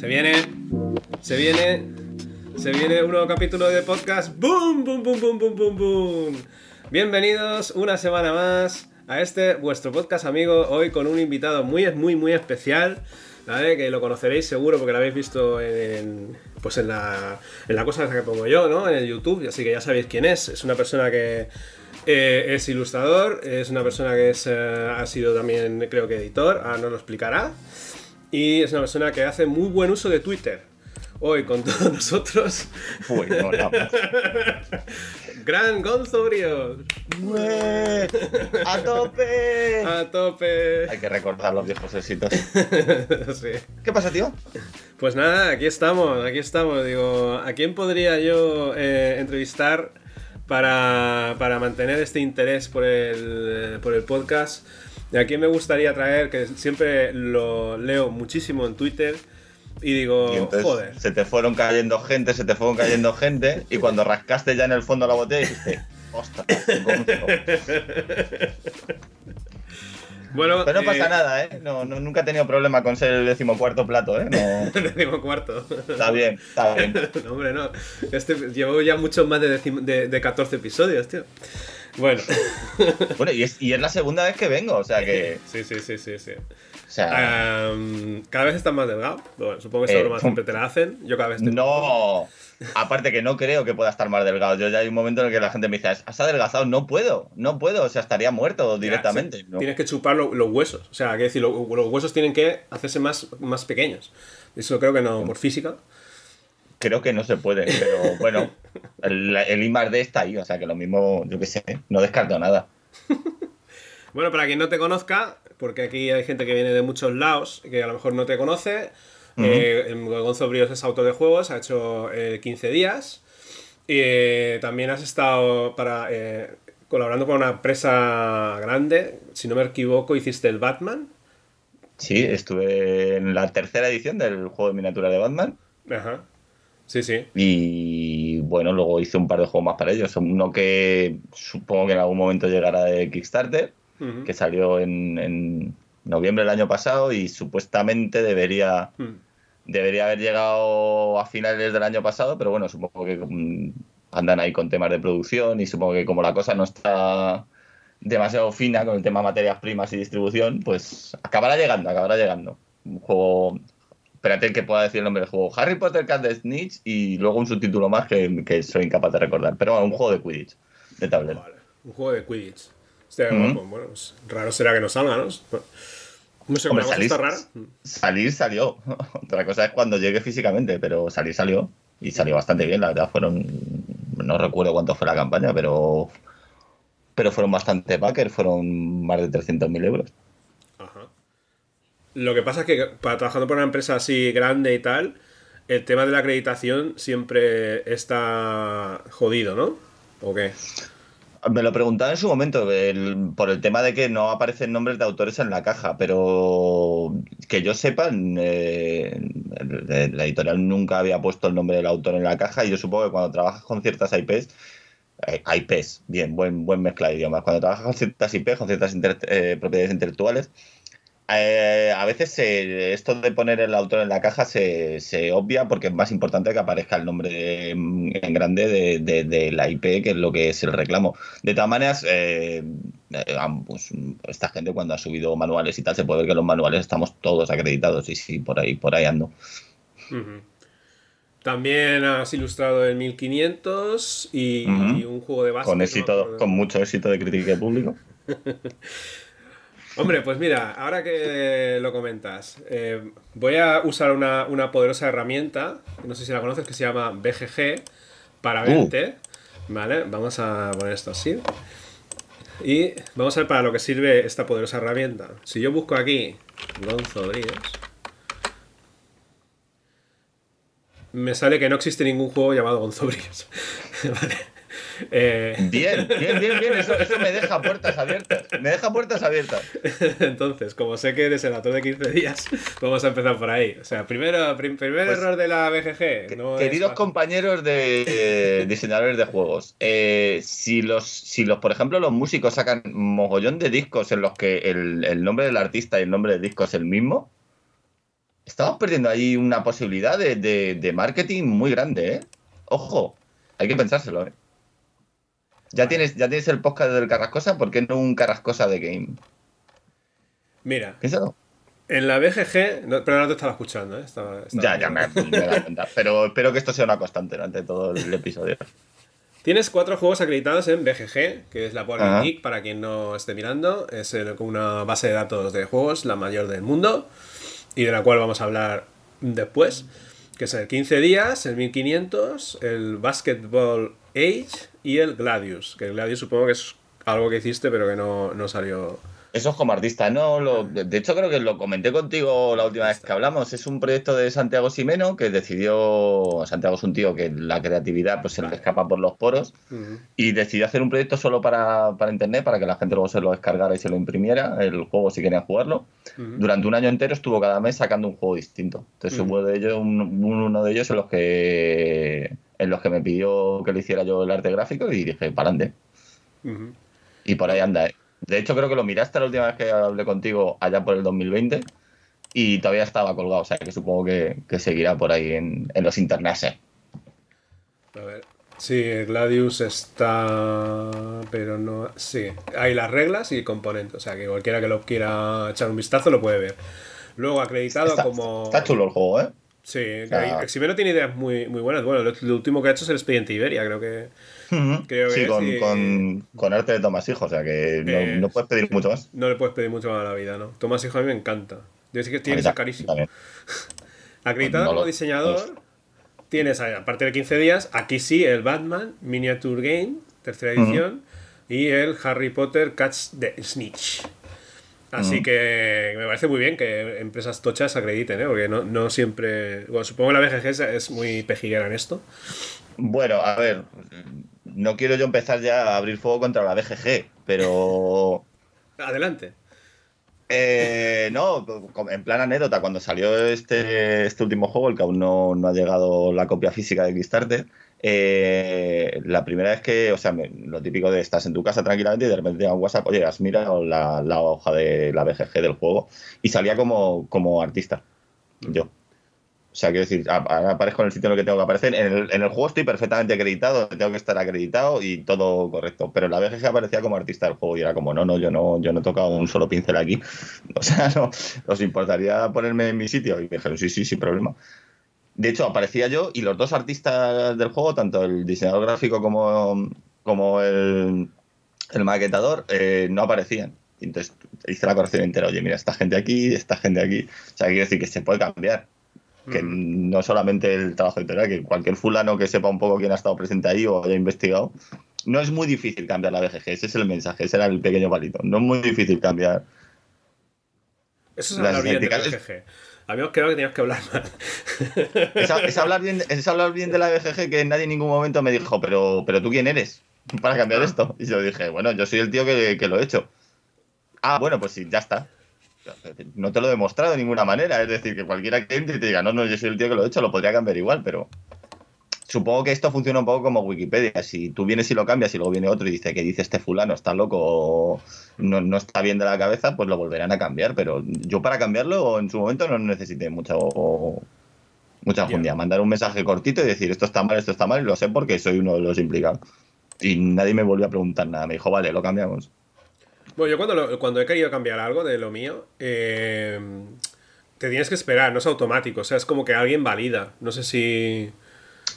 Se viene, se viene, se viene un nuevo capítulo de podcast. ¡Boom, boom, boom, boom, boom, boom, boom! Bienvenidos una semana más a este vuestro podcast amigo. Hoy con un invitado muy, muy, muy especial. Que lo conoceréis seguro porque lo habéis visto en, pues en la, en la cosa que pongo yo, ¿no? En el YouTube, así que ya sabéis quién es. Es una persona que eh, es ilustrador, es una persona que es, eh, ha sido también, creo que editor, ahora nos lo explicará. Y es una persona que hace muy buen uso de Twitter. Hoy con todos nosotros. Bueno, nada. Gran Gonzo. ¡A tope! A tope. Hay que recordar los viejos éxitos. Sí. ¿Qué pasa, tío? Pues nada, aquí estamos, aquí estamos. Digo, ¿a quién podría yo eh, entrevistar para, para mantener este interés por el, por el podcast? ¿Y a quién me gustaría traer? Que siempre lo leo muchísimo en Twitter. Y digo, Y entonces joder. se te fueron cayendo gente, se te fueron cayendo gente, y cuando rascaste ya en el fondo la botella dijiste, ostras, Gonzo". Bueno, Pero no pasa eh, nada, ¿eh? No, no- nunca he tenido problema con ser el decimocuarto plato, ¿eh? No, Décimo cuarto. está bien, está bien. No, hombre, no. Este, llevo ya muchos más de, decim- de, de 14 episodios, tío. Bueno. Bueno, y es, y es la segunda vez que vengo, o sea que. Sí, sí, sí, sí, sí. O sea. Am, cada vez estás más delgado. Bueno, supongo que esta Eh, broma siempre te la hacen. Yo cada vez estoy- No, aparte que no creo que pueda estar más delgado. Yo ya hay un momento en el que la gente me dice, ¿has adelgazado? No puedo, no puedo, o sea, estaría muerto Ya, directamente. sí, ¿no? Tienes que chupar lo- los huesos. O sea, que decir, lo- los huesos tienen que hacerse más, más pequeños. Eso creo que no, por física. Creo que no se puede, pero bueno, el, el I más D está ahí, o sea que lo mismo, yo qué sé, no descarto nada. Bueno, para quien no te conozca, porque aquí hay gente que viene de muchos lados que a lo mejor no te conoce. Ujú. eh, Gonzo Bríos es autor de juegos, ha hecho eh, 15 días. Y eh, también has estado para, eh, colaborando con una empresa grande. Si no me equivoco, hiciste el Batman. Sí, estuve en la tercera edición del juego de miniatura de Batman Ajá. Sí, sí. y bueno, luego hice un par de juegos más para ellos. Uno que supongo que en algún momento llegará de Kickstarter, que salió en, en noviembre del año pasado y supuestamente debería. Debería haber llegado a finales del año pasado, pero bueno, supongo que mm, andan ahí con temas de producción y supongo que como la cosa no está demasiado fina con el tema materias primas y distribución, pues acabará llegando, acabará llegando. Un juego... Espérate que pueda decir el nombre del juego. Harry Potter Cat de Snitch y luego un subtítulo más que, que soy incapaz de recordar. Pero bueno, un juego de Quidditch, de tablero. Vale. Un juego de Quidditch. Guapo. Bueno, pues, raro será que no salga, ¿no? No sé, Hombre, ¿la cosa salís- está rara? Salir salió. Otra cosa es cuando llegue físicamente, pero salir salió. Y salió bastante bien, la verdad. Fueron. No recuerdo cuánto fue la campaña, pero. Pero fueron bastante backers, fueron más de 300.000 euros. Lo que pasa es que para trabajando por una empresa así grande y tal, el tema de la acreditación siempre está jodido, ¿no? ¿O qué? Me lo preguntaba en su momento, por el tema de que no aparecen nombres de autores en la caja, pero que yo sepa, eh, la editorial nunca había puesto el nombre del autor en la caja y yo supongo que cuando trabajas con ciertas IPs, eh, IPs, bien, buen, buen mezcla de idiomas, cuando trabajas con ciertas IPs, con ciertas eh, propiedades intelectuales, eh, a veces se- esto de poner el autor en la caja se, se obvia porque es más importante que aparezca el nombre en, en grande de, de- de la IP, que es lo que es el reclamo. De todas maneras, eh, eh, pues, esta gente cuando ha subido manuales y tal, se puede ver que los manuales estamos todos acreditados y sí, por ahí, por ahí ando. También has ilustrado el 1500 y, y un juego de base. Con no éxito, con mucho éxito de crítica y público. Hombre, pues mira, ahora que lo comentas, eh, voy a usar una, una poderosa herramienta, no sé si la conoces, que se llama BGG para Uh. verte. Vale, vamos a poner esto así. Y vamos a ver para lo que sirve esta poderosa herramienta. Si yo busco aquí Gonzo Bríos, me sale que no existe ningún juego llamado Gonzo Bríos. vale. Eh, Bien, bien, bien, bien. Eso, eso me deja puertas abiertas. Me deja puertas abiertas. Entonces, como sé que eres el autor de 15 días, vamos a empezar por ahí. O sea, primero, prim- primer Pues, error de la BGG. No Queridos compañeros de eh, diseñadores de juegos, eh, si los, si los, por ejemplo, los músicos sacan mogollón de discos en los que el, el nombre del artista y el nombre del disco es el mismo, estamos perdiendo ahí una posibilidad de, de- de marketing muy grande, ¿eh? Ojo, hay que pensárselo, ¿eh? Ya tienes, ya tienes el podcast del Carrascosa, ¿por qué no un Carrascosa de game? Mira, Piénsalo. en la BGG, no- pero no te estaba escuchando, ¿eh? Estaba- estaba- Ya, ya me, me he dado cuenta. Pero espero que esto sea una constante durante todo el episodio. Tienes cuatro juegos acreditados en BGG, que es la Board. Geek, para quien no esté mirando. Es eh, una base de datos de juegos, la mayor del mundo, y de la cual vamos a hablar después. Que es el 15 días, el 1500, el Basketball Age y el Gladius. Que el Gladius supongo que es algo que hiciste, pero que no, no salió. Eso es como artista, ¿no? Lo- de hecho, creo que lo comenté contigo la última vez que hablamos. Es un proyecto de Santiago Simeno que decidió. Santiago es un tío que la creatividad pues, se le escapa por los poros y decidió hacer un proyecto solo para, para internet, para que la gente luego se lo descargara y se lo imprimiera, el juego si querían jugarlo. Durante un año entero estuvo cada mes sacando un juego distinto. Entonces Ujú. hubo de ellos, un- un- uno de ellos en los que en los que me pidió que le hiciera yo el arte gráfico y dije, para adelante. Y por ahí anda. ¿eh? De hecho, creo que lo miraste la última vez que hablé contigo, allá por el 2020, y todavía estaba colgado. O sea, que supongo que, que seguirá por ahí en, en los internets. A ver. Sí, Gladius está. Pero no. Sí, hay las reglas y el componente. O sea que cualquiera que lo quiera echar un vistazo lo puede ver. Luego acreditado Está, como. está chulo el juego, ¿eh? Sí, sea- Eximeno tiene ideas muy, muy buenas. Bueno, lo, lo último que ha hecho es el expediente Iberia, creo que. Creo sí, con, con, con arte de Tomás Hijo, o sea que no, Eh, no puedes pedir mucho más. No le puedes pedir mucho más a la vida, ¿no? Tomás Hijo a mí me encanta. Yo sé que tiene ser carísimo. Acreditado No lo- como diseñador, tienes, aparte de 15 días, aquí sí, el Batman Miniature Game, tercera edición, y el Harry Potter Catch the Snitch. Así que me parece muy bien que empresas tochas acrediten, ¿eh? porque no, no siempre. Bueno, supongo que la BGG es muy pejiguera en esto. Bueno, a ver, no quiero yo empezar ya a abrir fuego contra la BGG, pero Adelante. Eh, no, en plan anécdota, cuando salió este, este último juego, el que aún no, no ha llegado la copia física de Kickstarter, eh, la primera vez que, o sea, lo típico de estás en tu casa tranquilamente y de repente te llega un WhatsApp, oye, has mirado la, la hoja de la BGG del juego y salía como, como artista, yo. O sea, quiero decir, aparezco en el sitio en el que tengo que aparecer. En el, juego estoy perfectamente acreditado, tengo que estar acreditado y todo correcto. Pero la BGG aparecía como artista del juego y era como, no, no, yo no, yo no he tocado un solo pincel aquí. O sea, no, ¿os importaría ponerme en mi sitio? Y me dijeron, sí, sí, sin problema. De hecho, aparecía yo y los dos artistas del juego, tanto el diseñador gráfico como, como el, maquetador, eh, no aparecían. Entonces hice la corrección entera. Oye, mira, esta gente aquí, esta gente aquí. O sea, quiero decir que se puede cambiar. Que Mm. no solamente el trabajo editorial, que cualquier fulano que sepa un poco quién ha estado presente ahí o haya investigado. No es muy difícil cambiar la BGG, ese es el mensaje, ese era el pequeño palito. No es muy difícil cambiar. Eso es hablar bien de la BGG. Habíamos quedado que teníamos que hablar mal. Es, es hablar bien, es hablar bien de la BGG que nadie en ningún momento me dijo, pero, pero tú quién eres para cambiar esto. Y yo dije, bueno, yo soy el tío que, que lo he hecho. Ah, bueno, pues sí, ya está. No te lo he demostrado de ninguna manera. Es decir, que cualquiera que entre y te diga, no, no, yo soy el tío que lo he hecho, lo podría cambiar igual, pero supongo que esto funciona un poco como Wikipedia. Si tú vienes y lo cambias y luego viene otro y dice que dice este fulano está loco o no, no está bien de la cabeza, pues lo volverán a cambiar. Pero yo para cambiarlo en su momento no necesité mucho mucha fundia. Mandar un mensaje cortito y decir esto está mal, esto está mal, y lo sé porque soy uno de los implicados. Y nadie me volvió a preguntar nada. Me dijo, vale, lo cambiamos. Bueno, yo cuando, lo- cuando he querido cambiar algo de lo mío, eh, te tienes que esperar, no es automático. O sea, es como que alguien valida. No sé si.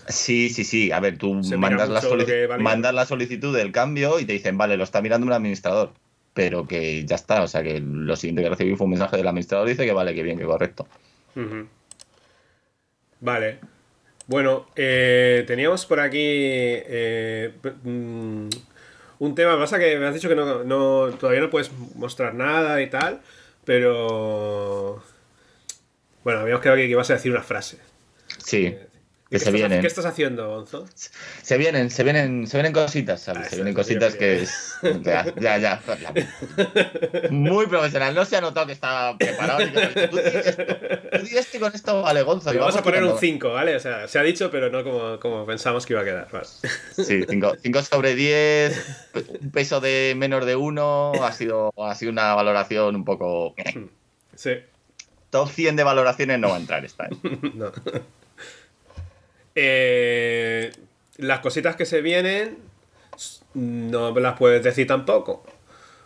Sí, sí, sí. A ver, tú mandas la, mandas la solicitud del cambio y te dicen, vale, lo está mirando un administrador. Pero que ya está. O sea, que lo siguiente que recibí fue un mensaje del administrador dice que vale, que bien, que correcto. Vale. Bueno, eh, teníamos por aquí eh, mm, un tema. Pasa que me has dicho que no, no- todavía no puedes mostrar nada y tal, pero. Bueno, habíamos quedado que ibas a decir una frase. Sí. ¿Qué, Que se estás, vienen. ¿Qué estás haciendo, Gonzo? Se vienen, se vienen, se vienen cositas, ¿sabes? Ah, se vienen cositas que es. Ya, ya, ya. Muy profesional. No se ha notado que está preparado. ni que- Tú di esto. Tú di esto y con esto vale, Gonzo. Vamos a poner un tirando. 5, ¿vale? O sea, se ha dicho, pero no como, como pensamos que iba a quedar. Vale. Sí, 5 sobre 10, un peso de menos de 1, ha sido, ha sido una valoración un poco... Sí. top 100 de valoraciones no va a entrar esta. ¿eh? no. Eh, las cositas que se vienen no las puedes decir tampoco.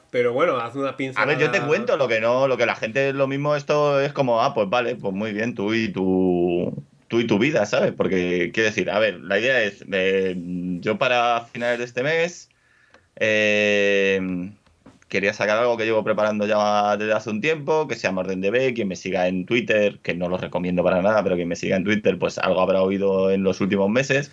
Pero bueno, haz una pincelada. A ver, yo te cuento lo que no, lo que la gente lo mismo, esto es como, ah, pues vale, pues muy bien, tú y tu, tú y tu vida, ¿sabes? Porque quiero decir, a ver, la idea es, eh, yo para finales de este mes eh, quería sacar algo que llevo preparando ya desde hace un tiempo, que se llama Orden de B, quien me siga en Twitter, que no lo recomiendo para nada, pero quien me siga en Twitter, pues algo habrá oído en los últimos meses,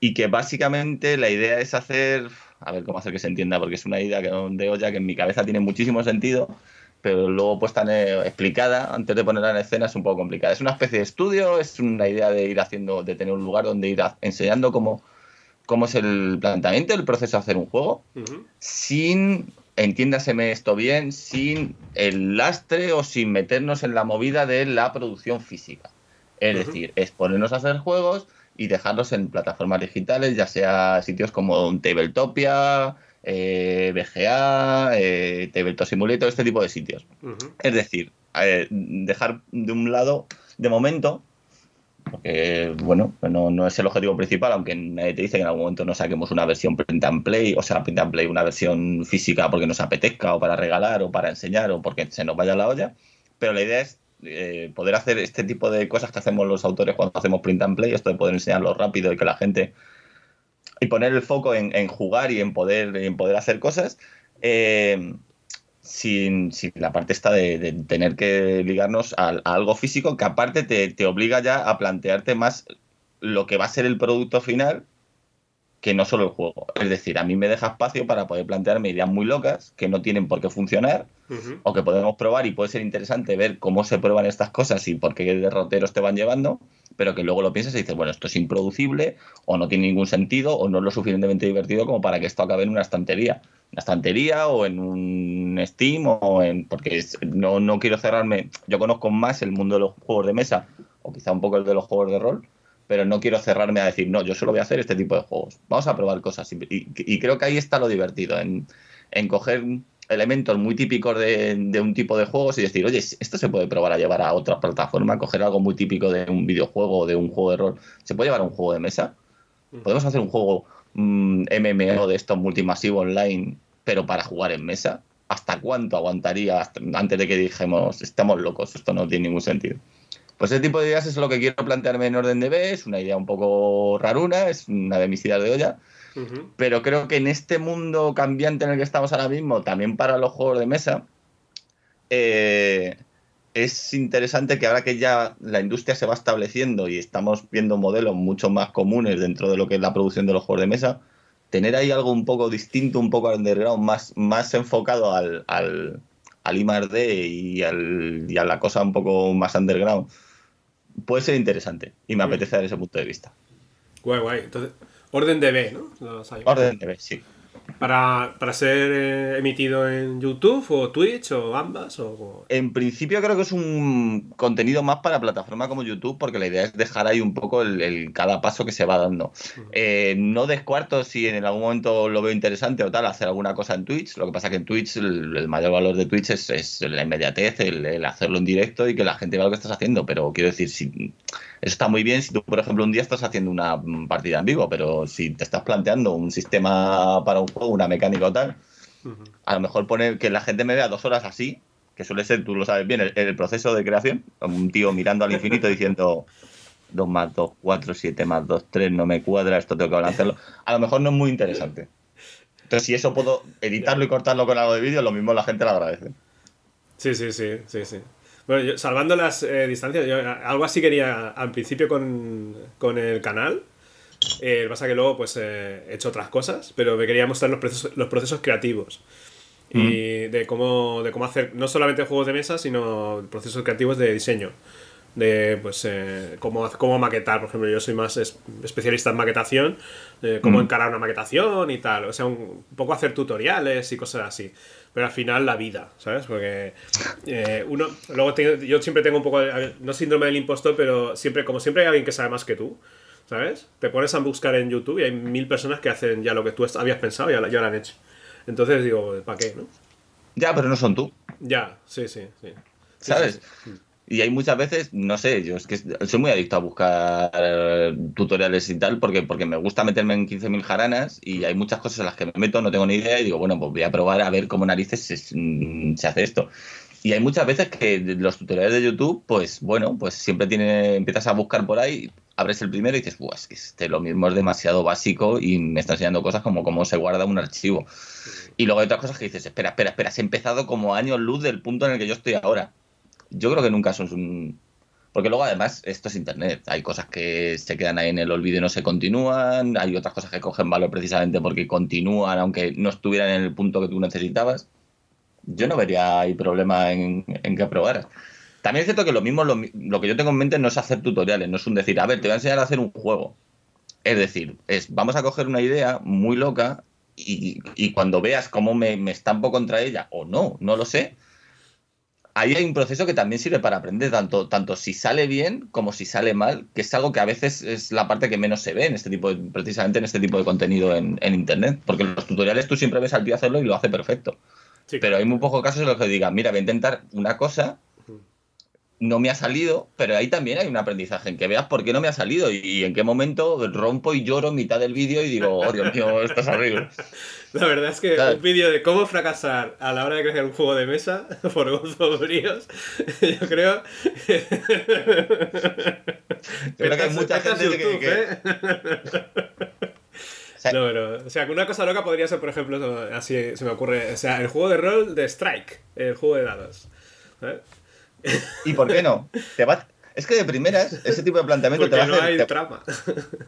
y que básicamente la idea es hacer, a ver cómo hacer que se entienda, porque es una idea que, de olla que en mi cabeza tiene muchísimo sentido, pero luego puesta en, explicada, antes de ponerla en escena, es un poco complicada. Es una especie de estudio, es una idea de ir haciendo, de tener un lugar donde ir enseñando cómo, cómo es el planteamiento, el proceso de hacer un juego, sin entiéndaseme esto bien, sin el lastre o sin meternos en la movida de la producción física. Es decir, es ponernos a hacer juegos y dejarlos en plataformas digitales, ya sea sitios como Tabletopia, eh, BGA, eh, Tabletop Simulator, este tipo de sitios. Es decir, eh, dejar de un lado, de momento, porque bueno, no, no, es el objetivo principal, aunque nadie te dice que en algún momento no saquemos una versión print and play, o sea, print and play, una versión física porque nos apetezca, o para regalar, o para enseñar, o porque se nos vaya la olla. Pero la idea es eh, poder hacer este tipo de cosas que hacemos los autores cuando hacemos print and play, esto de poder enseñarlo rápido y que la gente. y poner el foco en, jugar y en poder, en poder hacer cosas. Eh, sin, la parte esta de, tener que ligarnos a, algo físico que aparte te, obliga ya a plantearte más lo que va a ser el producto final que no solo el juego. Es decir, a mí me deja espacio para poder plantearme ideas muy locas que no tienen por qué funcionar o que podemos probar y puede ser interesante ver cómo se prueban estas cosas y por qué derroteros te van llevando, pero que luego lo piensas y dices, bueno, esto es improducible o no tiene ningún sentido o no es lo suficientemente divertido como para que esto acabe en una estantería una estantería o en un Steam o en porque no, no quiero cerrarme yo conozco más el mundo de los juegos de mesa o quizá un poco el de los juegos de rol pero no quiero cerrarme a decir no yo solo voy a hacer este tipo de juegos vamos a probar cosas y, creo que ahí está lo divertido en, en coger elementos muy típicos de, de, un tipo de juegos y decir, oye, esto se puede probar a llevar a otra plataforma, coger algo muy típico de un videojuego o de un juego de rol, ¿se puede llevar a un juego de mesa? ¿Podemos hacer un juego MMO mm, de estos multimasivo online pero para jugar en mesa, ¿hasta cuánto aguantaría antes de que dijemos, estamos locos, esto no tiene ningún sentido? Pues ese tipo de ideas es lo que quiero plantearme en orden de B, es una idea un poco raruna, es una de mis ideas de olla, pero creo que en este mundo cambiante en el que estamos ahora mismo, también para los juegos de mesa, eh, es interesante que ahora que ya la industria se va estableciendo y estamos viendo modelos mucho más comunes dentro de lo que es la producción de los juegos de mesa, tener ahí algo un poco distinto, un poco underground, más, más enfocado al, al, al y, al, y a la cosa un poco más underground, puede ser interesante y me mm. apetece dar ese punto de vista. Guay, guay. Entonces, orden de B, ¿no? Orden de B, sí. Para, ser eh, emitido en YouTube o Twitch o ambas? O... En principio creo que es un contenido más para plataforma como YouTube porque la idea es dejar ahí un poco el, cada paso que se va dando. Eh, no descuarto si en algún momento lo veo interesante o tal hacer alguna cosa en Twitch. Lo que pasa que en Twitch el, mayor valor de Twitch es, la inmediatez, el, hacerlo en directo y que la gente vea lo que estás haciendo. Pero quiero decir, si está muy bien si tú, por ejemplo, un día estás haciendo una partida en vivo, pero si te estás planteando un sistema para un juego, una mecánica o tal, a lo mejor poner que la gente me vea dos horas así, que suele ser, tú lo sabes bien, el, proceso de creación, un tío mirando al infinito diciendo 2 más 2, 4, 7 más 2, 3, no me cuadra, esto tengo que balancearlo. A lo mejor no es muy interesante. Entonces, si eso puedo editarlo y cortarlo con algo de vídeo, lo mismo la gente lo agradece. Sí, sí, sí, sí, sí. Bueno, salvando las eh, distancias, yo algo así quería al principio con, el canal. Eh, pasa que luego pues eh, he hecho otras cosas, pero me quería mostrar los procesos, los procesos creativos. Y de cómo, de cómo hacer no solamente juegos de mesa, sino procesos creativos de diseño. De pues cómo, cómo maquetar, por ejemplo, yo soy más especialista en maquetación, de cómo encarar una maquetación y tal. O sea, un poco hacer tutoriales y cosas así pero al final la vida, ¿sabes? Porque eh, uno, luego yo siempre tengo un poco, no síndrome del impostor, pero siempre, como siempre hay alguien que sabe más que tú, ¿sabes? Te pones a buscar en YouTube y hay mil personas que hacen ya lo que tú habías pensado y ya, ya lo han hecho. Entonces digo, ¿para qué, no? Ya, pero no son tú. Ya, sí, sí, sí. ¿Sabes? Y hay muchas veces, no sé, yo es que soy muy adicto a buscar eh, tutoriales y tal, porque, porque me gusta meterme en 15.000 jaranas y hay muchas cosas en las que me meto, no tengo ni idea, y digo, bueno, pues voy a probar a ver cómo narices se, mm, se hace esto. Y hay muchas veces que los tutoriales de YouTube, pues bueno, pues siempre tiene, empiezas a buscar por ahí, abres el primero y dices, Buah, es que este lo mismo es demasiado básico y me está enseñando cosas como cómo se guarda un archivo. Y luego hay otras cosas que dices, espera, espera, espera, has empezado como años luz del punto en el que yo estoy ahora yo creo que nunca son un... Porque luego además esto es Internet, hay cosas que se quedan ahí en el olvido y no se continúan, hay otras cosas que cogen valor precisamente porque continúan aunque no estuvieran en el punto que tú necesitabas. Yo no vería ahí problema en, en que probaras. También es cierto que lo mismo, lo, lo, que yo tengo en mente no es hacer tutoriales, no es un decir, a ver, te voy a enseñar a hacer un juego. Es decir, es vamos a coger una idea muy loca y, y cuando veas cómo me, me estampo contra ella, o no, no lo sé, ahí hay un proceso que también sirve para aprender, tanto, tanto si sale bien como si sale mal, que es algo que a veces es la parte que menos se ve en este tipo de, precisamente en este tipo de contenido en, en internet. Porque los tutoriales tú siempre ves al tío hacerlo y lo hace perfecto. Sí, Pero hay muy pocos casos en los que digan, mira, voy a intentar una cosa no me ha salido, pero ahí también hay un aprendizaje, en que veas por qué no me ha salido y, en qué momento rompo y lloro en mitad del vídeo y digo, oh Dios mío, esto es horrible. La verdad es que un vídeo de cómo fracasar a la hora de crear un juego de mesa por Gonzo Bríos, yo creo... creo que hay mucha gente que... ¿eh? No, pero, o sea, una cosa loca podría ser, por ejemplo, así se me ocurre, o sea, el juego de rol de Strike, el juego de dados. ¿eh? ¿Y por qué no? Te va, es que de primeras, ese tipo de planteamiento te va a hacer. No hay te, trama.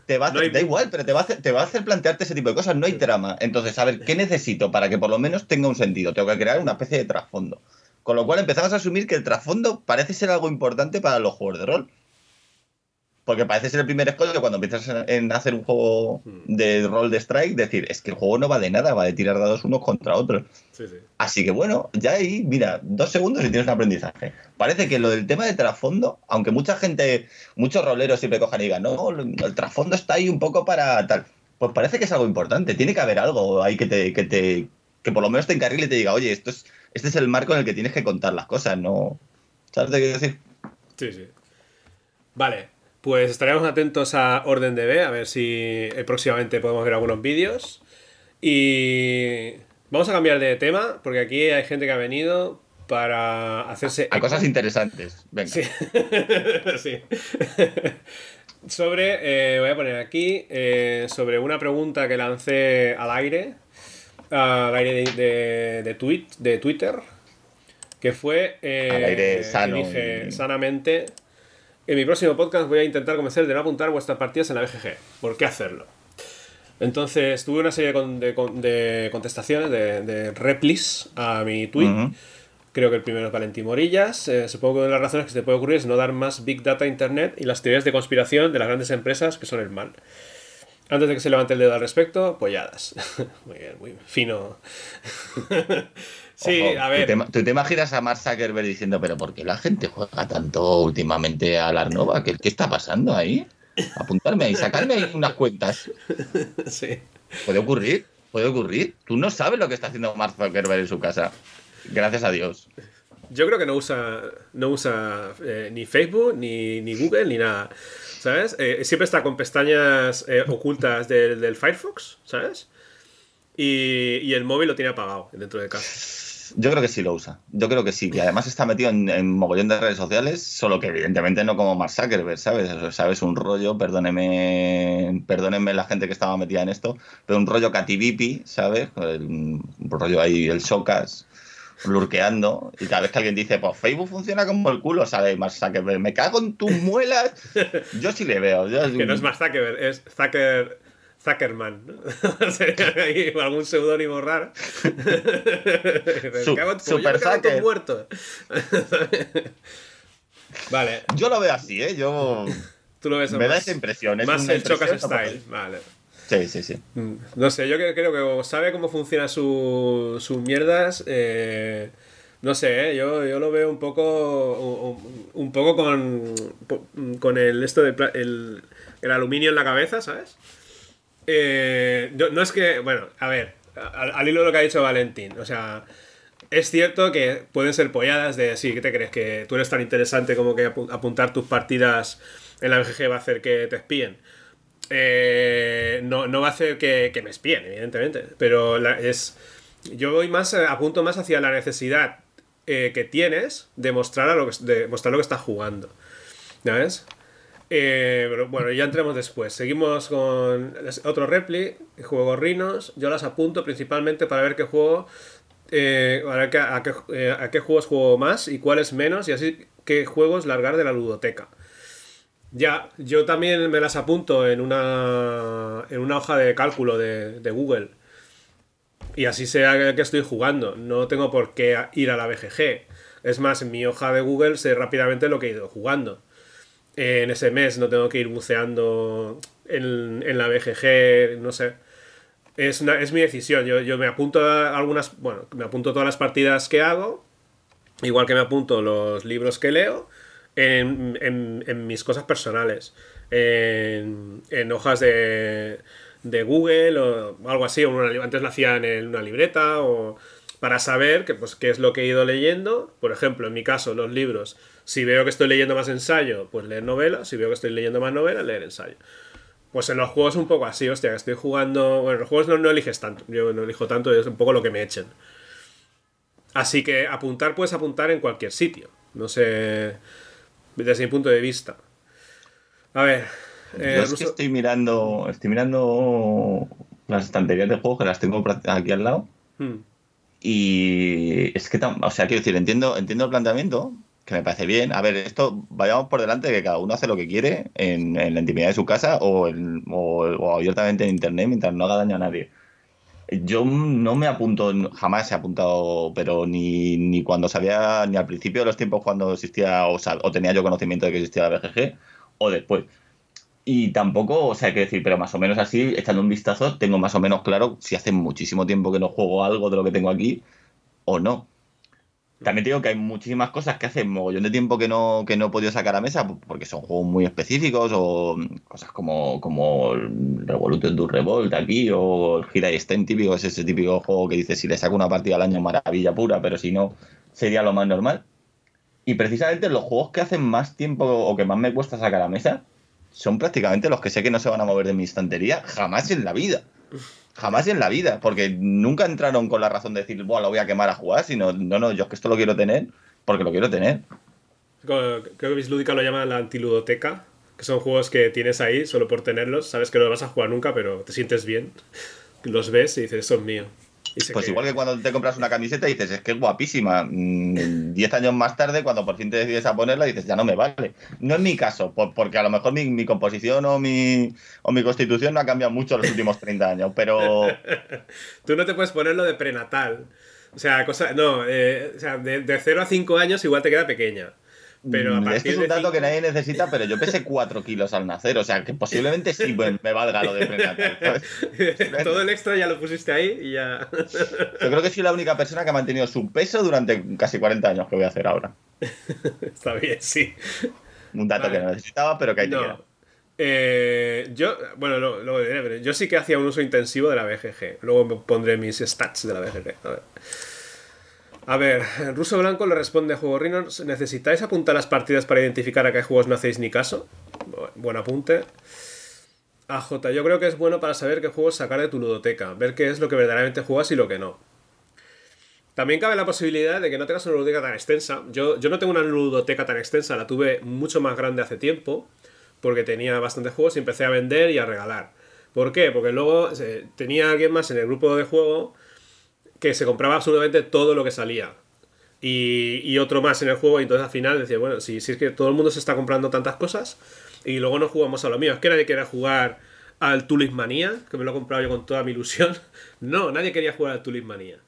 Te va a hacer, Da igual, pero te va, a hacer, te va a hacer plantearte ese tipo de cosas. No hay trama. Entonces, a ver, ¿qué necesito para que por lo menos tenga un sentido? Tengo que crear una especie de trasfondo. Con lo cual empezamos a asumir que el trasfondo parece ser algo importante para los juegos de rol. Porque parece ser el primer escollo cuando empiezas en hacer un juego hmm. de rol de strike, decir, es que el juego no va de nada, va de tirar dados unos contra otros. Sí, sí. Así que bueno, ya ahí, mira, dos segundos y tienes un aprendizaje. Parece que lo del tema de trasfondo, aunque mucha gente, muchos roleros siempre cojan y digan, no, el trasfondo está ahí un poco para tal. Pues parece que es algo importante. Tiene que haber algo ahí que te, que te, que por lo menos te encarrile y te diga, oye, esto es, este es el marco en el que tienes que contar las cosas, ¿no? ¿Sabes qué quiero decir? Sí, sí. Vale, pues estaremos atentos a Orden DB, a ver si eh, próximamente podemos ver algunos vídeos. Y vamos a cambiar de tema, porque aquí hay gente que ha venido para hacerse... A cosas interesantes. Venga. Sí. sí. sobre, eh, voy a poner aquí, eh, sobre una pregunta que lancé al aire, al aire de, de, de, tweet, de Twitter, que fue... Eh, al aire sano. Dije, sanamente en mi próximo podcast voy a intentar convencer de no apuntar vuestras partidas en la BGG. ¿Por qué hacerlo? Entonces tuve una serie de, de contestaciones, de, de, replis a mi tweet. Uh -huh. Creo que el primero es Valentín Morillas. Eh, supongo que una de las razones que se te puede ocurrir es no dar más Big Data a Internet y las teorías de conspiración de las grandes empresas que son el mal. Antes de que se levante el dedo al respecto, apoyadas. muy bien, muy fino. Sí, Ojo, a ver. ¿tú te, ¿tú te, imaginas a Mark Zuckerberg diciendo, pero ¿por qué la gente juega tanto últimamente a la Arnova? ¿Qué, ¿Qué, está pasando ahí? Apuntarme ahí, sacarme ahí unas cuentas. Sí. Puede ocurrir, puede ocurrir. Tú no sabes lo que está haciendo Mark Zuckerberg en su casa. Gracias a Dios. Yo creo que no usa, no usa eh, ni Facebook, ni, ni, Google, ni nada. ¿Sabes? Eh, siempre está con pestañas eh, ocultas del, del, Firefox, ¿sabes? Y, y el móvil lo tiene apagado dentro de casa. Yo creo que sí lo usa. Yo creo que sí. Y además está metido en, en mogollón de redes sociales, solo que evidentemente no como Mark Zuckerberg, ¿sabes? ¿Sabes? Un rollo, perdóneme, perdónenme la gente que estaba metida en esto, pero un rollo cativipi, ¿sabes? Un rollo ahí, el Socas, lurqueando. Y cada vez que alguien dice, pues Facebook funciona como el culo, ¿sabes? Mark Zuckerberg, me cago en tus muelas. Yo sí le veo. Yo, que no es Mark Zuckerberg, es Zucker. Zuckerman, ¿no? o algún seudónimo raro. Su, super Zucker. muerto. vale. Yo lo veo así, ¿eh? Yo. Tú lo ves Me más, da esa impresión. Es más el Chocas Style. Vale. Sí, sí, sí. No sé, yo creo que sabe cómo funciona sus su mierdas. Eh, no sé, ¿eh? yo, yo lo veo un poco. Un, un poco con. Con el esto de el, el aluminio en la cabeza, ¿sabes? Eh, no, no, es que, bueno, a ver, al, hilo de lo que ha dicho Valentín, o sea, Es cierto que pueden ser polladas de sí, ¿qué te crees? Que tú eres tan interesante como que apuntar tus partidas en la BGG va a hacer que te espíen. Eh, no, va a hacer que, me espíen, evidentemente. Pero es. Yo voy más, eh, apunto más hacia la necesidad eh, que tienes de mostrar, a lo que, de mostrar lo que estás jugando. ¿Sabes? Pero bueno, ya entremos después. Seguimos con otro repli, juego Rinos. Yo las apunto principalmente para ver qué juego. a, qué, a qué juegos juego más y cuáles menos, y así qué juegos largar de la ludoteca. Ya, yo también me las apunto en una, en una hoja de cálculo de, Google. Y así sea que estoy jugando. No tengo por qué ir a la BGG. Es más, en mi hoja de Google sé rápidamente lo que he ido jugando. En ese mes no tengo que ir buceando en, la BGG, no sé. Es, una, es mi decisión. Yo, yo me apunto a algunas. Bueno, me apunto todas las partidas que hago. Igual que me apunto los libros que leo en, mis cosas personales, en, hojas de, de, Google o algo así, antes lo hacía en una libreta o para saber que, pues, qué es lo que he ido leyendo. Por ejemplo, en mi caso, los libros. Si veo que estoy leyendo más ensayo, pues leer novela. Si veo que estoy leyendo más novela, leer ensayo. Pues en los juegos un poco así, hostia, estoy jugando... Bueno, en los juegos no, no eliges tanto. Yo no elijo tanto, es un poco lo que me echen. Así que apuntar puedes apuntar en cualquier sitio. No sé desde mi punto de vista. A ver. Eh, Yo es que estoy mirando. Estoy mirando las estanterías de juegos que las tengo aquí al lado. Hmm. Y es que, o sea, quiero decir, entiendo, entiendo el planteamiento, que me parece bien. A ver, esto vayamos por delante de que cada uno hace lo que quiere en, la intimidad de su casa o, o, abiertamente en internet mientras no haga daño a nadie. Yo no me apunto, jamás he apuntado, pero ni, ni cuando sabía, ni al principio de los tiempos cuando existía o, o, tenía yo conocimiento de que existía la BGG, o después. Y tampoco, o sea, hay que decir, pero más o menos así, echando un vistazo, tengo más o menos claro si hace muchísimo tiempo que no juego algo de lo que tengo aquí o no. También digo que hay muchísimas cosas que hace mogollón de tiempo que no, que no he podido sacar a mesa porque son juegos muy específicos o cosas como, como Revolution to Revolt aquí o el Gira y Sten típico, es ese típico juego que dice si le saco una partida al año maravilla pura, pero si no sería lo más normal. Y precisamente los juegos que hacen más tiempo o que más me cuesta sacar a mesa son prácticamente los que sé que no se van a mover de mi estantería jamás en la vida. Jamás en la vida, porque nunca entraron con la razón de decir, bueno, lo voy a quemar a jugar, sino, no, no, yo es que esto lo quiero tener porque lo quiero tener. Creo que Bislúdica lo llama la antiludoteca, que son juegos que tienes ahí solo por tenerlos, sabes que no vas a jugar nunca, pero te sientes bien, los ves y dices, eso es mío. Pues igual que cuando te compras una camiseta y dices, es que es guapísima. Mm, diez años más tarde, cuando por fin te decides a ponerla, dices, ya no me vale. No es mi caso, porque a lo mejor mi, composición o mi, o mi constitución no ha cambiado mucho en los últimos 30 años, pero... Tú no te puedes ponerlo de prenatal. O sea, cosa, no, eh, o sea, de, de 0 a 5 años igual te queda pequeña. Pero mm, este es un dato que nadie necesita, pero yo pesé 4 kilos al nacer, o sea que posiblemente sí me, valga lo de prenatal. Todo el extra ya lo pusiste ahí y ya. Yo creo que soy la única persona que ha mantenido su peso durante casi 40 años que voy a hacer ahora. Está bien, sí. Un dato que no necesitaba, pero que hay que eh, yo, bueno, luego diré, yo sí que hacía un uso intensivo de la BGG. Luego me pondré mis stats de la BGG. A ver. A ver, Ruso Blanco le responde a Juego Rino, ¿necesitáis apuntar las partidas para identificar a qué juegos no hacéis ni caso? Buen apunte. AJ, yo creo que es bueno para saber qué juegos sacar de tu ludoteca, ver qué es lo que verdaderamente juegas y lo que no. También cabe la posibilidad de que no tengas una ludoteca tan extensa. Yo, yo no tengo una ludoteca tan extensa, la tuve mucho más grande hace tiempo, porque tenía bastantes juegos y empecé a vender y a regalar. ¿Por qué? Porque luego eh, tenía alguien más en el grupo de juego que se compraba absolutamente todo lo que salía. Y, otro más en el juego, y entonces al final decía, bueno, si, si es que todo el mundo se está comprando tantas cosas y luego no jugamos a lo mío, es que nadie quería jugar al Tulismanía, que me lo he comprado yo con toda mi ilusión. No, nadie quería jugar al Tulismanía.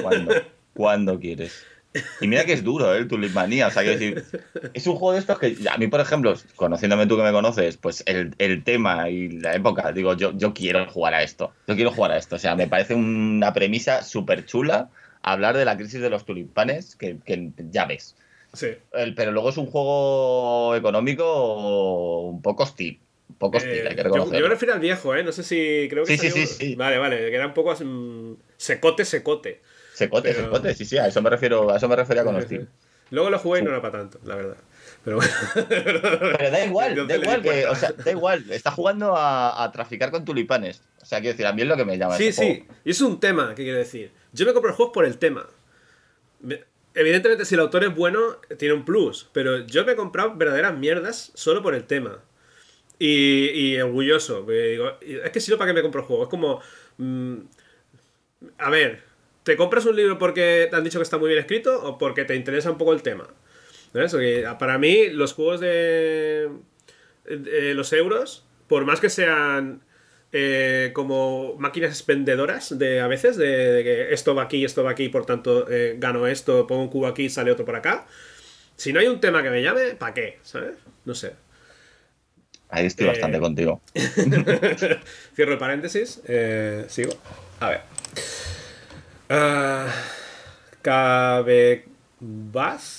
¿Cuándo? ¿Cuándo quieres? Y mira que es duro, ¿eh? el Tulismanía. O sea, quiero decir, es un juego de estos que a mí, por ejemplo, conociéndome tú que me conoces, pues el, el tema y la época, digo, yo, yo quiero jugar a esto. Yo quiero jugar a esto. O sea, me parece una premisa súper chula hablar de la crisis de los tulipanes, que, que ya ves. Sí. pero luego es un juego económico un poco hostil. Un poco hostil, hay que. Yo, me refiero al viejo, ¿eh? No sé si. Creo que sí, sí, sí, Vale, vale, que era un poco secote, secote. Secote, Pero- secote, sí, sí, a eso me refiero, a eso me refería con Steel. Luego lo jugué y no era para tanto, la verdad. Pero bueno. Pero da igual, da igual, que, o sea, da igual, está jugando a, a traficar con tulipanes. O sea, quiero decir, a mí es lo que me llama Sí, sí. juego. Y es un tema, ¿qué quiero decir? Yo me compro el juego por el tema. Me- Evidentemente, si el autor es bueno, tiene un plus. Pero yo me he comprado verdaderas mierdas solo por el tema. Y, y orgulloso. digo, es que si no, ¿para qué me compro el juego? Es como. mm, a ver, ¿te compras un libro porque te han dicho que está muy bien escrito o porque te interesa un poco el tema? ¿Sabes? Porque para mí, los juegos de, de los euros, por más que sean eh, como máquinas expendedoras de a veces, de, de que esto va aquí, esto va aquí, por tanto eh, gano esto, pongo un cubo aquí, sale otro por acá. Si no hay un tema que me llame, ¿para qué? ¿Sabes? No sé. Ahí estoy Eh, bastante contigo. Cierro el paréntesis. sigo. A ver. Cabebaz,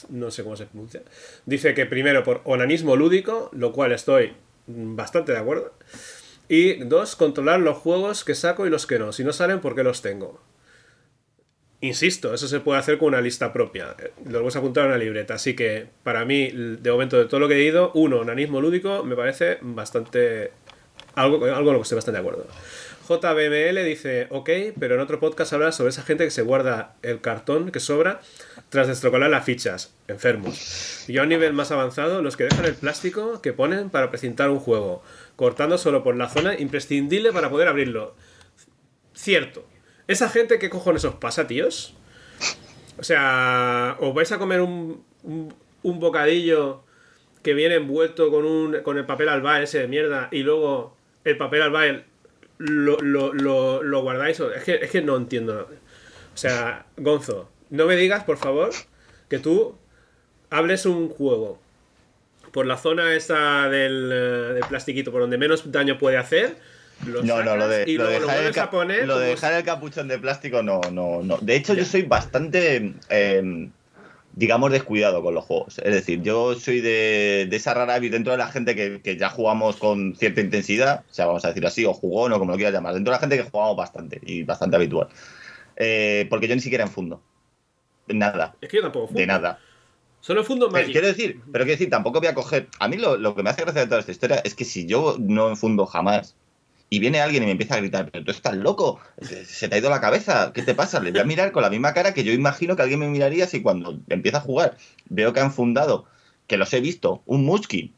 no sé cómo se pronuncia. Dice que primero por onanismo lúdico, lo cual estoy bastante de acuerdo. Y dos, controlar los juegos que saco y los que no. Si no salen, ¿por qué los tengo? Insisto, eso se puede hacer con una lista propia. Eh, Lo vas a apuntar en una libreta. Así que, para mí, de momento, de todo lo que he ido, uno, onanismo lúdico, me parece bastante. Algo, algo con lo que estoy bastante de acuerdo. JBML dice, ok, pero en otro podcast habla sobre esa gente que se guarda el cartón que sobra tras destrocolar las fichas. Enfermos. Y a un nivel más avanzado, los que dejan el plástico que ponen para precintar un juego, cortando solo por la zona imprescindible para poder abrirlo. Cierto. Esa gente, ¿qué cojones os pasa, tíos? O sea, os vais a comer un, un, un bocadillo que viene envuelto con, un, con el papel albal ese de mierda y luego el papel albal lo, lo, lo, lo guardáis. Es que, es que no entiendo nada. O sea, Gonzo, no me digas, por favor, que tú hables un juego por la zona esta del, eh, del plastiquito, por donde menos daño puede hacer. Lo No, no, lo de, y lo luego lo el, a poner. lo de como dejar el capuchón de plástico, no, no, no. De hecho, Ya. yo soy bastante, eh, digamos, descuidado con los juegos. Es decir, yo soy de, de esa rara dentro de la gente que, que ya jugamos con cierta intensidad, o sea, vamos a decir así, o jugón o como lo quieras llamar, dentro de la gente que jugamos bastante y bastante habitual. Eh, porque yo ni siquiera enfundo. Nada, Es que yo tampoco fundo. de nada. Solo fundo Pero Magic. quiero decir, pero quiero decir, tampoco voy a coger. A mí lo, lo que me hace gracia de toda esta historia es que si yo no enfundo jamás y viene alguien y me empieza a gritar, pero tú estás loco, se te ha ido la cabeza, ¿qué te pasa? Le voy a mirar con la misma cara que yo imagino que alguien me miraría si cuando empieza a jugar veo que han fundado, que los he visto, un Muskin.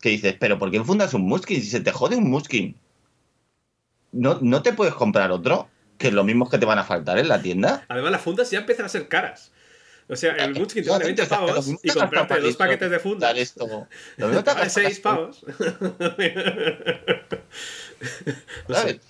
Que dices, pero ¿por qué fundas un Muskin? Si se te jode un Muskin, ¿no, ¿no te puedes comprar otro? Que es lo mismo que te van a faltar en la tienda. Además, las fundas ya empiezan a ser caras. O sea, el Munchkin te vale 20 Lo mismo pavos y comprarte dos paquetes de fundas. dar esto. Lo mismo te Vale gastas 6 pavos. No sé. ¿sabes?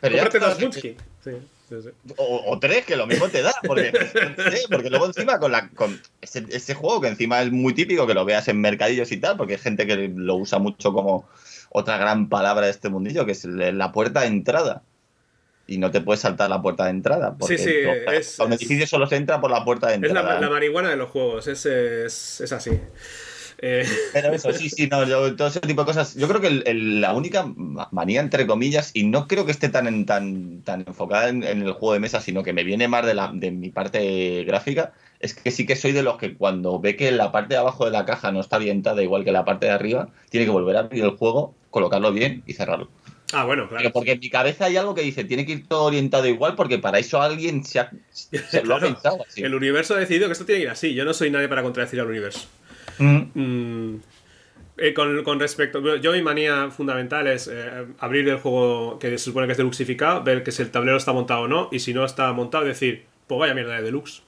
Pero ya dos Munchkin. Sí, sí, sí. O, o tres, que lo mismo te da, porque, porque luego encima con, la, con ese, ese juego que encima es muy típico, que lo veas en mercadillos y tal, porque hay gente que lo usa mucho como otra gran palabra de este mundillo, que es la puerta de entrada. Y no te puedes saltar la puerta de entrada, porque Sí, sí, es- a un es- edificio solo se entra por la puerta de Es entrada. la, la marihuana de los juegos, es, es, es así. Eh, Pero eso, sí, sí, no, yo- todo ese tipo de cosas. Yo creo que el- el- la única ma- manía, entre comillas, y no creo que esté tan, en- tan, tan enfocada en, en el juego de mesa, sino que me viene más de, la, de mi parte gráfica, es que sí que soy de los que cuando ve que la parte de abajo de la caja no está orientada igual que la parte de arriba, tiene que volver a abrir el juego, colocarlo bien y cerrarlo. ah, bueno, Pero claro. porque en mi cabeza hay algo que dice, tiene que ir todo orientado igual, porque para eso alguien se, ha- se lo ha pensado así. El universo ha decidido que esto tiene que ir así. Yo no soy nadie para contradecir al universo. Mm. Mm, eh, con, respecto. Yo, mi manía fundamental es eh, abrir el juego que se supone que es deluxificado, ver que si el tablero está montado o no, y si no está montado, decir, pues vaya mierda de deluxe.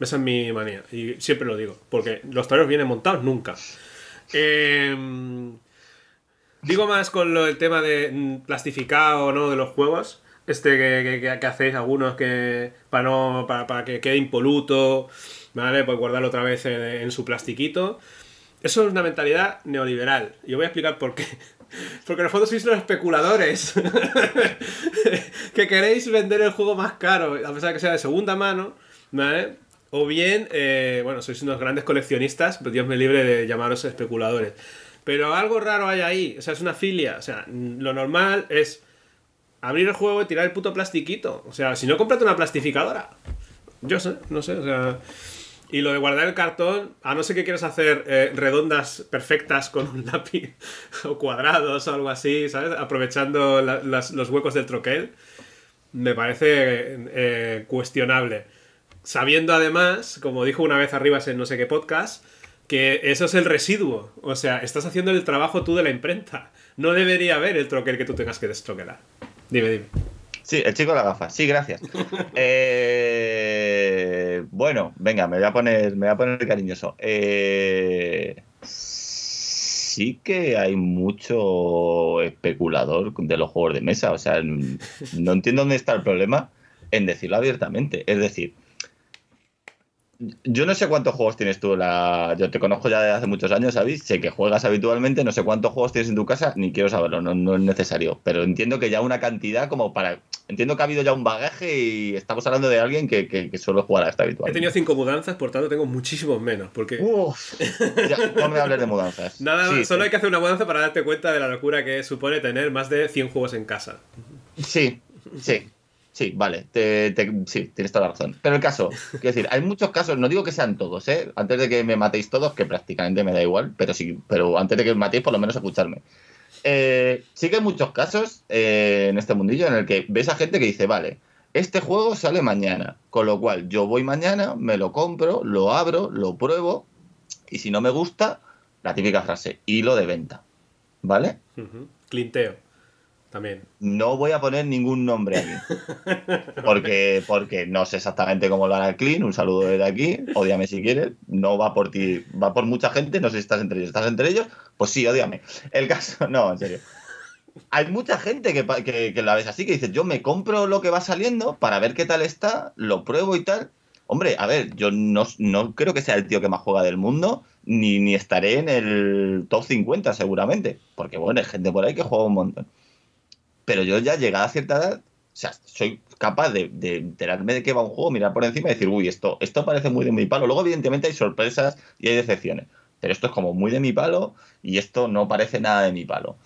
Esa es mi manía, y siempre lo digo, porque los tableros vienen montados nunca. Eh, digo más con lo, el tema de mm, plastificado o no de los juegos. Este que- que hacéis algunos que para no para, para que quede impoluto, ¿vale? Pues guardarlo otra vez en, su plastiquito. Eso es una mentalidad neoliberal. Y os voy a explicar por qué. Porque en el fondo sois los especuladores que queréis vender el juego más caro, a pesar de que sea de segunda mano, ¿vale? O bien, eh, bueno, sois unos grandes coleccionistas, pero Dios me libre de llamaros especuladores. Pero algo raro hay ahí, o sea, es una filia. O sea, lo normal es abrir el juego y tirar el puto plastiquito. O sea, si no, cómprate una plastificadora. Yo sé, no sé, o sea... Y lo de guardar el cartón, a no ser que quieras hacer eh, redondas perfectas con un lápiz o cuadrados o algo así, ¿sabes? Aprovechando los huecos del troquel, me parece eh, cuestionable. Sabiendo además, como dijo una vez arriba en no sé qué podcast, que eso es el residuo. O sea, estás haciendo el trabajo tú de la imprenta. No debería haber el troquel que tú tengas que destroquelar. Dime, dime. Sí, el chico de la gafa. Sí, gracias. Eh, bueno, venga, me voy a poner, me voy a poner cariñoso. Eh, sí que hay mucho especulador de los juegos de mesa. O sea, no entiendo dónde está el problema en decirlo abiertamente. Es decir, yo no sé cuántos juegos tienes tú. La... Yo te conozco ya desde hace muchos años, ¿sabes? Sé que juegas habitualmente, no sé cuántos juegos tienes en tu casa, ni quiero saberlo, no, es necesario. Pero entiendo que ya una cantidad como para. Entiendo que ha habido ya un bagaje y estamos hablando de alguien que, que, suele jugar a esta habitual. He tenido cinco mudanzas, por tanto tengo muchísimos menos. Porque... Uf, no me hables de mudanzas. Nada, solo hay que hacer una mudanza para darte cuenta de la locura que supone tener más de 100 juegos en casa. Sí, sí. Sí, vale, sí, tienes toda la razón. Pero el caso, quiero decir, hay muchos casos, no digo que sean todos, ¿eh? Antes de que me matéis todos, que prácticamente me da igual, pero sí, pero antes de que me matéis, por lo menos escucharme. Eh, sí que hay muchos casos eh, en este mundillo en el que ves a gente que dice, vale, este juego sale mañana, con lo cual yo voy mañana, me lo compro, lo abro, lo pruebo, y si no me gusta, la típica frase, hilo de venta, ¿vale? Clinteo. También. No voy a poner ningún nombre aquí. Porque, porque no sé exactamente cómo lo hará el Clean. Un saludo desde aquí. Ódiame si quieres. No va por ti, va por mucha gente. No sé si estás entre ellos. ¿Estás entre ellos? Pues sí, ódiame. El caso, no, en serio. Hay mucha gente que, que, la ves así, que dice, yo me compro lo que va saliendo para ver qué tal está, lo pruebo y tal. Hombre, a ver, yo no, no creo que sea el tío que más juega del mundo, ni, ni estaré en el top 50 seguramente. Porque bueno, hay gente por ahí que juega un montón pero yo ya llegada a cierta edad, o sea, soy capaz de, enterarme de qué va un juego, mirar por encima y decir, uy, esto, esto parece muy de mi palo. Luego, evidentemente, hay sorpresas y hay decepciones. Pero esto es como muy de mi palo y esto no parece nada de mi palo.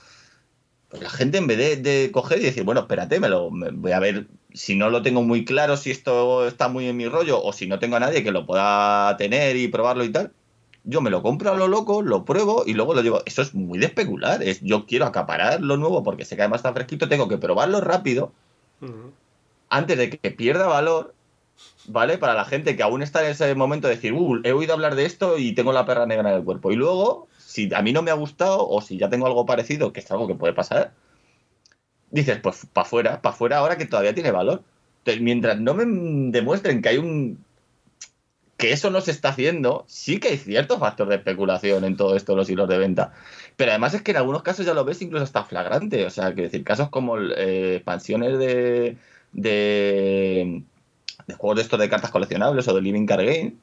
Pues la gente, en vez de, coger y decir, bueno, espérate, me lo voy a ver si no lo tengo muy claro, si esto está muy en mi rollo, o si no tengo a nadie que lo pueda tener y probarlo y tal, yo me lo compro a lo loco, lo pruebo y luego lo llevo. Eso es muy de especular. Es, yo quiero acaparar lo nuevo porque sé que además está fresquito, tengo que probarlo rápido antes de que pierda valor, ¿vale? Para la gente que aún está en ese momento de decir, uh, he oído hablar de esto y tengo la perra negra en el cuerpo. Y luego, si a mí no me ha gustado o si ya tengo algo parecido, que es algo que puede pasar, dices, pues para afuera, para afuera ahora que todavía tiene valor. mientras no me demuestren que hay un que eso no se está haciendo, sí que hay cierto factor de especulación en todo esto, los hilos de venta. Pero además es que en algunos casos ya lo ves incluso hasta flagrante. O sea, que decir, casos como eh, expansiones de, de, juegos de estos de cartas coleccionables o de Living Card Game,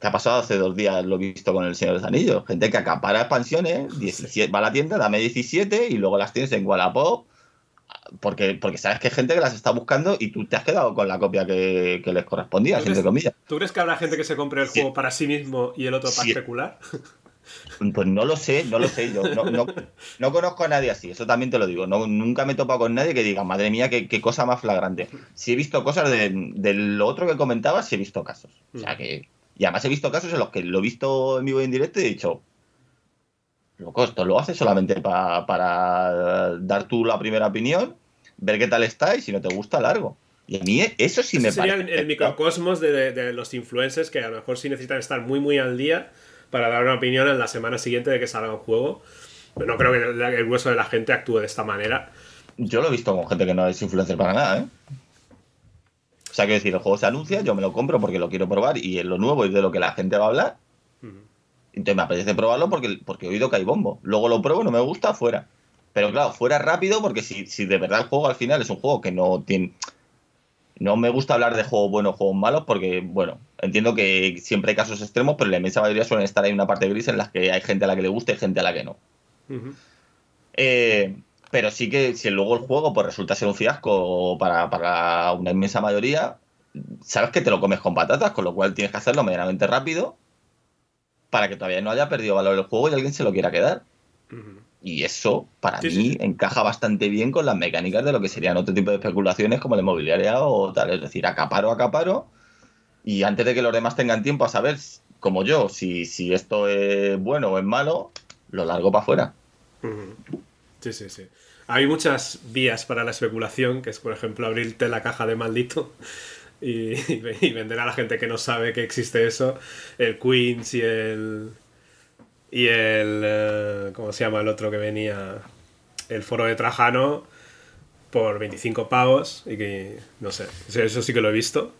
que ha pasado hace dos días, lo he visto con el Señor de los Anillos. Gente que acapara expansiones, 17, va a la tienda, dame 17 y luego las tienes en Wallapop porque, porque sabes que hay gente que las está buscando y tú te has quedado con la copia que, les correspondía, entre comillas. ¿Tú crees que habrá gente que se compre el juego para sí mismo y el otro para especular? Pues no lo sé, no lo sé. Yo no, conozco a nadie así, eso también te lo digo. No, nunca me he topado con nadie que diga, madre mía, qué, cosa más flagrante. Si he visto cosas de, lo otro que comentabas, sí he visto casos. O sea que. Y además he visto casos en los que lo he visto en vivo y en directo y he dicho, loco, esto lo haces solamente para dar tú la primera opinión ver qué tal está y si no te gusta, largo. Y a mí eso sí me sería el, microcosmos de, los influencers que a lo mejor sí necesitan estar muy, muy al día para dar una opinión en la semana siguiente de que salga un juego. Pero no creo que el, hueso de la gente actúe de esta manera. Yo lo he visto con gente que no es influencer para nada, ¿eh? O sea, quiero decir, el juego se anuncia, yo me lo compro porque lo quiero probar y es lo nuevo y de lo que la gente va a hablar. Entonces me apetece probarlo porque, porque he oído que hay bombo. Luego lo pruebo, no me gusta, fuera. Pero claro, fuera rápido porque si, si de verdad el juego al final es un juego que no tiene... No me gusta hablar de juegos buenos, juegos malos, porque, bueno, entiendo que siempre hay casos extremos, pero la inmensa mayoría suelen estar ahí una parte gris en las que hay gente a la que le gusta y gente a la que no. Eh, pero sí que si luego el juego pues resulta ser un fiasco para, para, una inmensa mayoría, sabes que te lo comes con patatas, con lo cual tienes que hacerlo medianamente rápido para que todavía no haya perdido valor el juego y alguien se lo quiera quedar. Y eso, para mí, encaja bastante bien con las mecánicas de lo que serían otro tipo de especulaciones como la inmobiliaria o tal. Es decir, acaparo, acaparo, y antes de que los demás tengan tiempo a saber, como yo, si, si esto es bueno o es malo, lo largo para afuera. Sí, sí, sí. Hay muchas vías para la especulación, que es, por ejemplo, abrirte la caja de maldito y, vender a la gente que no sabe que existe eso el Queens y el. Y el. Eh, ¿Cómo se llama el otro que venía? El foro de Trajano por 25 pavos y que. No sé. Eso sí que lo he visto.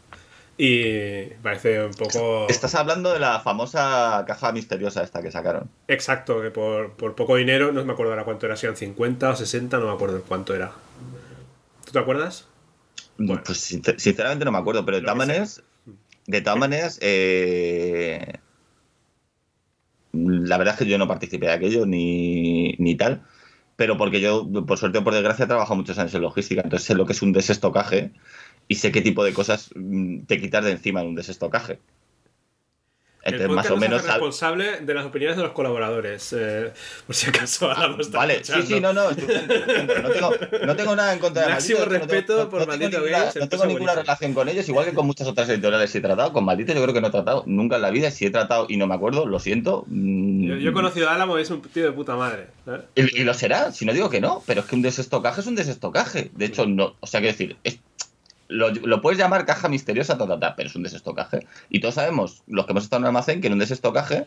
Y parece un poco. Estás hablando de la famosa caja misteriosa esta que sacaron. Exacto, que por, poco dinero, no me acuerdo ahora cuánto era, si eran 50 o 60, no me acuerdo cuánto era. ¿Tú te acuerdas? Pues sinceramente no me acuerdo, pero de todas maneras, de todas maneras, eh, la verdad es que yo no participé de aquello ni, ni tal, pero porque yo, por suerte o por desgracia, he trabajado muchos años en logística, entonces sé lo que es un desestocaje y sé qué tipo de cosas mm, te quitas de encima en un desestocaje. Entonces, más o menos. responsable de las opiniones de los colaboradores. Eh, por si acaso hablamos ah, Vale, sí, sí, no, no. no, tengo, no tengo nada en contra de Máximo respeto no por Maldito No tengo ninguna relación con ellos, igual que con muchas otras editoriales he tratado. Con Maldito yo creo que no he tratado nunca en la vida. Si he tratado y no me acuerdo, lo siento. Mm. Yo, he conocido a Álamo y es un tío de puta madre. ¿eh? Y, y, lo será, si no digo que no, pero es que un desestocaje es un desestocaje. De hecho, no. O sea, quiero decir, es, lo, puedes llamar caja misteriosa, pero es un desestocaje. Y todos sabemos, los que hemos estado en un almacén, que en un desestocaje,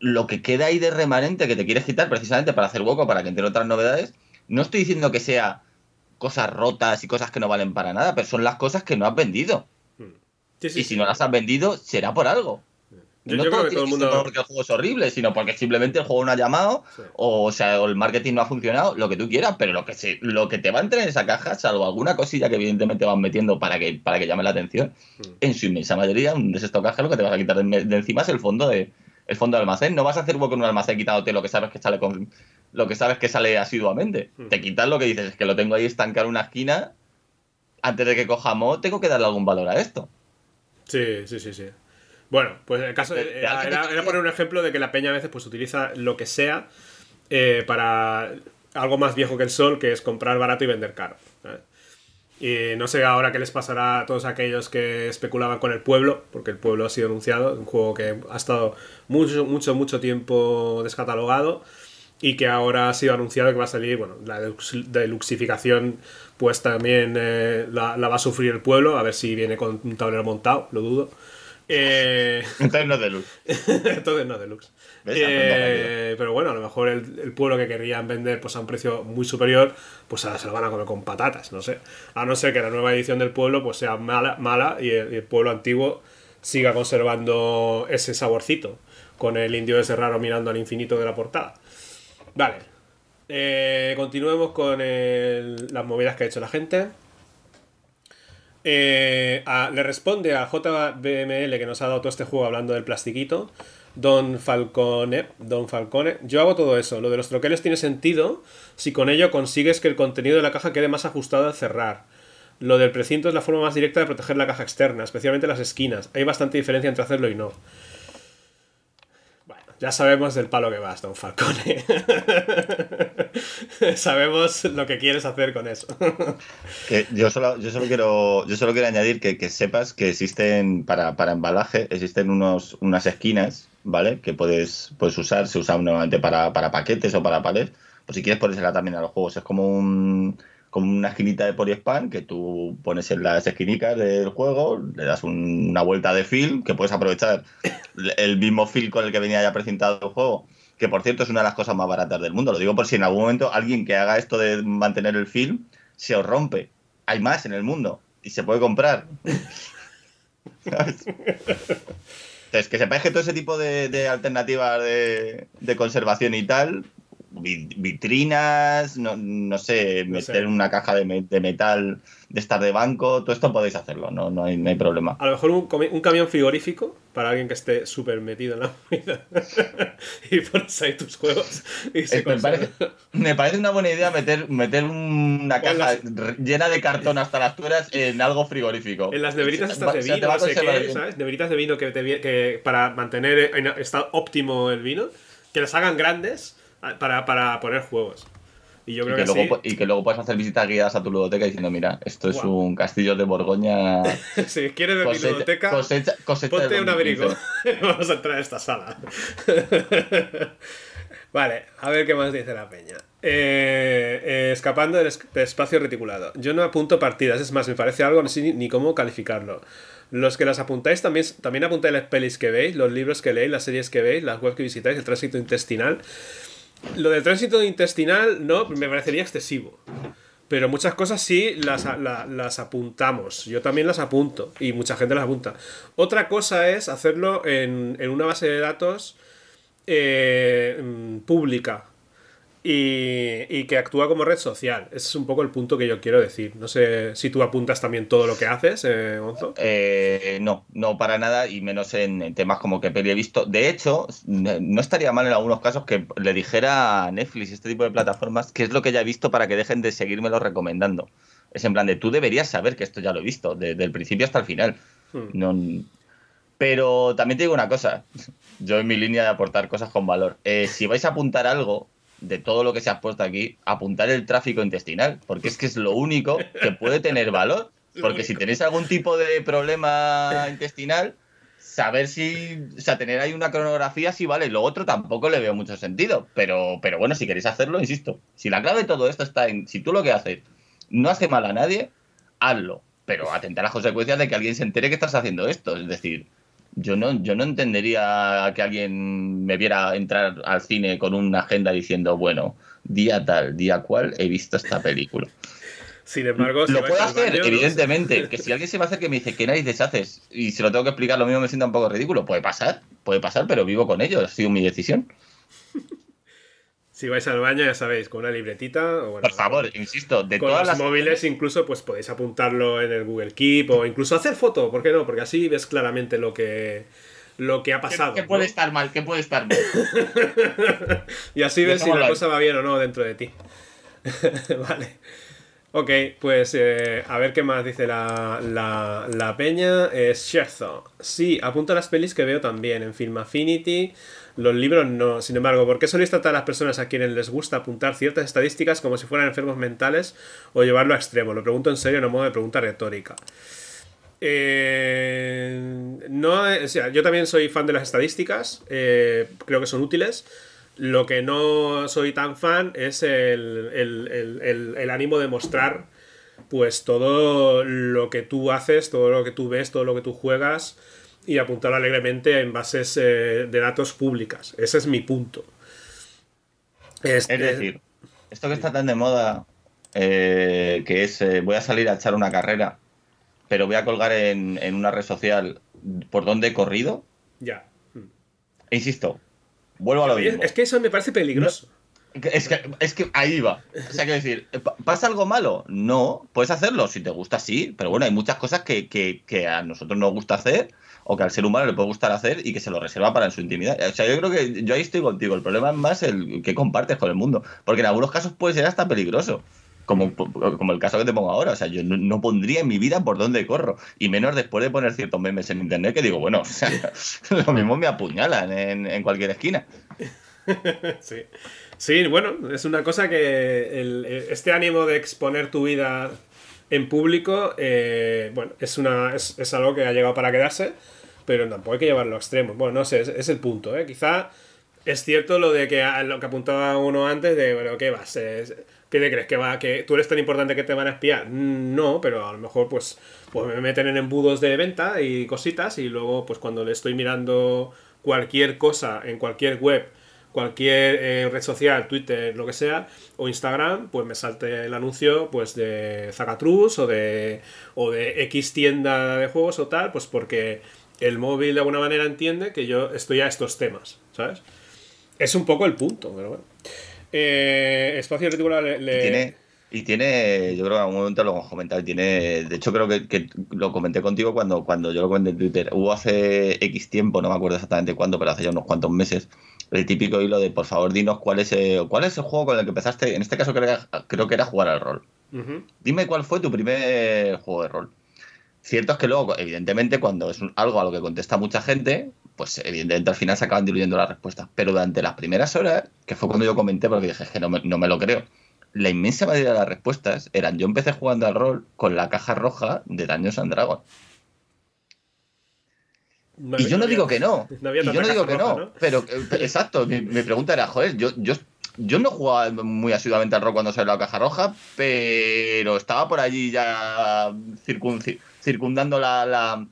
lo que queda ahí de remanente que te quieres quitar precisamente para hacer hueco, para que entre otras novedades, no estoy diciendo que sea cosas rotas y cosas que no valen para nada, pero son las cosas que no has vendido. Hmm. y si no las has vendido, será por algo. Yo, no creo que todo el mundo... porque el juego es horrible, sino porque simplemente el juego no ha llamado, o, sea, el marketing no ha funcionado, lo que tú quieras, pero lo que se, lo que te va a entrar en esa caja, salvo alguna cosilla que evidentemente van metiendo para que, para que llame la atención, mm. en su inmensa mayoría, un desestocaje lo que te vas a quitar de, encima es el fondo de el fondo del almacén. No vas a hacer hueco en un almacén quitándote lo que sabes que sale con lo que sabes que sale asiduamente. Mm. Te quitas lo que dices, es que lo tengo ahí estancado en una esquina, antes de que cojamos, tengo que darle algún valor a esto. Sí, sí, sí, sí. Bueno, pues el caso era, poner un ejemplo de que la peña a veces pues utiliza lo que sea eh, para algo más viejo que el sol, que es comprar barato y vender caro. Y no sé ahora qué les pasará a todos aquellos que especulaban con el pueblo, porque el pueblo ha sido anunciado, un juego que ha estado mucho, mucho, mucho tiempo descatalogado y que ahora ha sido anunciado que va a salir, bueno, la deluxificación pues también eh, la, la, va a sufrir el pueblo, a ver si viene con un tablero montado, lo dudo. Eh... Entonces no deluxe. Entonces no deluxe. Eh, pero bueno, a lo mejor el, pueblo que querrían vender pues a un precio muy superior, pues se lo van a comer con patatas, no sé. A no ser que la nueva edición del pueblo pues sea mala, mala y el, pueblo antiguo siga conservando ese saborcito, con el indio ese raro mirando al infinito de la portada. Vale. Eh, continuemos con las movidas que ha hecho la gente. Eh, le responde a JBML que nos ha dado todo este juego hablando del plastiquito. Don Falcone, Don Falcone, yo hago todo eso. Lo de los troqueles tiene sentido si con ello consigues que el contenido de la caja quede más ajustado al cerrar. Lo del precinto es la forma más directa de proteger la caja externa, especialmente las esquinas. Hay bastante diferencia entre hacerlo y no. Ya sabemos del palo que vas, don Falcone. sabemos lo que quieres hacer con eso. yo, solo, yo, solo quiero, yo solo quiero añadir que, sepas que existen, para, embalaje, existen unos, unas esquinas, ¿vale? Que puedes, puedes usar, se usan nuevamente para, para paquetes o para palets. O si quieres ponérsela también a los juegos. Es como un como una esquinita de poliespan que tú pones en las esquinicas del juego, le das una vuelta de film, que puedes aprovechar el mismo film con el que venía ya presentado el juego, que por cierto es una de las cosas más baratas del mundo. Lo digo por si en algún momento alguien que haga esto de mantener el film se os rompe. Hay más en el mundo y se puede comprar. Entonces, que sepáis que todo ese tipo de, alternativas de, de, conservación y tal vitrinas, no, no sé, meter una caja de, metal de estar de banco, todo esto podéis hacerlo, no, no, hay, problema. A lo mejor un, camión frigorífico para alguien que esté súper metido en la vida y pones ahí tus juegos. me, parece, una buena idea meter, meter una caja llena de cartón hasta las tueras en algo frigorífico. En las neveritas estas de vino, no sé qué, ¿sabes? Neveritas de vino que, que para mantener en estado óptimo el vino, que las hagan grandes para, para poner juegos. Y yo creo y que, que, luego, sí. y que luego puedes hacer visitas guiadas a tu ludoteca diciendo, mira, esto es Guau. un castillo de Borgoña. si quieres ver mi ludoteca, cosecha, cosecha ponte un abrigo. 2015. Vamos a entrar a esta sala. vale, a ver qué más dice la peña. Eh, eh, escapando del, es- del espacio reticulado. Yo no apunto partidas, es más, me parece algo, no sé ni, ni cómo calificarlo. Los que las apuntáis también, también apuntáis las pelis que veis, los libros que leéis, las series que veis, las webs que visitáis, el tránsito intestinal. Lo del tránsito intestinal no, me parecería excesivo. Pero muchas cosas sí las, las apuntamos. Yo también las apunto. Y mucha gente las apunta. Otra cosa es hacerlo en, en una base de datos eh, mm, pública. Y, y que actúa como red social. Ese es un poco el punto que yo quiero decir. No sé si tú apuntas también todo lo que haces, eh, Gonzo. Eh, no, no para nada, y menos en, en temas como que peli he visto. De hecho, no estaría mal en algunos casos que le dijera a Netflix y este tipo de plataformas qué es lo que ya he visto para que dejen de seguírmelo recomendando. Es en plan de tú deberías saber que esto ya lo he visto, desde el principio hasta el final. Hmm. No, pero también te digo una cosa, yo en mi línea de aportar cosas con valor. Eh, si vais a apuntar algo de todo lo que se ha puesto aquí, apuntar el tráfico intestinal, porque es que es lo único que puede tener valor. Porque si tenéis algún tipo de problema intestinal, saber si, o sea, tener ahí una cronografía sí vale. Lo otro tampoco le veo mucho sentido. Pero, pero bueno, si queréis hacerlo, insisto. Si la clave de todo esto está en, si tú lo que haces no hace mal a nadie, hazlo. Pero atenta a las consecuencias de que alguien se entere que estás haciendo esto. Es decir, yo no, yo no entendería que alguien me viera entrar al cine con una agenda diciendo, bueno, día tal, día cual, he visto esta película. Sin embargo, Lo puedo hacer, baño, ¿no? evidentemente. Que si alguien se va a hacer que me dice, ¿qué narices haces? Y se lo tengo que explicar, lo mismo me sienta un poco ridículo. Puede pasar, puede pasar, pero vivo con ello, ha sido mi decisión. Si vais al baño, ya sabéis, con una libretita. O bueno, Por favor, insisto, de con todas los las móviles incluso pues podéis apuntarlo en el Google Keep o incluso hacer foto, ¿por qué no? Porque así ves claramente lo que lo que ha ¿Qué, pasado. qué puede estar mal? ¿Qué puede estar mal? y así ves si la cosa va bien o no dentro de ti. vale. Ok, pues eh, a ver qué más dice la, la, la peña. Es Scherzo. Sí, apunta las pelis que veo también en Film Affinity. Los libros no. Sin embargo, ¿por qué soléis tratar a las personas a quienes les gusta apuntar ciertas estadísticas como si fueran enfermos mentales o llevarlo a extremo? Lo pregunto en serio, no modo de pregunta retórica. Eh, no, eh, o sea, yo también soy fan de las estadísticas, eh, creo que son útiles. Lo que no soy tan fan es el, el- el- el- el ánimo de mostrar pues todo lo que tú haces, todo lo que tú ves, todo lo que tú juegas y apuntarlo alegremente en bases eh, de datos públicas. Ese es mi punto. Es decir, esto que está tan de moda, eh, que es eh, voy a salir a echar una carrera, pero voy a colgar en, en una red social por donde he corrido, ya. e insisto, vuelvo a lo mismo. Es que eso me parece peligroso. Es que, es que ahí va. O sea, quiero decir, ¿pa- ¿pasa algo malo? No, puedes hacerlo, si te gusta, sí, pero bueno, hay muchas cosas que, que- que a nosotros nos gusta hacer o que al ser humano le puede gustar hacer y que se lo reserva para en su intimidad. O sea, yo creo que yo ahí estoy contigo. El problema es más el que compartes con el mundo, porque en algunos casos puede ser hasta peligroso. Como, como el caso que te pongo ahora, o sea, yo no, no pondría en mi vida por dónde corro, y menos después de poner ciertos memes en internet que digo, bueno, o sea, lo mismo me apuñalan en, en cualquier esquina. Sí. Sí, bueno, es una cosa que el- este ánimo de exponer tu vida en público, eh, bueno, es, una, es, es algo que ha llegado para quedarse, pero tampoco hay que llevarlo a extremos. Bueno, no sé, es, es el punto, ¿eh? Quizá es cierto lo de que lo que apuntaba uno antes de, bueno, ¿qué vas? ¿Qué te crees? ¿Que, va, ¿Que tú eres tan importante que te van a espiar? Mm, No, pero a lo mejor pues, pues me meten en embudos de venta y cositas y luego pues cuando le estoy mirando cualquier cosa en cualquier web cualquier eh, red social, Twitter, lo que sea, o Instagram, pues me salte el anuncio pues de Zacatrus o de, o de X tienda de juegos o tal, pues porque el móvil de alguna manera entiende que yo estoy a estos temas, ¿sabes? Es un poco el punto, pero bueno. Eh, espacio reticular tiene, y tiene, yo creo que en algún momento lo hemos comentado, y tiene, de hecho creo que, que lo comenté contigo cuando, cuando yo lo comenté en Twitter, hubo hace X tiempo, no me acuerdo exactamente cuándo, pero hace ya unos cuantos meses, el típico hilo de por favor dinos cuál es, eh, cuál es el juego con el que empezaste, en este caso creo que era, creo que era jugar al rol. Dime cuál fue tu primer juego de rol. Cierto es que luego, evidentemente, cuando es algo a lo que contesta mucha gente, pues evidentemente al final se acaban diluyendo las respuestas. Pero durante las primeras horas, que fue cuando yo comenté, porque dije, es que no me, no me lo creo, la inmensa mayoría de las respuestas eran yo empecé jugando al rol con la caja roja de Daños and Dragons. Y yo no, digo que no. y yo no digo que no, Pero, eh, exacto, mi, pregunta era, joder, yo, yo, yo no jugaba muy asiduamente al rol cuando salió la caja roja, pero estaba por allí ya circundando la,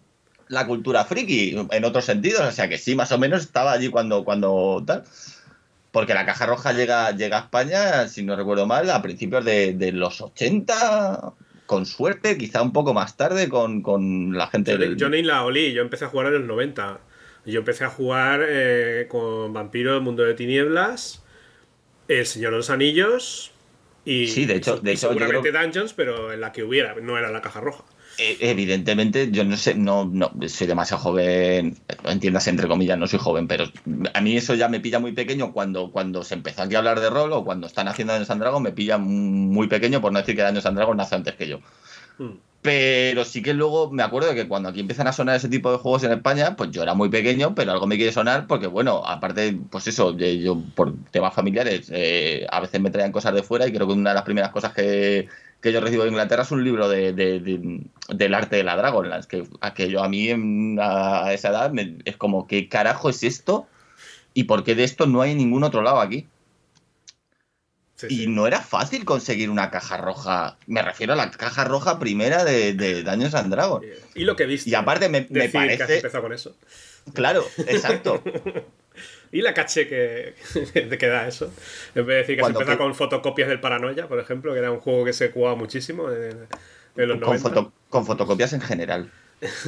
la, cultura friki en otros sentidos. O sea que sí, más o menos estaba allí cuando, cuando tal. Porque la caja roja llega, llega a España, si no recuerdo mal, a principios de, los 80, con suerte, quizá un poco más tarde con, la gente del... Yo ni la olí, yo empecé a jugar en los 90. Yo empecé a jugar eh, con Vampiro, El Mundo de Tinieblas, El Señor de los Anillos y, sí, de hecho, de seguramente Dungeons, pero en la que hubiera, no era la caja roja. Eh, evidentemente, yo no sé, no, no soy demasiado joven, entiendas entre comillas, no soy joven, pero a mí eso ya me pilla muy pequeño cuando, cuando se empezó aquí a hablar de rol o cuando están haciendo Daños and me pilla muy pequeño por no decir que Daños and nace antes que yo. Hmm. Pero sí que luego me acuerdo de que cuando aquí empiezan a sonar ese tipo de juegos en España, pues yo era muy pequeño, pero algo me quiere sonar porque, bueno, aparte, pues eso, yo por temas familiares, eh, a veces me traían cosas de fuera y creo que una de las primeras cosas que, que yo recibo de Inglaterra es un libro de, del arte de la Dragonlance, que aquello a mí a esa edad es como, ¿qué carajo es esto? ¿Y por qué de esto no hay en ningún otro lado aquí? y no era fácil conseguir una caja roja. Me refiero a la caja roja primera de, de Daños and Dragons. Y lo que viste. Y aparte me, me parece. Que has con eso. Claro, exacto. y la caché que, que, da eso. En vez de decir que se empieza con fotocopias del Paranoia, por ejemplo, que era un juego que se jugaba muchísimo en, los con, con fotocopias en general.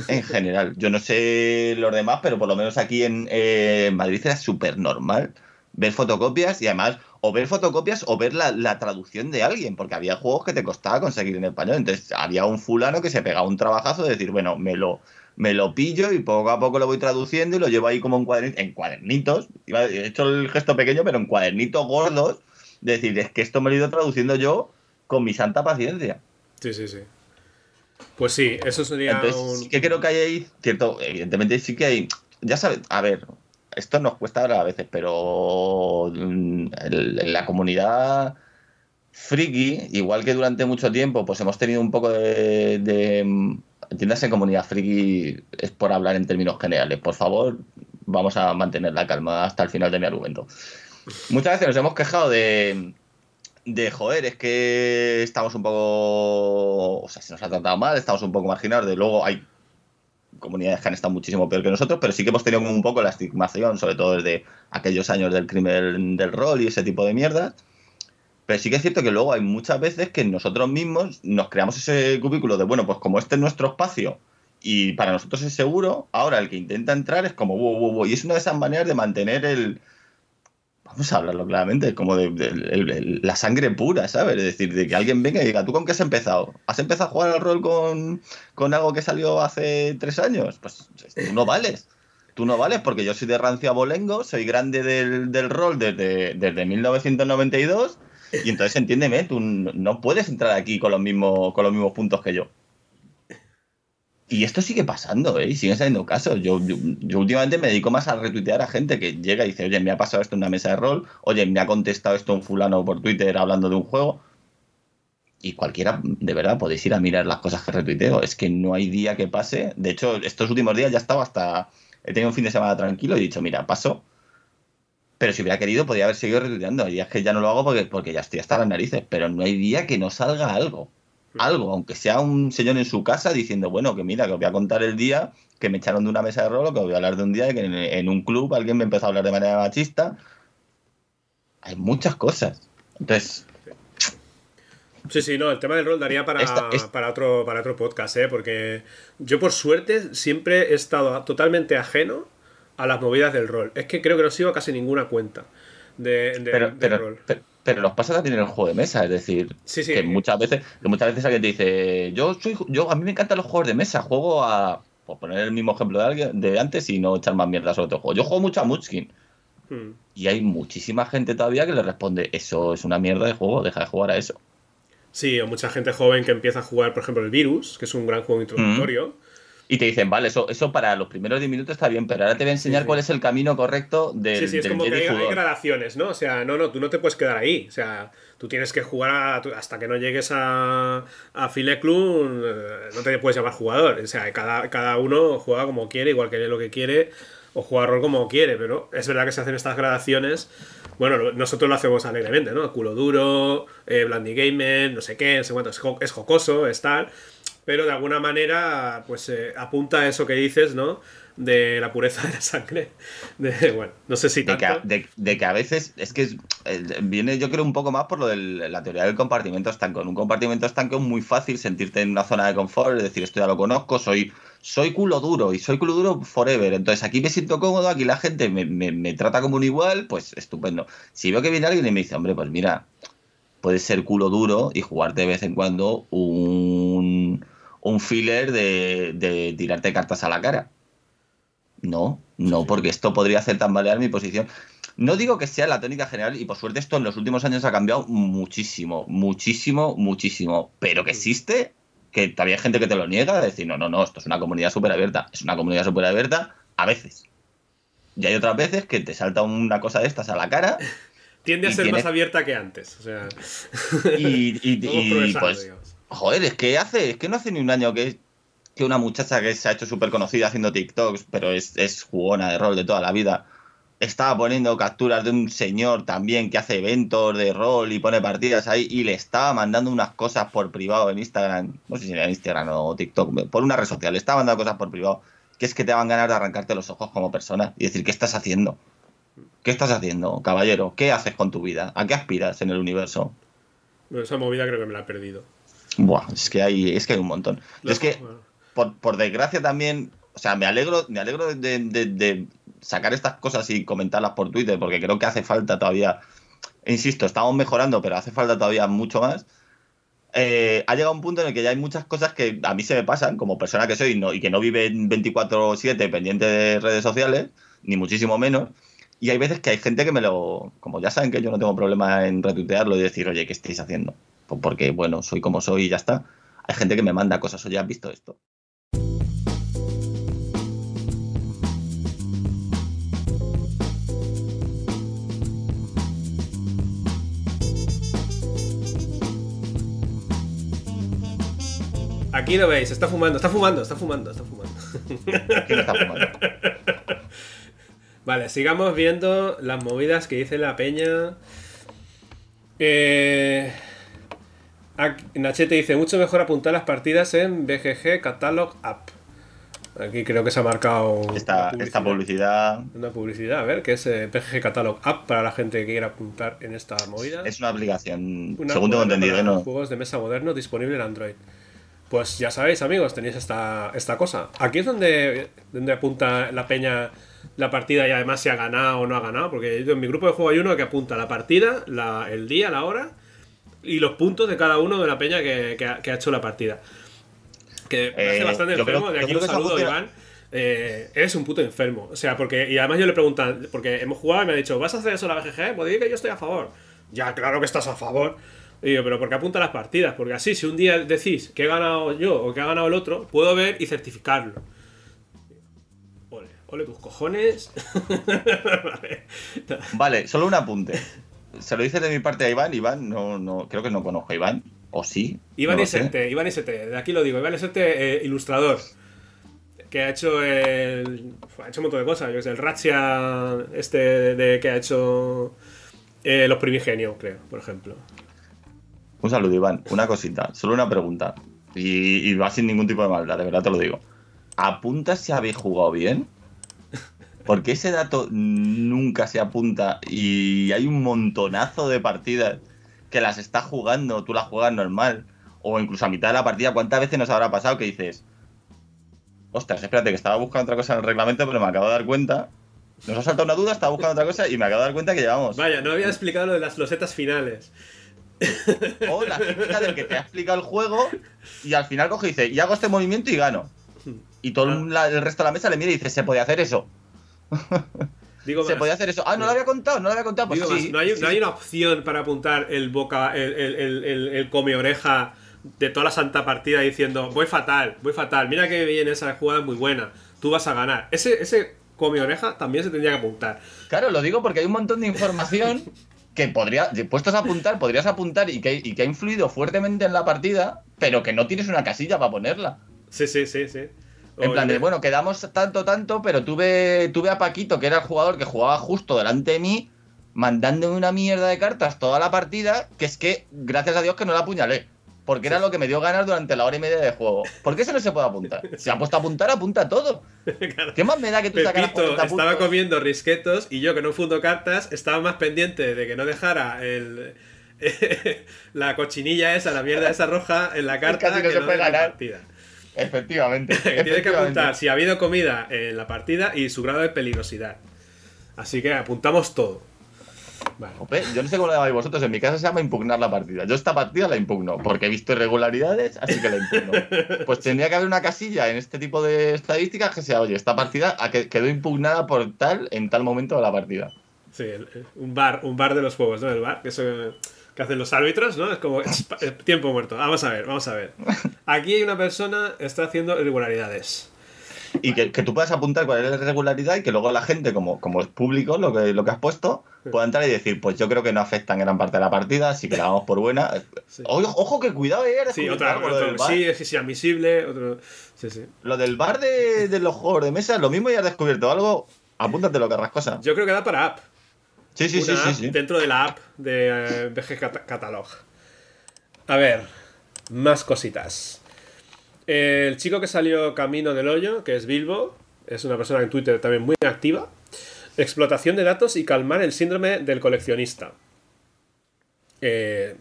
En general. Yo no sé los demás, pero por lo menos aquí en, eh, Madrid era súper normal ver fotocopias y además o ver fotocopias o ver la, la, traducción de alguien, porque había juegos que te costaba conseguir en español. Entonces había un fulano que se pegaba un trabajazo de decir, bueno, me lo, me lo pillo y poco a poco lo voy traduciendo y lo llevo ahí como en, cuadernito, en cuadernitos. He hecho el gesto pequeño, pero en cuadernitos gordos. De decir, es que esto me lo he ido traduciendo yo con mi santa paciencia. Sí, sí, sí. Pues sí, eso sería Entonces, un... sí que creo que hay ahí, cierto, evidentemente sí que hay, ya sabes, a ver, esto nos cuesta ahora a veces, pero en la comunidad friki, igual que durante mucho tiempo, pues hemos tenido un poco de, de entiéndase comunidad friki es por hablar en términos generales. Por favor, vamos a mantener la calma hasta el final de mi argumento. Muchas veces nos hemos quejado de, de joder, es que estamos un poco, o sea, se nos ha tratado mal, estamos un poco marginados, de luego hay comunidades que han estado muchísimo peor que nosotros, pero sí que hemos tenido un poco la estigmación, sobre todo desde aquellos años del crimen del rol y ese tipo de mierda. Pero sí que es cierto que luego hay muchas veces que nosotros mismos nos creamos ese cubículo de, bueno, pues como este es nuestro espacio y para nosotros es seguro, ahora el que intenta entrar es como, wow, wow, wow. Y es una de esas maneras de mantener el... Vamos a hablarlo claramente, como de, la sangre pura, ¿sabes? Es decir, de que alguien venga y diga, ¿tú con qué has empezado? ¿Has empezado a jugar al rol con, con algo que salió hace tres años? Pues tú no vales. Tú no vales porque yo soy de rancio abolengo, soy grande del, del rol desde, desde 1992 y entonces entiéndeme, tú no puedes entrar aquí con los mismos, con los mismos puntos que yo. Y esto sigue pasando, ¿eh? Y siguen saliendo casos. Yo, yo, últimamente me dedico más a retuitear a gente que llega y dice, oye, me ha pasado esto en una mesa de rol, oye, me ha contestado esto un fulano por Twitter hablando de un juego. Y cualquiera, de verdad, podéis ir a mirar las cosas que retuiteo. Es que no hay día que pase. De hecho, estos últimos días ya estaba hasta... He tenido un fin de semana tranquilo y he dicho, mira, paso pero si hubiera querido, podría haber seguido retuiteando. Y es que ya no lo hago porque, porque ya estoy hasta las narices. Pero no hay día que no salga algo. Algo, aunque sea un señor en su casa diciendo, bueno, que mira, que os voy a contar el día que me echaron de una mesa de rol, que os voy a hablar de un día que en, un club alguien me empezó a hablar de manera machista. Hay muchas cosas. Entonces, Sí, sí, no, el tema del rol daría para, para, otro, para otro podcast, ¿eh? porque yo por suerte siempre he estado totalmente ajeno a las movidas del rol. Es que creo que no sigo casi ninguna cuenta de, pero, del rol. Pero, los pasa también en el juego de mesa, es decir, que muchas veces, que muchas veces alguien te dice, yo soy, yo a mí me encantan los juegos de mesa, juego a, por poner el mismo ejemplo de alguien de antes y no echar más mierda sobre otro juego. Yo juego mucho a Munchkin. Hmm. Y hay muchísima gente todavía que le responde, eso es una mierda de juego, deja de jugar a eso. Sí, o mucha gente joven que empieza a jugar, por ejemplo, el Virus, que es un gran juego introductorio. Y te dicen, vale, eso, eso para los primeros 10 minutos está bien, pero ahora te voy a enseñar cuál es el camino correcto del Sí, sí, es como que hay, hay gradaciones, ¿no? O sea, no, no, tú no te puedes quedar ahí. O sea, tú tienes que jugar a- hasta que no llegues a, a Fileclun, eh, no te puedes llamar jugador. O sea, cada, cada uno juega como quiere, igual que lo que quiere, o juega rol como quiere, pero es verdad que se hacen estas gradaciones. Bueno, nosotros lo hacemos alegremente, ¿no? Culo duro, eh, Blandy Gamer, no sé qué, no sé cuánto, es, jo- es jocoso, es tal. Pero de alguna manera, pues eh, apunta a eso que dices, ¿no? De la pureza de la sangre. De, bueno, no sé si De tanto. que, a, de- de que a veces es que es- eh, viene yo creo un poco más por lo de la teoría del compartimento estanco. En un compartimento estanco es muy fácil sentirte en una zona de confort, es decir, esto ya lo conozco, soy, soy culo duro y soy culo duro forever. Entonces aquí me siento cómodo, aquí la gente me, me- me trata como un igual, pues estupendo. Si veo que viene alguien y me dice, hombre, pues mira, puedes ser culo duro y jugarte de vez en cuando un, un filler de, de tirarte cartas a la cara. No, no, porque esto podría hacer tambalear mi posición. No digo que sea la tónica general, y por suerte esto en los últimos años ha cambiado muchísimo, muchísimo, muchísimo. Pero que existe, que todavía hay gente que te lo niega, de decir, no, no, no, esto es una comunidad súper abierta. Es una comunidad súper abierta a veces. Y hay otras veces que te salta una cosa de estas a la cara Tiende a ser más abierta que antes. O sea, y, pues, digamos. Joder, es que hace, es que no hace ni un año que, una muchacha que se ha hecho súper conocida haciendo TikToks, pero es, es jugona de rol de toda la vida, estaba poniendo capturas de un señor también que hace eventos de rol y pone partidas ahí y le estaba mandando unas cosas por privado en Instagram, no sé si era Instagram o TikTok, por una red social, le estaba mandando cosas por privado, que es que te van ganas de arrancarte los ojos como persona y decir, ¿qué estás haciendo? ¿Qué estás haciendo, caballero? ¿Qué haces con tu vida? ¿A qué aspiras en el universo? Esa movida creo que me la he perdido. Buah, es que hay, es que hay un montón. es que, por, por desgracia también, o sea, me alegro, me alegro de, de- de sacar estas cosas y comentarlas por Twitter, porque creo que hace falta todavía, insisto, estamos mejorando, pero hace falta todavía mucho más. Eh, ha llegado un punto en el que ya hay muchas cosas que a mí se me pasan, como persona que soy y no- y que no vive en 24-7 pendiente de redes sociales, ni muchísimo menos. Y hay veces que hay gente que me lo. Como ya saben que yo no tengo problema en retuitearlo y decir, oye, ¿qué estáis haciendo? Pues porque, bueno, soy como soy y ya está. Hay gente que me manda cosas, oye, ¿has visto esto? Aquí lo veis, está fumando, está fumando, está fumando, está fumando. ¿Quién está fumando? Vale, sigamos viendo las movidas que dice la peña. Eh, aquí- Nachete dice, mucho mejor apuntar las partidas en BGG Catalog App. Aquí creo que se ha marcado Esta, publicidad Una publicidad, a ver, que es eh, BGG Catalog App para la gente que quiera apuntar en esta movida. es una aplicación, Una según tengo entendido, ¿no? Juegos de mesa modernos disponible en Android. Pues ya sabéis, amigos, tenéis esta, esta cosa. Aquí es donde, donde apunta la peña la partida y además si ha ganado o no ha ganado. Porque yo en mi grupo de juego hay uno que apunta la partida, la- el día, la hora y los puntos de cada uno de la peña que, que ha, que ha hecho la partida. Que me hace Eh, bastante yo creo- enfermo. De yo aquí un saludo, Iván. Eh, eres un puto enfermo. O sea, porque. Y además yo le preguntan, porque hemos jugado y me ha dicho, ¿vas a hacer eso la BGG? Pues que yo estoy a favor. Ya, claro que estás a favor. Y digo, pero ¿por qué apunta las partidas? Porque así, si un día decís que he ganado yo o que ha ganado el otro, puedo ver y certificarlo. Ole, ole tus cojones. vale. Vale, solo un apunte. Se lo dice de mi parte a Iván. Iván, no, no, creo que no conozco a Iván. ¿O sí? Iván No. Isete, Iván Isete, de aquí lo digo, Iván Isete, eh, ilustrador. Que ha hecho el. Ha hecho un montón de cosas. Yo sé, el Ratsia, este de, que ha hecho. eh, los primigenios, creo, por ejemplo. Un saludo, Iván. Una cosita, solo una pregunta. Y, y va sin ningún tipo de maldad, de verdad te lo digo. ¿Apuntas si habéis jugado bien? Porque ese dato nunca se apunta y hay un montonazo de partidas que las estás jugando, tú las juegas normal, o incluso a mitad de la partida, ¿cuántas veces nos habrá pasado que dices, ostras, espérate, que estaba buscando otra cosa en el reglamento, pero me acabo de dar cuenta, nos ha saltado una duda, estaba buscando otra cosa y me acabo de dar cuenta que llevamos Vaya, no había explicado lo de las losetas finales. O la típica del que te ha explicado el juego y al final coge y dice, y hago este movimiento y gano. Y todo el, la- el resto de la mesa le mira y dice, se podía hacer eso. Digo Se más, podía hacer eso. Ah, no lo había contado, no lo había contado. Pues digo sí. más, no, hay, sí, no hay sí. una opción para apuntar el boca, el, el, el- el- el come oreja de toda la santa partida diciendo, voy fatal, voy fatal, mira que bien esa jugada es muy buena, tú vas a ganar. Ese, ese come oreja también se tendría que apuntar. Claro, lo digo porque hay un montón de información que podría, puestos a apuntar, podrías apuntar y que, y que ha influido fuertemente en la partida, pero que no tienes una casilla para ponerla. Sí, sí, sí, sí. En plan de, bueno, quedamos tanto, tanto, pero tuve, tuve a Paquito, que era el jugador que jugaba justo delante de mí, mandándome una mierda de cartas toda la partida, que es que, gracias a Dios, que no la apuñalé. Porque era lo que me dio ganas durante la hora y media de juego. ¿Por qué eso no se puede apuntar? Si ha puesto a apuntar, apunta todo. ¿Qué más me da que tú sacaras Pepito estaba comiendo risquetos y yo que no fundo cartas estaba más pendiente de que no dejara el la cochinilla esa, la mierda esa roja en la carta Casi no que se no puede ganar. partida. Efectivamente. Tiene que apuntar si ha habido comida en la partida y su grado de peligrosidad. Así que apuntamos todo. Vale. Yo no sé cómo lo llamáis vosotros, en mi casa se llama impugnar la partida. Yo esta partida la impugno, porque he visto irregularidades, así que la impugno. Pues tendría que haber una casilla en este tipo de estadísticas que sea, oye, esta partida quedó impugnada por tal en tal momento de la partida. Sí, un bar, un bar de los juegos, ¿no? El bar, que eso que hacen los árbitros, ¿no? Es como eh, tiempo muerto. Vamos a ver, vamos a ver. Aquí hay una persona que está haciendo irregularidades. Y que, que tú puedas apuntar cuál es la irregularidad y que luego la gente, como, como es público lo que, lo que has puesto, pueda entrar y decir, pues yo creo que no afecta en gran parte de la partida, así que la damos por buena. Sí. Ojo, ojo, que cuidado, eh, Sí, otra, lo, otro- sí, sí, sí, admisible, otro... Sí, sí. lo del bar de, de los juegos de mesa, lo mismo ya has descubierto algo, apúntatelo, carrascosa. Yo creo que da para app. Sí, sí, sí, Una sí, app sí. Dentro de la app de eh, BG Cat- Catalog. A ver, más cositas. El chico que salió camino del hoyo, que es Bilbo, es una persona en Twitter también muy activa. Explotación de datos y calmar el síndrome del coleccionista. Eh,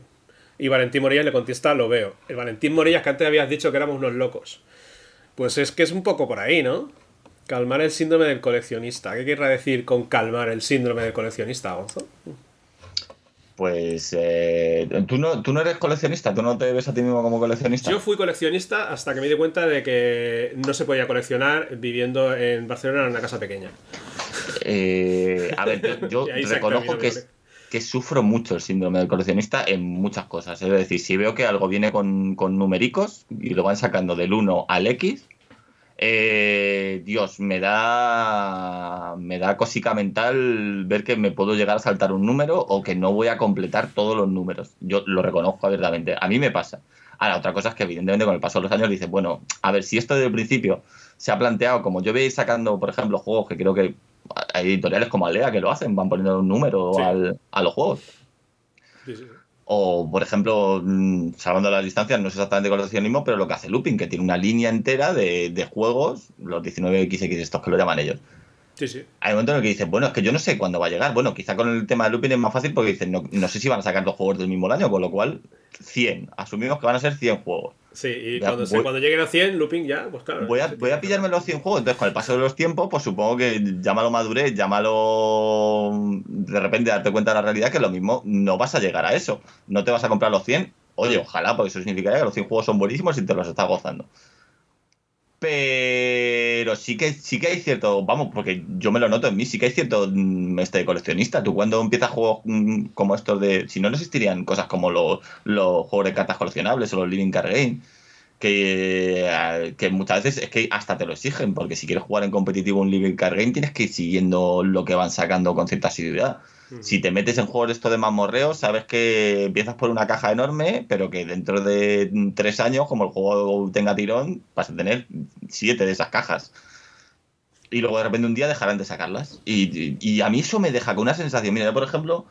y Valentín Morillas le contesta, lo veo. El Valentín Morillas que antes habías dicho que éramos unos locos. Pues es que es un poco por ahí, ¿no? Calmar el síndrome del coleccionista. ¿Qué querrá decir con calmar el síndrome del coleccionista, Gonzo? Pues eh, ¿tú, no, tú no eres coleccionista, tú no te ves a ti mismo como coleccionista. Yo fui coleccionista hasta que me di cuenta de que no se podía coleccionar viviendo en Barcelona en una casa pequeña. Eh, a ver, yo, reconozco que, que sufro mucho el síndrome del coleccionista en muchas cosas. Es decir, si veo que algo viene con, con numericos y lo van sacando del 1 al X, eh, Dios, me da, me da cosica mental ver que me puedo llegar a saltar un número o que no voy a completar todos los números. Yo lo reconozco abiertamente. A mí me pasa. Ahora, otra cosa es que evidentemente con el paso de los años dices, bueno, a ver, si esto desde el principio se ha planteado, como yo veis sacando, por ejemplo, juegos que creo que hay editoriales como Alea que lo hacen, van poniendo un número Sí. al- a los juegos. Sí, sí. O, por ejemplo, mm, salvando las distancias, no es exactamente coleccionismo, pero lo que hace Looping, que tiene una línea entera de, de juegos, los 19XX estos que lo llaman ellos. Sí, sí. Hay un momento en el que dices, bueno, es que yo no sé cuándo va a llegar. Bueno, quizá con el tema de Looping es más fácil porque dicen, no, no sé si van a sacar los juegos del mismo año, con lo cual 100. Asumimos que van a ser 100 juegos. Sí, y Ya, cuando, voy- cuando lleguen a 100, looping ya, pues claro. Voy a, voy a pillarme los 100 juegos. Entonces, con el paso de los tiempos, pues supongo que llámalo madurez, llámalo de repente darte cuenta de la realidad que lo mismo no vas a llegar a eso. No te vas a comprar los 100. Oye, ojalá, porque eso significaría que los 100 juegos son buenísimos y te los estás gozando. Pero sí que, sí que hay cierto, vamos, porque yo me lo noto en mí, sí que hay cierto mm, este coleccionista. Tú cuando empiezas juegos mm, como estos de... Si no, no existirían cosas como los, los juegos de cartas coleccionables o los Living Card Game que, eh, que muchas veces es que hasta te lo exigen, porque si quieres jugar en competitivo un Living Card Game tienes que ir siguiendo lo que van sacando con cierta asiduidad. Si te metes en juegos de esto de mamorreo, sabes que empiezas por una caja enorme, pero que dentro de tres años, como el juego tenga tirón, vas a tener siete de esas cajas. Y luego de repente un día dejarán de sacarlas. Y, y- a mí eso me deja con una sensación. Mira, yo por ejemplo,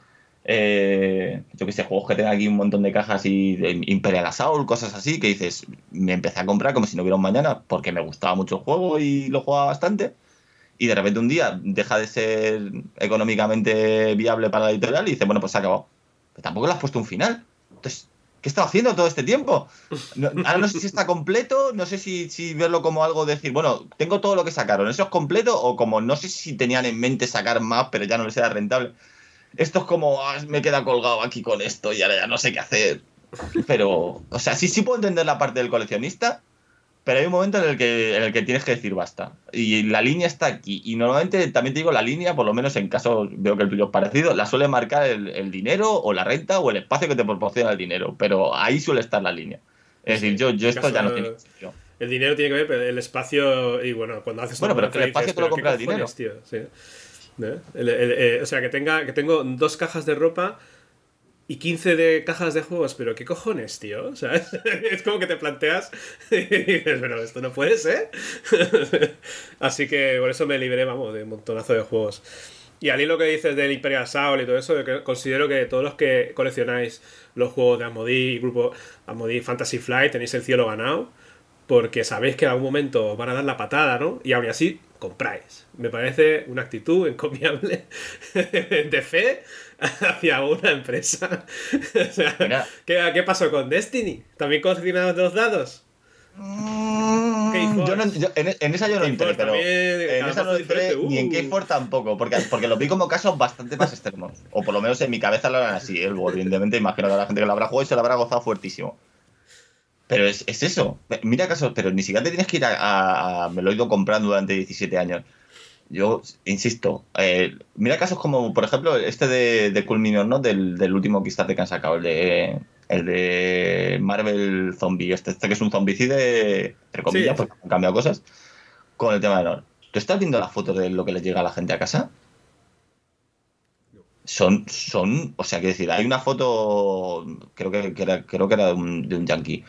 eh, yo que sé, juegos que tengan aquí un montón de cajas y Imperial Assault, cosas así, que dices, me empecé a comprar como si no hubiera un mañana, porque me gustaba mucho el juego y lo jugaba bastante. Y de repente un día deja de ser económicamente viable para la editorial y dice, bueno, pues se ha acabado. Pero tampoco le has puesto un final. Entonces, ¿qué he estado haciendo todo este tiempo? Ahora no sé si está completo, no sé si, si verlo como algo de decir, bueno, tengo todo lo que sacaron, ¿eso es completo? O como no sé si tenían en mente sacar más, pero ya no les era rentable. Esto es como, "Ah, me queda colgado aquí con esto y ahora ya no sé qué hacer. Pero, o sea, sí, sí puedo entender la parte del coleccionista, pero hay un momento en el que, en el que tienes que decir basta. Y la línea está aquí. Y normalmente también te digo, la línea, por lo menos en caso, veo que el tuyo es parecido, la suele marcar el, el dinero o la renta o el espacio que te proporciona el dinero. Pero ahí suele estar la línea. Es decir, yo, yo esto ya no tiene sentido. El dinero tiene que ver, pero el espacio. Y bueno, cuando haces. Bueno, pero que el espacio te lo compra el dinero. Tío? Sí. Eh, o sea, que, tenga, que tengo dos cajas de ropa y 15 de cajas de juegos, pero ¿qué cojones, tío? O sea, es como que te planteas y dices, pero esto no puede ser. Así que por eso me libré, vamos, de un montonazo de juegos. Y al hilo que dices del Imperial Soul y todo eso, considero que todos los que coleccionáis los juegos de Amodi y grupo Amodi Fantasy Flight tenéis el cielo ganado, porque sabéis que en algún momento van a dar la patada, ¿no? Y aún así compráis. Me parece una actitud encomiable de fe hacia una empresa. ¿qué, pasó con Destiny? ¿También coleccionados dos dados? Mm, yo en, esa yo no entré, pero en esa no entré ni en K4 tampoco, porque, porque lo vi como casos bastante más extremos. O por lo menos en mi cabeza lo eran así. El, evidentemente, imagino que la gente que lo habrá jugado y se lo habrá gozado fuertísimo. Pero es, eso. Mira casos, pero ni siquiera te tienes que ir a, Me lo he ido comprando durante 17 años. Yo insisto, eh, mira casos como, por ejemplo, este de, de ¿no? Del, del último Kickstarter que han sacado, el de, el de Marvel Zombie, este, este que es un zombicide, entre comillas, porque han cambiado cosas, con el tema de Nord. ¿Tú estás viendo la foto de lo que le llega a la gente a casa? Son, son, o sea, quiero decir, hay una foto, creo que, era, creo que era de un, de un yankee,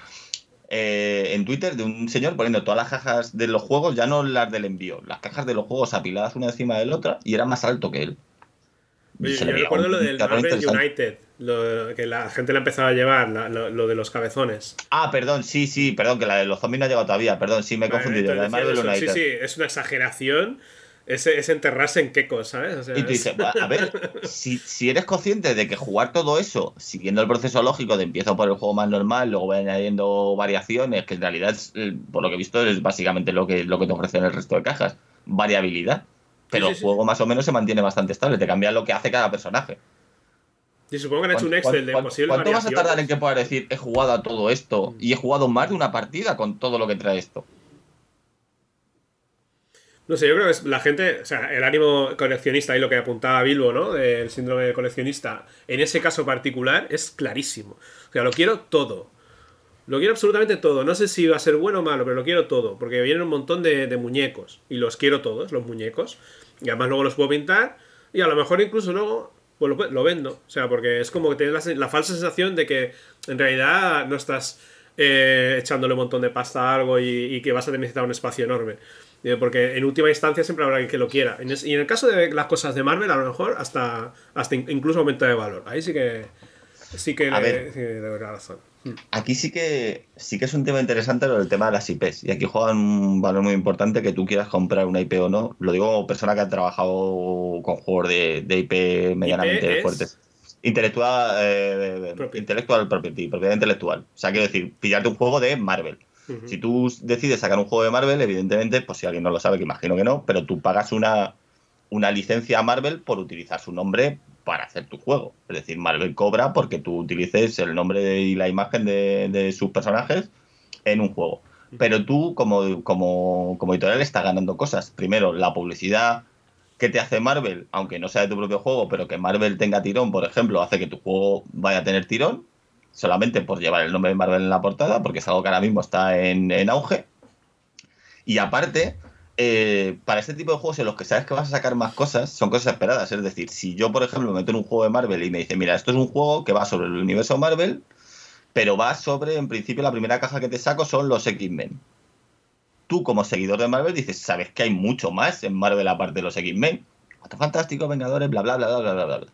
eh, en Twitter de un señor poniendo todas las cajas de los juegos, ya no las del envío, las cajas de los juegos apiladas una encima de la otra y era más alto que él. yo recuerdo lo del Marvel United, que la gente le empezado a llevar, lo, de los cabezones. Ah, perdón, sí, sí, perdón, que la de los zombies no ha llegado todavía, perdón, sí me he confundido. La de Marvel United. Sí, sí, es una exageración es, enterrarse en qué ¿sabes? y tú dices, a ver, si, eres consciente de que jugar todo eso, siguiendo el proceso lógico de empiezo por el juego más normal, luego voy añadiendo variaciones, que en realidad, por lo que he visto, es básicamente lo que, lo que te ofrecen el resto de cajas, variabilidad. Pero el juego más o menos se mantiene bastante estable, te cambia lo que hace cada personaje. Y supongo que han hecho un Excel de posibles ¿Cuánto vas a tardar en que puedas decir he jugado a todo esto y he jugado más de una partida con todo lo que trae esto? No sé, yo creo que la gente, o sea, el ánimo coleccionista y lo que apuntaba Bilbo, ¿no? Del síndrome de coleccionista, en ese caso particular es clarísimo. O sea, lo quiero todo. Lo quiero absolutamente todo. No sé si va a ser bueno o malo, pero lo quiero todo. Porque vienen un montón de, muñecos. Y los quiero todos, los muñecos. Y además luego los puedo pintar. Y a lo mejor incluso luego pues lo, vendo. O sea, porque es como que tienes la, falsa sensación de que en realidad no estás eh, echándole un montón de pasta a algo y que vas a necesitar un espacio enorme. Porque en última instancia siempre habrá alguien que lo quiera. y en el caso de las cosas de Marvel, a lo mejor hasta, hasta incluso aumento de valor. Ahí sí que sí que, le, razón. Hmm. Aquí sí que sí que es un tema interesante lo del tema de las IPs. Y aquí juegan un valor muy importante que tú quieras comprar una IP o no. Lo digo como persona que ha trabajado con juegos de, IP medianamente fuertes. Intelectual, eh, intelectual property, propiedad intelectual. O sea, quiero decir, pillarte un juego de Marvel. Si tú decides sacar un juego de Marvel, evidentemente, pues si alguien no lo sabe, que imagino que no, pero tú pagas una, una licencia a Marvel por utilizar su nombre para hacer tu juego. Es decir, Marvel cobra porque tú utilices el nombre y la imagen de, sus personajes en un juego. Pero tú, como, como, como editorial, estás ganando cosas. Primero, la publicidad que te hace Marvel, aunque no sea de tu propio juego, pero que Marvel tenga tirón, por ejemplo, hace que tu juego vaya a tener tirón solamente por llevar el nombre de Marvel en la portada, porque es algo que ahora mismo está en, auge. Y aparte, eh, para este tipo de juegos en los que sabes que vas a sacar más cosas, son cosas esperadas. Es decir, si yo, por ejemplo, me meto en un juego de Marvel y me dice, mira, esto es un juego que va sobre el universo Marvel, pero va sobre, en principio, la primera caja que te saco son los X-Men. Tú, como seguidor de Marvel, dices, sabes que hay mucho más en Marvel aparte de los X-Men. Fantástico, Vengadores, bla, bla, bla, bla, bla, bla, bla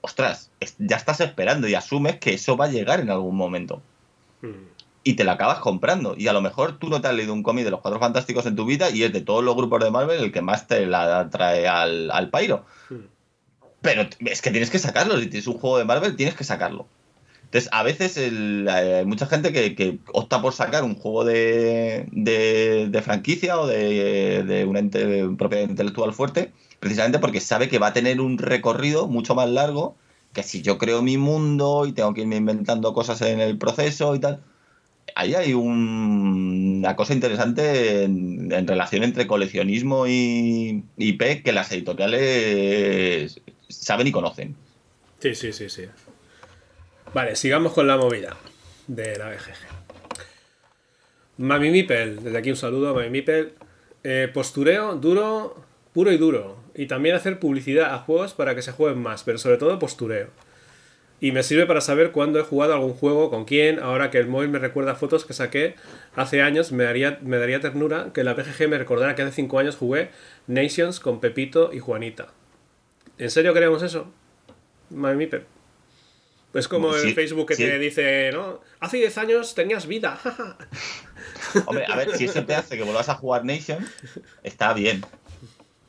ostras, ya estás esperando y asumes que eso va a llegar en algún momento. Hmm. Y te la acabas comprando. Y a lo mejor tú no te has leído un cómic de los Cuatro Fantásticos en tu vida y es de todos los grupos de Marvel el que más te la trae al, al pairo. Hmm. Pero es que tienes que sacarlo. Si tienes un juego de Marvel, tienes que sacarlo. Entonces, a veces hay mucha gente que, opta por sacar un juego de, de, franquicia o de, de una propiedad intelectual fuerte precisamente porque sabe que va a tener un recorrido mucho más largo que si yo creo mi mundo y tengo que irme inventando cosas en el proceso y tal. Ahí hay una cosa interesante en, relación entre coleccionismo y IP que las editoriales saben y conocen. Sí, sí, sí, sí. Vale, sigamos con la movida de la BGG. Mami Mipel, desde aquí un saludo a Mami Mipel. Eh, postureo duro, puro y duro. Y también hacer publicidad a juegos para que se jueguen más, pero sobre todo postureo. Y me sirve para saber cuándo he jugado algún juego, con quién. Ahora que el móvil me recuerda fotos que saqué hace años, me, haría, me daría ternura que la BGG me recordara que hace 5 años jugué Nations con Pepito y Juanita. ¿En serio queremos eso? Mami Mipel. Es como Sí, el Facebook que sí. te dice, ¿no? Hace 10 años tenías vida. Hombre, a ver, si eso te hace que vuelvas a jugar Nation, está bien.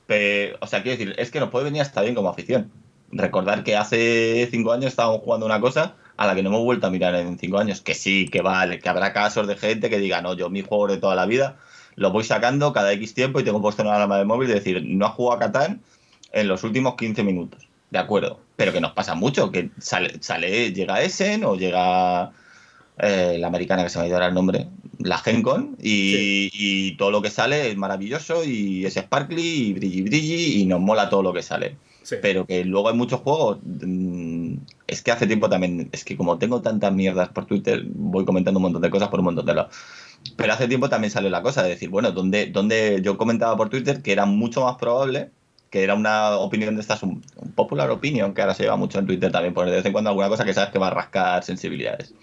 Pero, o sea, quiero decir, es que nos puede venir hasta bien como afición. Recordar que hace cinco años estábamos jugando una cosa a la que no hemos vuelto a mirar en cinco años. Que sí, que vale, que habrá casos de gente que diga, no, yo mis juegos de toda la vida los voy sacando cada X tiempo y tengo puesto una alarma de móvil y decir, no ha jugado a Catán en los últimos 15 minutos. De acuerdo. Pero que nos pasa mucho, que sale, sale llega Essen o llega eh, la americana que se me ha ido ahora el nombre, la Gencon, y, y todo lo que sale es maravilloso y es sparkly y brilli brilli y nos mola todo lo que sale. Sí. Pero que luego hay muchos juegos. mm, Es que hace tiempo también. Es que como tengo tantas mierdas por Twitter, voy comentando un montón de cosas por un montón de lados. Pero hace tiempo también salió la cosa de decir, bueno, donde, donde yo comentaba por Twitter que era mucho más probable, que era una opinión de estas, un, un popular opinion, que ahora se lleva mucho en Twitter también, poner de vez en cuando alguna cosa que sabes que va a rascar sensibilidades.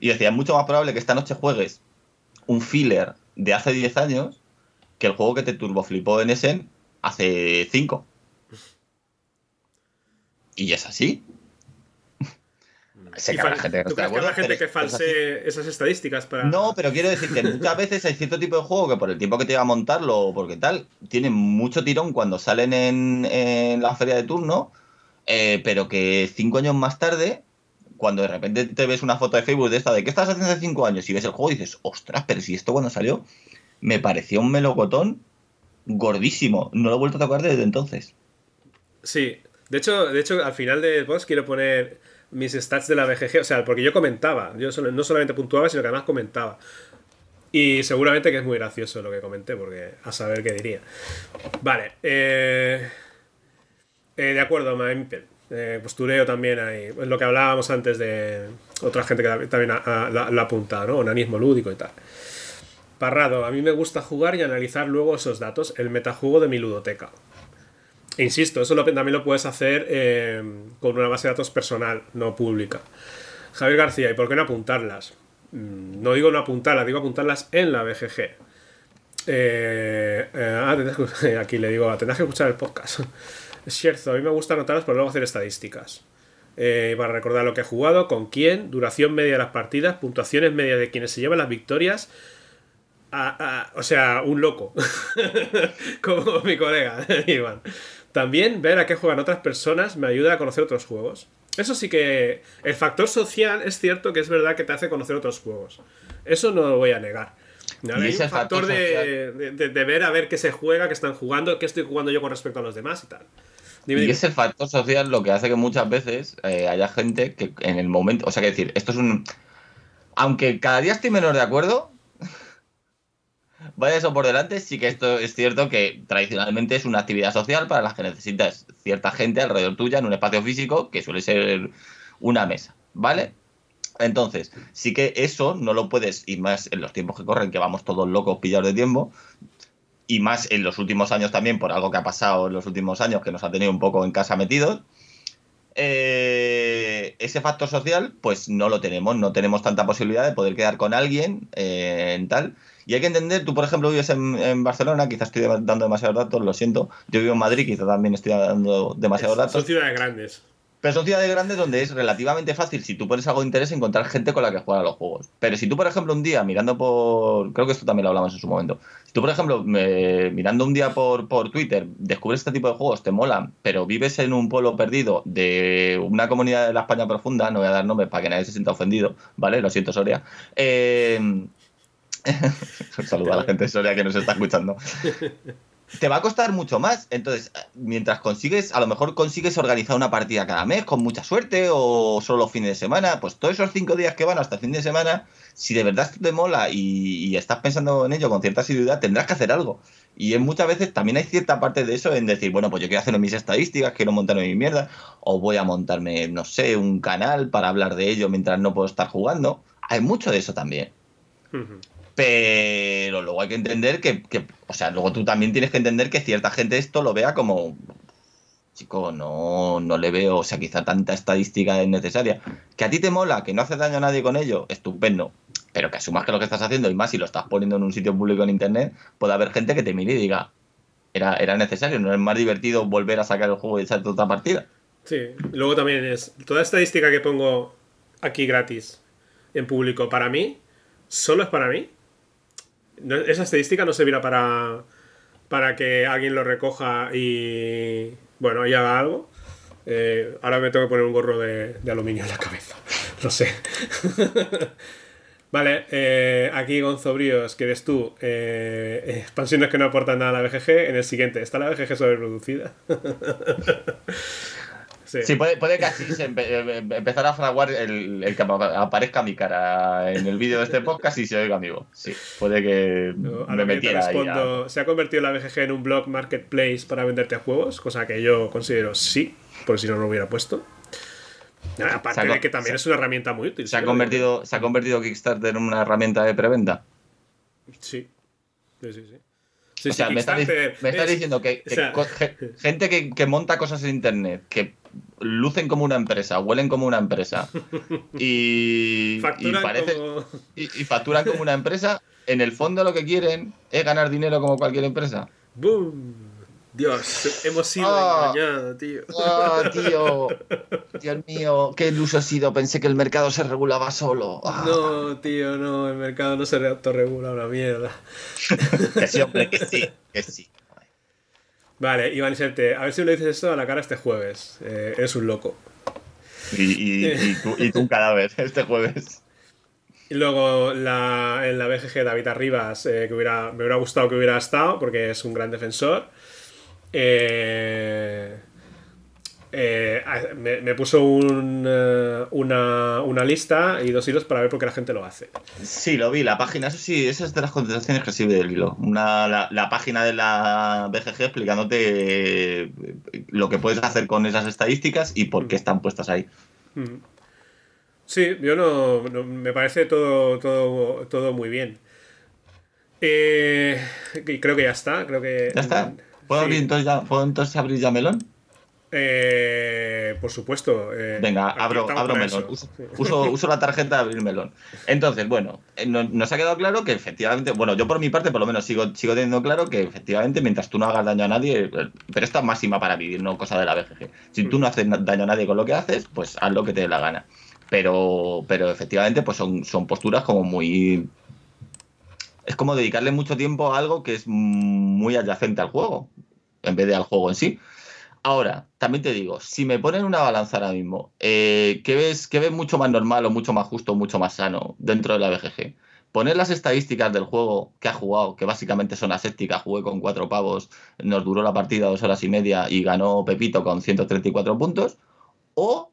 Y decía, es mucho más probable que esta noche juegues un filler de hace 10 años que el juego que te turboflipó en Essen hace 5. Y es así. Sé que gente que no ¿Tú esté de crees que habrá acuerdo, gente pero que falsee esas estadísticas para.? No, pero quiero decir que muchas veces hay cierto tipo de juego que por el tiempo que te va a montarlo o porque tal, tienen mucho tirón cuando salen en, en la feria de turno, eh, pero que cinco años más tarde, cuando de repente te ves una foto de Facebook de esta, de ¿qué estás haciendo hace cinco años? Y ves el juego y dices, ostras, pero si esto cuando salió me pareció un melocotón gordísimo. No lo he vuelto a tocar desde entonces. Sí. De hecho, de hecho, al final del post quiero poner mis stats de la BGG. O sea, porque yo comentaba. Yo no solamente puntuaba, sino que además comentaba. Y seguramente que es muy gracioso lo que comenté, porque a saber qué diría. Vale. Eh, eh, de acuerdo, Maempel. Eh, postureo también ahí. Lo que hablábamos antes de otra gente que también la, apuntado, ¿no? Onanismo lúdico y tal. Parrado, a mí me gusta jugar y analizar luego esos datos, el metajuego de mi ludoteca. Insisto, eso también lo puedes hacer eh, con una base de datos personal, no pública. Javier García, ¿y por qué no apuntarlas? Mm, No digo no apuntarlas, digo apuntarlas en la BGG. Eh, eh, ah, aquí le digo, tendrás que escuchar el podcast. Es cierto, a mí me gusta anotarlas para luego hacer estadísticas. Eh, para recordar lo que he jugado, con quién, duración media de las partidas, puntuaciones medias de quienes se llevan las victorias. O sea, un loco. Como mi colega, Iván. También ver a qué juegan otras personas me ayuda a conocer otros juegos. Eso sí que. El factor social es cierto que es verdad que te hace conocer otros juegos. Eso no lo voy a negar. ¿Vale? Y Hay ese un factor factor de, de- ver a ver qué se juega, qué están jugando, qué estoy jugando yo con respecto a los demás y tal. Dime, Y ese factor social lo que hace que muchas veces eh, haya gente que en el momento, o sea, que decir, esto es un... Aunque cada día estoy menos de acuerdo, vaya eso por delante, sí que esto es cierto que tradicionalmente es una actividad social para las que necesitas cierta gente alrededor tuya en un espacio físico que suele ser una mesa, ¿vale? Entonces, sí que eso no lo puedes, y más en los tiempos que corren, que vamos todos locos pillados de tiempo, y más en los últimos años también, por algo que ha pasado en los últimos años, que nos ha tenido un poco en casa metidos, eh, ese factor social, pues no lo tenemos, no tenemos tanta posibilidad de poder quedar con alguien eh, en tal. Y hay que entender, tú por ejemplo vives en, en Barcelona, quizás estoy dando demasiados datos, lo siento. Yo vivo en Madrid, quizás también estoy dando demasiados datos. Son ciudades grandes. Pero son ciudades grandes donde es relativamente fácil, si tú pones algo de interés, encontrar gente con la que jugar a los juegos. Pero si tú, por ejemplo, un día mirando por. Creo que esto también lo hablamos en su momento. Si tú, por ejemplo, mirando un día por, por Twitter, descubres este tipo de juegos, te molan, pero vives en un pueblo perdido de una comunidad de la España profunda, no voy a dar nombres para que nadie se sienta ofendido, ¿vale? Lo siento, Soria. Eh... un saludo a la gente de Soria que nos está escuchando te va a costar mucho más. Entonces, mientras consigues, a lo mejor consigues organizar una partida cada mes con mucha suerte o solo los fines de semana, pues todos esos cinco días que van hasta el fin de semana, si de verdad te mola y, y estás pensando en ello con cierta asiduidad, tendrás que hacer algo. Y en muchas veces también hay cierta parte de eso en decir, bueno, pues yo quiero hacer mis estadísticas, quiero montarme mi mierda, o voy a montarme, no sé, un canal para hablar de ello mientras no puedo estar jugando. Hay mucho de eso también. Pero luego hay que entender que, o sea, luego tú también tienes que entender que cierta gente esto lo vea como, chico, no, no le veo, o sea, quizá tanta estadística es necesaria. Que a ti te mola, que no haces daño a nadie con ello, estupendo. Pero que asumas que lo que estás haciendo, y más si lo estás poniendo en un sitio público en internet, puede haber gente que te mire y diga, era, era necesario, no es más divertido volver a sacar el juego y echar otra partida. Sí, luego también es, toda estadística que pongo aquí gratis en público para mí, solo es para mí. Esa estadística no servirá para, para que alguien lo recoja y, bueno, y haga algo. Eh, ahora me tengo que poner un gorro de, aluminio en la cabeza. No sé. Vale, eh, aquí Gonzo Bríos, que eres tú, eh, expansiones que no aportan nada a la BGG. En el siguiente, ¿está la BGG sobreproducida? sí. puede, que así se eh, empezar a fraguar el, que aparezca mi cara en el vídeo de este podcast y se oiga amigo. Sí, puede que me metiera ¿Se ha convertido la BGG en un blog marketplace para venderte a juegos? Cosa que yo considero sí, por si no lo hubiera puesto. Aparte de que también es una herramienta muy útil. ¿Se ha, convertido, ¿Se ha convertido Kickstarter en una herramienta de preventa? Sí. Sí, sí, sí. O sea, me estás, diciendo que, gente que, monta cosas en internet, que lucen como una empresa, huelen como una empresa y, y, y facturan como una empresa, en el fondo lo que quieren es ganar dinero como cualquier empresa. ¡Boom! Dios, hemos sido ah. engañados, tío. Ah, tío. Dios mío, qué iluso ha sido. Pensé que el mercado se regulaba solo. Ah. No, tío, no, el mercado no se autorregula una mierda. que sí, hombre, que sí, que sí. Vale, Iván Serte, a ver si le dices esto a la cara este jueves. Eh, eres un loco. Y, tú, un cadáver este jueves. Y luego la, en la BGG David Arribas, eh, que hubiera, me hubiera gustado que hubiera estado, porque es un gran defensor. Eh, eh, me, puso eh, una, lista y dos hilos para ver por qué la gente lo hace. Sí, lo vi, la página, eso sí, esa es de las contestaciones que sirve del hilo. Una, la, página de la BGG explicándote lo que puedes hacer con esas estadísticas y por qué están puestas ahí. Sí, yo no, me parece todo, todo, todo muy bien. creo que ya está, creo que... ¿Ya está? ¿Puedo, abrir, entonces ya, ¿Puedo entonces abrir ya melón? Eh, por supuesto. Eh, Venga, abro, melón. Uso, la tarjeta de abrir melón. Entonces, bueno, eh, nos ha quedado claro que efectivamente, bueno, yo por mi parte por lo menos sigo, sigo teniendo claro que efectivamente mientras tú no hagas daño a nadie, pero esta es máxima para vivir, no cosa de la BGG. Si tú no haces daño a nadie con lo que haces, pues haz lo que te dé la gana. Pero, pero efectivamente, pues son, son posturas como muy es como dedicarle mucho tiempo a algo que es muy adyacente al juego, en vez de al juego en sí. Ahora, también te digo, si me ponen una balanza ahora mismo, eh, ¿qué, ves, ¿qué ves mucho más normal o mucho más justo o mucho más sano dentro de la BGG? Poner las estadísticas del juego que ha jugado, que básicamente son asépticas, jugué con cuatro pavos, nos duró la partida dos horas y media y ganó Pepito con 134 puntos, o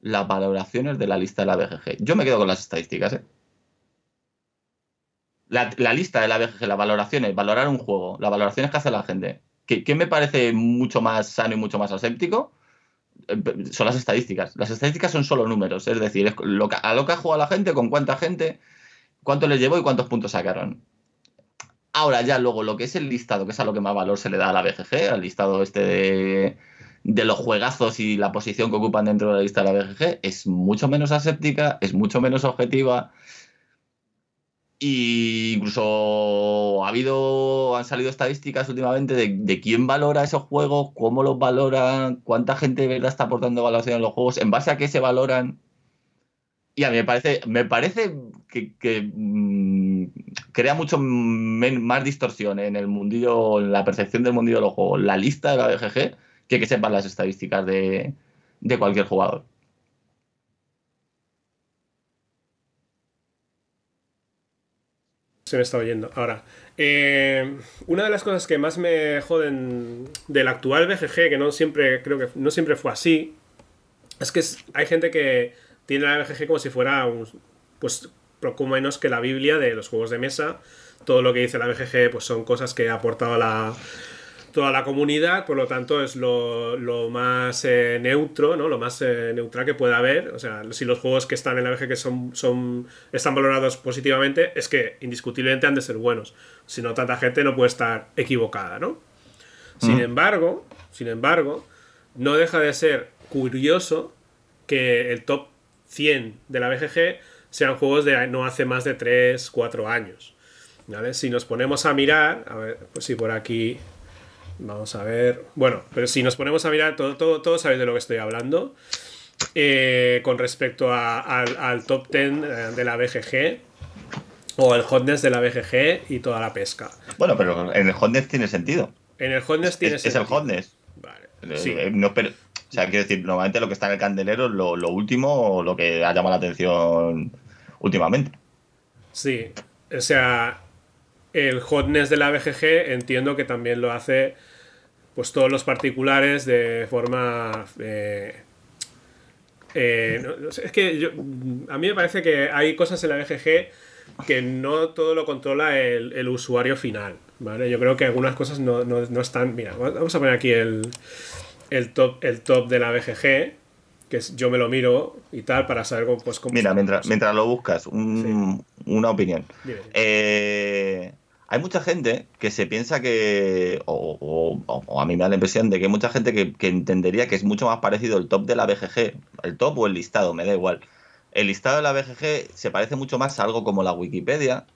las valoraciones de la lista de la BGG. Yo me quedo con las estadísticas, ¿eh? La, lista de la BGG, las valoraciones, valorar un juego, las valoraciones que hace la gente, ¿qué, me parece mucho más sano y mucho más aséptico? Eh, son las estadísticas. Las estadísticas son solo números, es decir, lo a lo que ha jugado la gente, con cuánta gente, cuánto les llevó y cuántos puntos sacaron. Ahora ya luego lo que es el listado, que es a lo que más valor se le da a la BGG, al listado este de, de los juegazos y la posición que ocupan dentro de la lista de la BGG, es mucho menos aséptica, es mucho menos objetiva y incluso ha habido, han salido estadísticas últimamente de, quién valora esos juegos, cómo los valoran, cuánta gente de verdad está aportando valoración en los juegos, en base a qué se valoran. Y a mí me parece, me parece que, mm, crea mucho más distorsión en el mundillo, en la percepción del mundillo de los juegos, la lista de la BGG, que que sepan las estadísticas de cualquier jugador. Se me está oyendo. Ahora, eh, una de las cosas que más me joden del actual BGG, que no siempre, creo que no siempre fue así, es que hay gente que tiene la BGG como si fuera un, pues poco menos que la Biblia de los juegos de mesa. Todo lo que dice la BGG pues son cosas que ha aportado la toda la comunidad, por lo tanto es lo, más eh, neutro, ¿no? Lo más eh, neutral que pueda haber. O sea, si los juegos que están en la BGG son, son, están valorados positivamente, es que indiscutiblemente han de ser buenos. Si no, tanta gente no puede estar equivocada, ¿no? Sin embargo, sin embargo, no deja de ser curioso que el top 100 de la BGG sean juegos de no hace más de 3, 4 años. ¿Vale? Si nos ponemos a mirar, a ver, pues si por aquí Vamos a ver. Bueno, pero si nos ponemos a mirar, todo, todo, todos sabéis de lo que estoy hablando. Eh, con respecto al, top 10 eh, de la BGG o el hotness de la BGG y toda la pesca. Bueno, pero en el hotness tiene sentido. En el hotness tiene sentido. Es el hotness. Vale. Eh, no, pero, o sea, quiero decir, normalmente lo que está en el candelero es lo, lo último o lo que ha llamado la atención últimamente. Sí, o sea, el hotness de la BGG entiendo que también lo hace pues todos los particulares de forma... Eh, eh, es que a mí me parece que hay cosas en la BGG que no todo lo controla el, usuario final. ¿vale? Yo creo que algunas cosas no, están... Mira, vamos a poner aquí el, top, el top de la BGG, que yo me lo miro y tal para saber cómo... Pues, Mira, mientras, mientras lo buscas, una opinión. Eh, hay mucha gente que se piensa que, o, a mí me da la impresión de que hay mucha gente que, entendería que es mucho más parecido el top de la BGG, el top o el listado, me da igual. El listado de la BGG se parece mucho más a algo como la Wikipedia,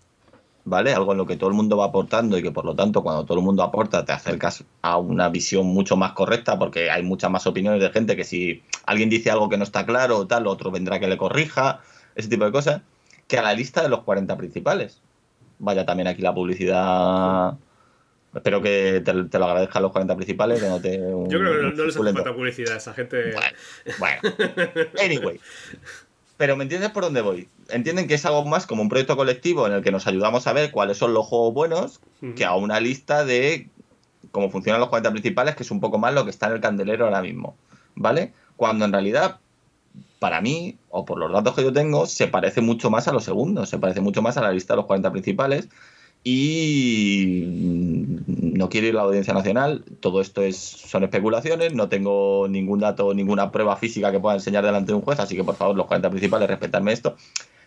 ¿vale? Algo en lo que todo el mundo va aportando y que por lo tanto cuando todo el mundo aporta te acercas a una visión mucho más correcta porque hay muchas más opiniones de gente que si alguien dice algo que no está claro o tal, otro vendrá que le corrija, ese tipo de cosas, que a la lista de los 40 principales vaya también aquí la publicidad. Espero que te, lo agradezcan los 40 principales. Yo creo que no, les hace falta publicidad a esa gente. Bueno, Anyway. Pero ¿me entiendes por dónde voy? Entienden que es algo más como un proyecto colectivo en el que nos ayudamos a ver cuáles son los juegos buenos que a una lista de cómo funcionan los 40 principales, que es un poco más lo que está en el candelero ahora mismo. ¿Vale? Cuando en realidad para mí, o por los datos que yo tengo, se parece mucho más a los segundos, se parece mucho más a la lista de los 40 principales. Y no quiero ir la audiencia nacional, todo esto es, son especulaciones, no tengo ningún dato, ninguna prueba física que pueda enseñar delante de un juez, así que por favor, los 40 principales, respetarme esto.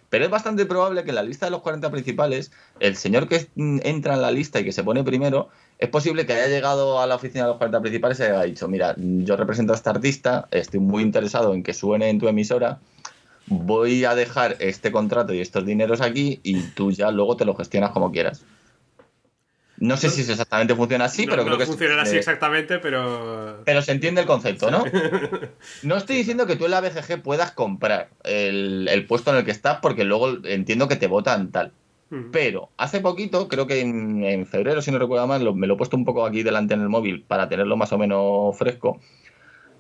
Pero es bastante probable que en la lista de los 40 principales, el señor que entra en la lista y que se pone primero, es posible que haya llegado a la oficina de los 40 principales y haya dicho, mira, yo represento a este artista, estoy muy interesado en que suene en tu emisora, voy a dejar este contrato y estos dineros aquí y tú ya luego te lo gestionas como quieras. No sé si exactamente funciona así, pero creo que funciona así exactamente, pero. Pero se entiende el concepto, ¿no? no estoy diciendo que tú en la BGG puedas comprar el, el puesto en el que estás, porque luego entiendo que te votan tal. Pero hace poquito, creo que en, febrero, si no recuerdo mal, me lo he puesto un poco aquí delante en el móvil para tenerlo más o menos fresco.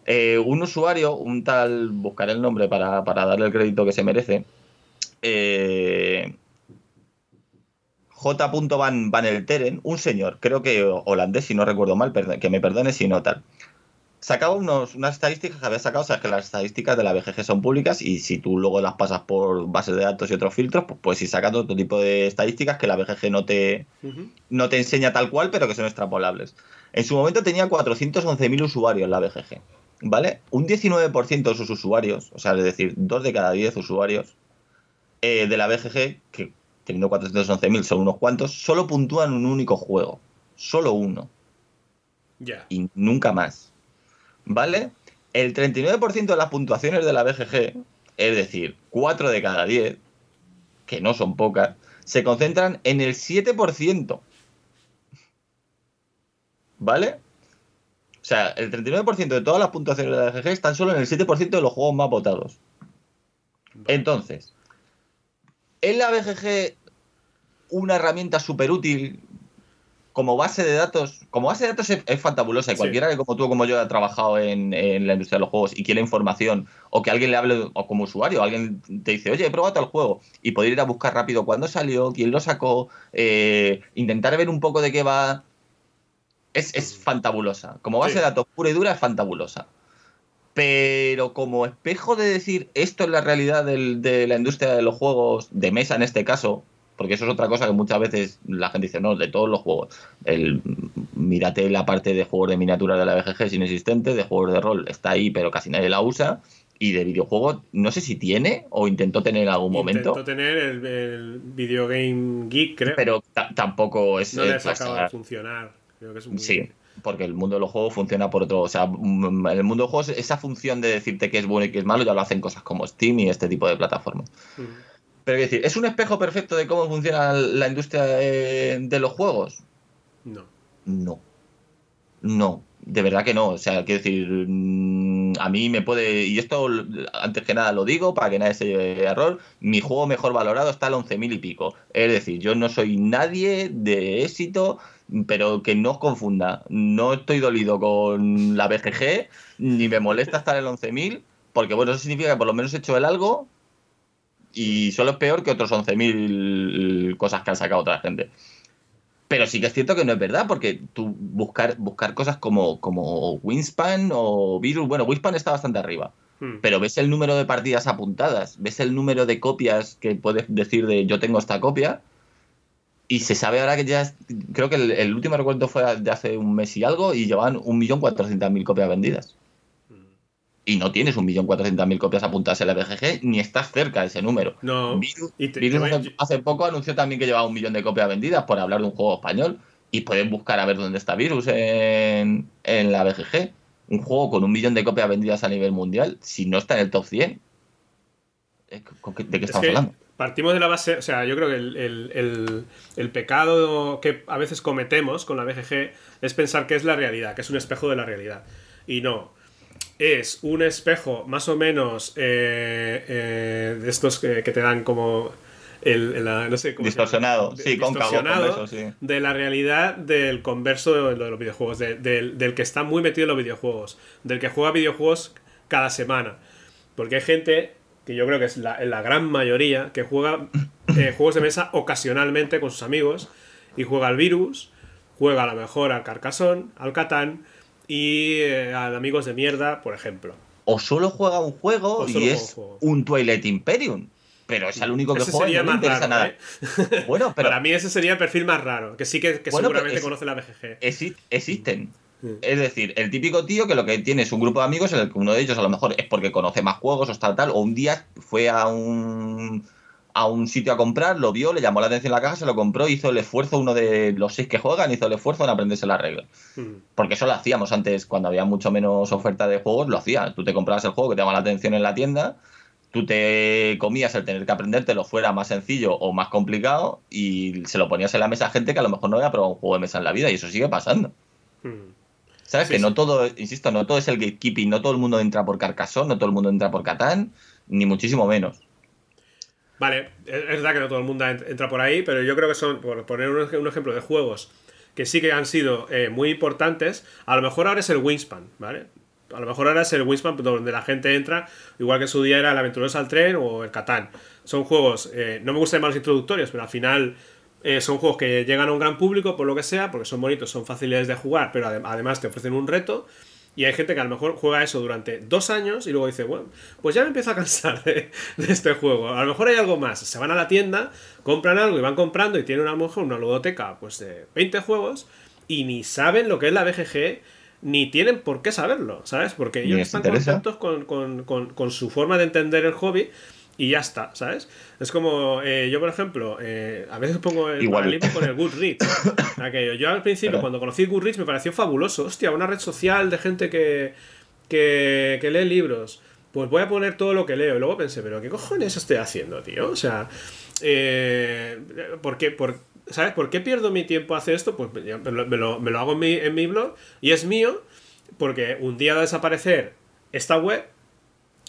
Eh, un usuario, un tal, buscaré el nombre para, darle el crédito que se merece. Eh, J. Van, Van Elteren, un señor, creo que holandés, si no recuerdo mal, que me perdone si no tal sacaba unos, unas estadísticas que había sacado, o sea, que las estadísticas de la BGG son públicas y si tú luego las pasas por bases de datos y otros filtros, pues puedes ir sacando otro tipo de estadísticas que la BGG no te, no te enseña tal cual, pero que son extrapolables. En su momento tenía 411.000 usuarios la BGG, ¿vale? Un 19% de sus usuarios, o sea, es decir, 2 de cada 10 usuarios eh, de la BGG, que teniendo 411.000 son unos cuantos, solo puntúan un único juego. Solo uno. Ya. Y nunca más. ¿vale? El 39% de las puntuaciones de la BGG, es decir, 4 de cada 10, que no son pocas, se concentran en el 7%. ¿Vale? O sea, el 39% de todas las puntuaciones de la BGG están solo en el 7% de los juegos más votados. Entonces, ¿es la BGG una herramienta súper útil como base de datos, como base de datos es, fantabulosa y cualquiera que como tú como yo ha trabajado en, la industria de los juegos y quiere información o que alguien le hable o como usuario, alguien te dice, oye, he probado el juego y poder ir a buscar rápido cuándo salió, quién lo sacó, eh, intentar ver un poco de qué va, es, fantabulosa. Como base de datos pura y dura es fantabulosa. Pero como espejo de decir esto es la realidad de la industria de los juegos, de mesa en este caso, porque eso es otra cosa que muchas veces la gente dice, no, de todos los juegos. El mírate la parte de juegos de miniaturas de la BGG, es inexistente, de juegos de rol está ahí, pero casi nadie la usa. Y de videojuegos, no sé si tiene o intentó tener en algún momento. Intentó tener el, el Video Game Geek, creo. Pero ta- tampoco es. no le ha sacado a funcionar. Creo que es muy Sí, porque el mundo de los juegos funciona por otro. O sea, mm, en el mundo de los juegos, esa función de decirte que es bueno y que es malo ya lo hacen cosas como Steam y este tipo de plataformas. Mm. Pero quiero decir, ¿es un espejo perfecto de cómo funciona la industria de, de los juegos? No. No. No, de verdad que no. O sea, quiero decir, mm, a mí me puede. Y esto, antes que nada, lo digo para que nadie se lleve error. Mi juego mejor valorado está al 11.000 y pico. Es decir, yo no soy nadie de éxito, pero que no os confunda. No estoy dolido con la BGG, ni me molesta estar en el 11.000, porque bueno, eso significa que por lo menos he hecho el algo. Y solo es peor que otros 11.000 cosas que han sacado otra gente. Pero sí que es cierto que no es verdad, porque tú buscar, buscar cosas como, como Winspan o Virus, bueno, Winspan está bastante arriba, Mm. pero ves el número de partidas apuntadas, ves el número de copias que puedes decir de yo tengo esta copia, y se sabe ahora que ya, creo que el, el último recuento fue de hace un mes y algo, y llevan 1.400.000 copias vendidas. Y no tienes 1.400.000 copias apuntadas en la BGG, ni estás cerca de ese número. No. Virus, Y te- Virus te voy- hace, poco anunció también que llevaba un millón de copias vendidas por hablar de un juego español. Y pueden buscar a ver dónde está Virus en, en la BGG. Un juego con un millón de copias vendidas a nivel mundial, si no está en el top 100. Eh, ¿con qué- ¿De qué Es estamos que hablando? Partimos de la base, o sea, yo creo que el, el- el- el pecado que a veces cometemos con la BGG es pensar que es la realidad, que es un espejo de la realidad. Y no. Es un espejo más o menos eh, eh, de estos que, que te dan como el, la- no sé cómo. Distorsionado, sí, cóncavo, distorsionado convexo, sí. de la realidad del converso de lo de los videojuegos, de- del, del que está muy metido en los videojuegos, del que juega videojuegos cada semana. Porque hay gente, que yo creo que es la, la gran mayoría, que juega eh, juegos de mesa ocasionalmente con sus amigos y juega al virus, juega a lo mejor al Carcassonne, al Catán y eh, al Amigos de Mierda, por ejemplo. O solo juega un juego O solo y es un juego. un Twilight Imperium. Pero es el único que Ese juega y no le más interesa raro, nada. ¿eh? Bueno, pero Para mí ese sería el perfil más raro, que sí que, que Bueno, pero seguramente es- conoce la BGG. exi- existen. Sí. Es decir, el típico tío que lo que tiene es un grupo de amigos en el que uno de ellos a lo mejor es porque conoce más juegos o tal, tal, o un día fue a un a un sitio a comprar, lo vio, le llamó la atención la caja, se lo compró, hizo el esfuerzo, uno de los seis que juegan, hizo el esfuerzo en aprenderse las reglas. Mm. Porque eso lo hacíamos antes, cuando había mucho menos oferta de juegos, lo hacías. Tú te comprabas el juego que te llama la atención en la tienda, tú te comías el tener que aprendértelo fuera más sencillo o más complicado y se lo ponías en la mesa a gente que a lo mejor no había probado un juego de mesa en la vida y eso sigue pasando. Mm. ¿Sabes? Sí, que no todo, insisto, no todo es el gatekeeping, no todo el mundo entra por Carcassonne, no todo el mundo entra por Catán, ni muchísimo menos. Vale, es verdad que no todo el mundo ent- entra por ahí, pero yo creo que son, por poner un, ej- un ejemplo de juegos que sí que han sido eh, muy importantes, a lo mejor ahora es el Wingspan, ¿vale? A lo mejor ahora es el Wingspan donde la gente entra, igual que en su día era el Aventureros al Tren o el Catán. Son juegos, eh, no me gustan más los introductorios, pero al final eh, son juegos que llegan a un gran público por lo que sea, porque son bonitos, son fáciles de jugar, pero adem- además te ofrecen un reto. Y hay gente que a lo mejor juega eso durante dos años y luego dice, bueno, pues ya me empiezo a cansar de, de este juego. A lo mejor hay algo más. Se van a la tienda, compran algo y van comprando y tienen a lo mejor una ludoteca pues de 20 juegos y ni saben lo que es la BGG ni tienen por qué saberlo, ¿sabes? Porque ellos están contentos con, con- con- con su forma de entender el hobby y ya está, ¿sabes? Es como, eh, yo por ejemplo, eh, a veces pongo el Igual. paralelismo con el Goodreads. Aquello. Yo al principio, cuando conocí Goodreads, me pareció fabuloso. Hostia, una red social de gente que, que, que lee libros. Pues voy a poner todo lo que leo. Y luego pensé, pero ¿qué cojones estoy haciendo, tío? O sea, eh, ¿por qué? Por, ¿Sabes? ¿Por qué pierdo mi tiempo a hacer esto? Pues me lo, me lo- me lo hago en mi, en mi blog y es mío porque un día va a desaparecer esta web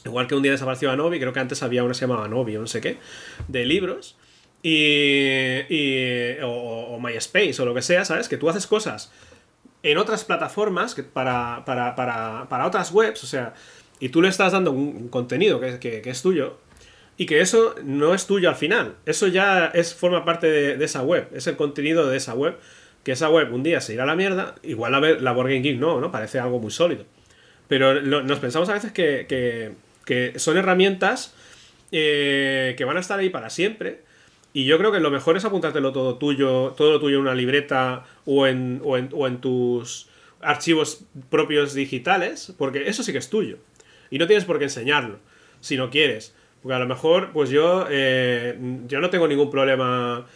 Igual que un día desapareció Anobi, creo que antes había una que se llamaba Anobi o no sé qué, de libros. Y, o, MySpace o lo que sea, ¿sabes? Que tú haces cosas en otras plataformas para, para, para, para otras webs, o sea, y tú le estás dando un, contenido que, que- es tuyo y que eso no es tuyo al final. Eso ya es, forma parte de, esa web, es el contenido de esa web. Que esa web un día se irá a la mierda, igual la, la Board Game Geek no, ¿no? Parece algo muy sólido. Pero nos pensamos a veces que- que son herramientas eh, que van a estar ahí para siempre Y yo creo que lo mejor es apuntártelo todo tuyo, todo lo tuyo en una libreta o en, o en, o en tus archivos propios digitales, porque eso sí que es tuyo. Y no tienes por qué enseñarlo, si no quieres. Porque a lo mejor, pues yo, eh, yo no tengo ningún problema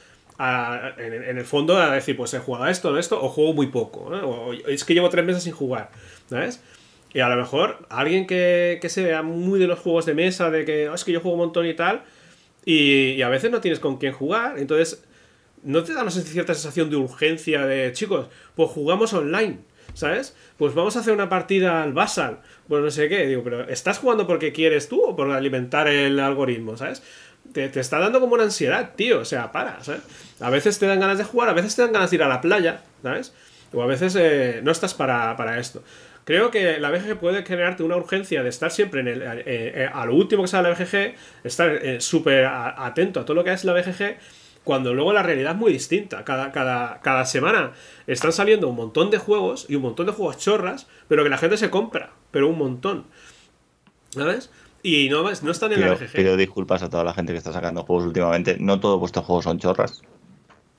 en, el fondo a decir, pues he jugado esto, esto, o juego muy poco. o es que llevo tres meses sin jugar, ¿sabes? Y a lo mejor alguien que, que se vea muy de los juegos de mesa, de que "Oh, es que yo juego un montón y tal, y, a veces no tienes con quién jugar, entonces no te da una cierta sensación de urgencia de chicos, pues jugamos online, ¿sabes? Pues vamos a hacer una partida al Basal, pues no sé qué, digo, pero ¿estás jugando porque quieres tú o por alimentar el algoritmo, ¿sabes? Te, te está dando como una ansiedad, tío, o sea, para, ¿sabes? A veces te dan ganas de jugar, a veces te dan ganas de ir a la playa, ¿sabes? O a veces eh, no estás para, para esto. Creo que la BGG puede generarte una urgencia de estar siempre en el, eh, eh, a lo último que sale la BGG, estar eh, súper atento a todo lo que es la BGG, cuando luego la realidad es muy distinta. Cada, cada, cada semana están saliendo un montón de juegos y un montón de juegos chorras, pero que la gente se compra, pero un montón. ¿Sabes? Y no, no están en la BGG. pido disculpas a toda la gente que está sacando juegos últimamente. No todos vuestros juegos son chorras.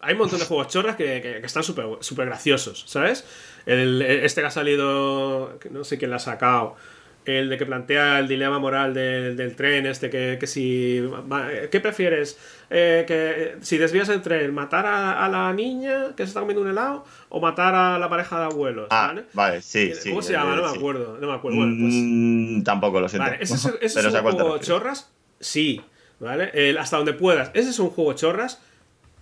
Hay un montón de juegos chorras que, que- que están súper súper graciosos, ¿sabes? El, este que ha salido, no sé quién lo ha sacado, el de que plantea el dilema moral del, del tren, este que, que si... ¿Qué prefieres? Eh, que si desvías el tren, matar a, a la niña que se está comiendo un helado o matar a la pareja de abuelos, Ah, ¿vale? vale, sí, sí. ¿Cómo se eh, llama? No me acuerdo, no me acuerdo. Bueno, pues... Mm, tampoco lo siento. Vale, ¿ese es, ese es un juego chorras? Sí, ¿vale? El hasta donde puedas. Ese es un juego chorras.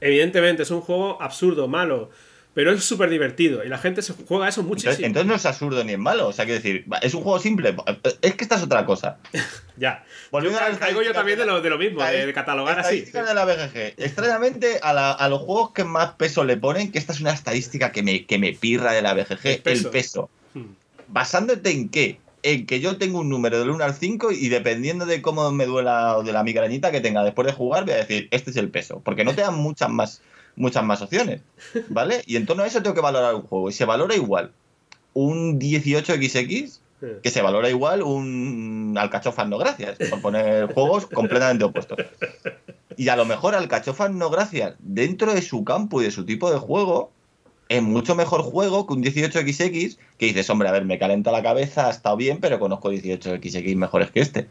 Evidentemente es un juego absurdo, malo, pero es súper divertido y la gente se juega eso muchísimo. Entonces, entonces no es absurdo ni es malo. O sea, quiero decir, es un juego simple. Es que esta es otra cosa. ya. Volviendo Yo a ca- caigo yo también de la- lo, de lo mismo, de, de catalogar así. Estadísticas de la BGG. Extrañamente, a, la- a los juegos que más peso le ponen, que esta es una estadística que me, que me pirra de la BGG, El peso. el peso. Hmm. ¿Basándote en qué? En que yo tengo un número del 1 al 5 y dependiendo de cómo me duela o de la migrañita que tenga después de jugar, voy a decir, este es el peso. Porque no te dan muchas más, muchas más opciones. ¿Vale? Y en torno a eso tengo que valorar un juego. Y se valora igual un 18XX Eh. que se valora igual un alcachofas no gracias, por poner juegos completamente opuestos. Y a lo mejor alcachofas no gracias, dentro de su campo y de su tipo de juego, es mucho mejor juego que un 18XX que dices, hombre, a ver, me calenta la cabeza, ha estado bien, pero conozco 18XX mejores que este.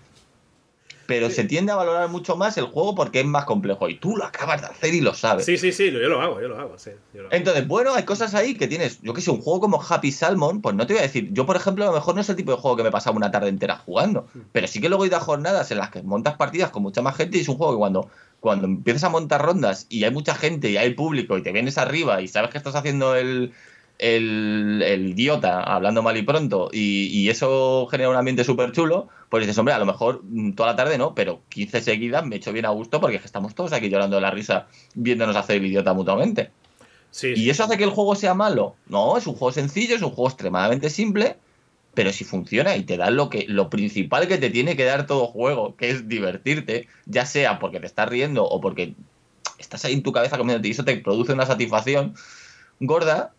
Pero Sí. se tiende a valorar mucho más el juego porque es más complejo y tú lo acabas de hacer y lo sabes. Sí, sí, sí, yo lo hago, yo lo hago, sí. yo lo hago. Entonces, bueno, hay cosas ahí que tienes, yo que sé, un juego como Happy Salmon, pues no te voy a decir, yo por ejemplo, a lo mejor no es el tipo de juego que me pasaba una tarde entera jugando, pero sí que luego he ido a jornadas en las que montas partidas con mucha más gente y es un juego que cuando, cuando empiezas a montar rondas y hay mucha gente y hay público y te vienes arriba y sabes que estás haciendo el, el, el idiota, hablando mal y pronto, y, y eso genera un ambiente súper chulo, pues dices, hombre, a lo mejor mm, toda la tarde no, pero 15 seguidas me echo bien a gusto porque es que estamos todos aquí llorando de la risa viéndonos hacer el idiota mutuamente. Sí, sí. ¿Y eso hace que el juego sea malo? No, es un juego sencillo, es un juego extremadamente simple, pero si funciona y te da lo que lo principal que te tiene que dar todo juego, que es divertirte, ya sea porque te estás riendo o porque estás ahí en tu cabeza comiéndote y eso te produce una satisfacción gorda,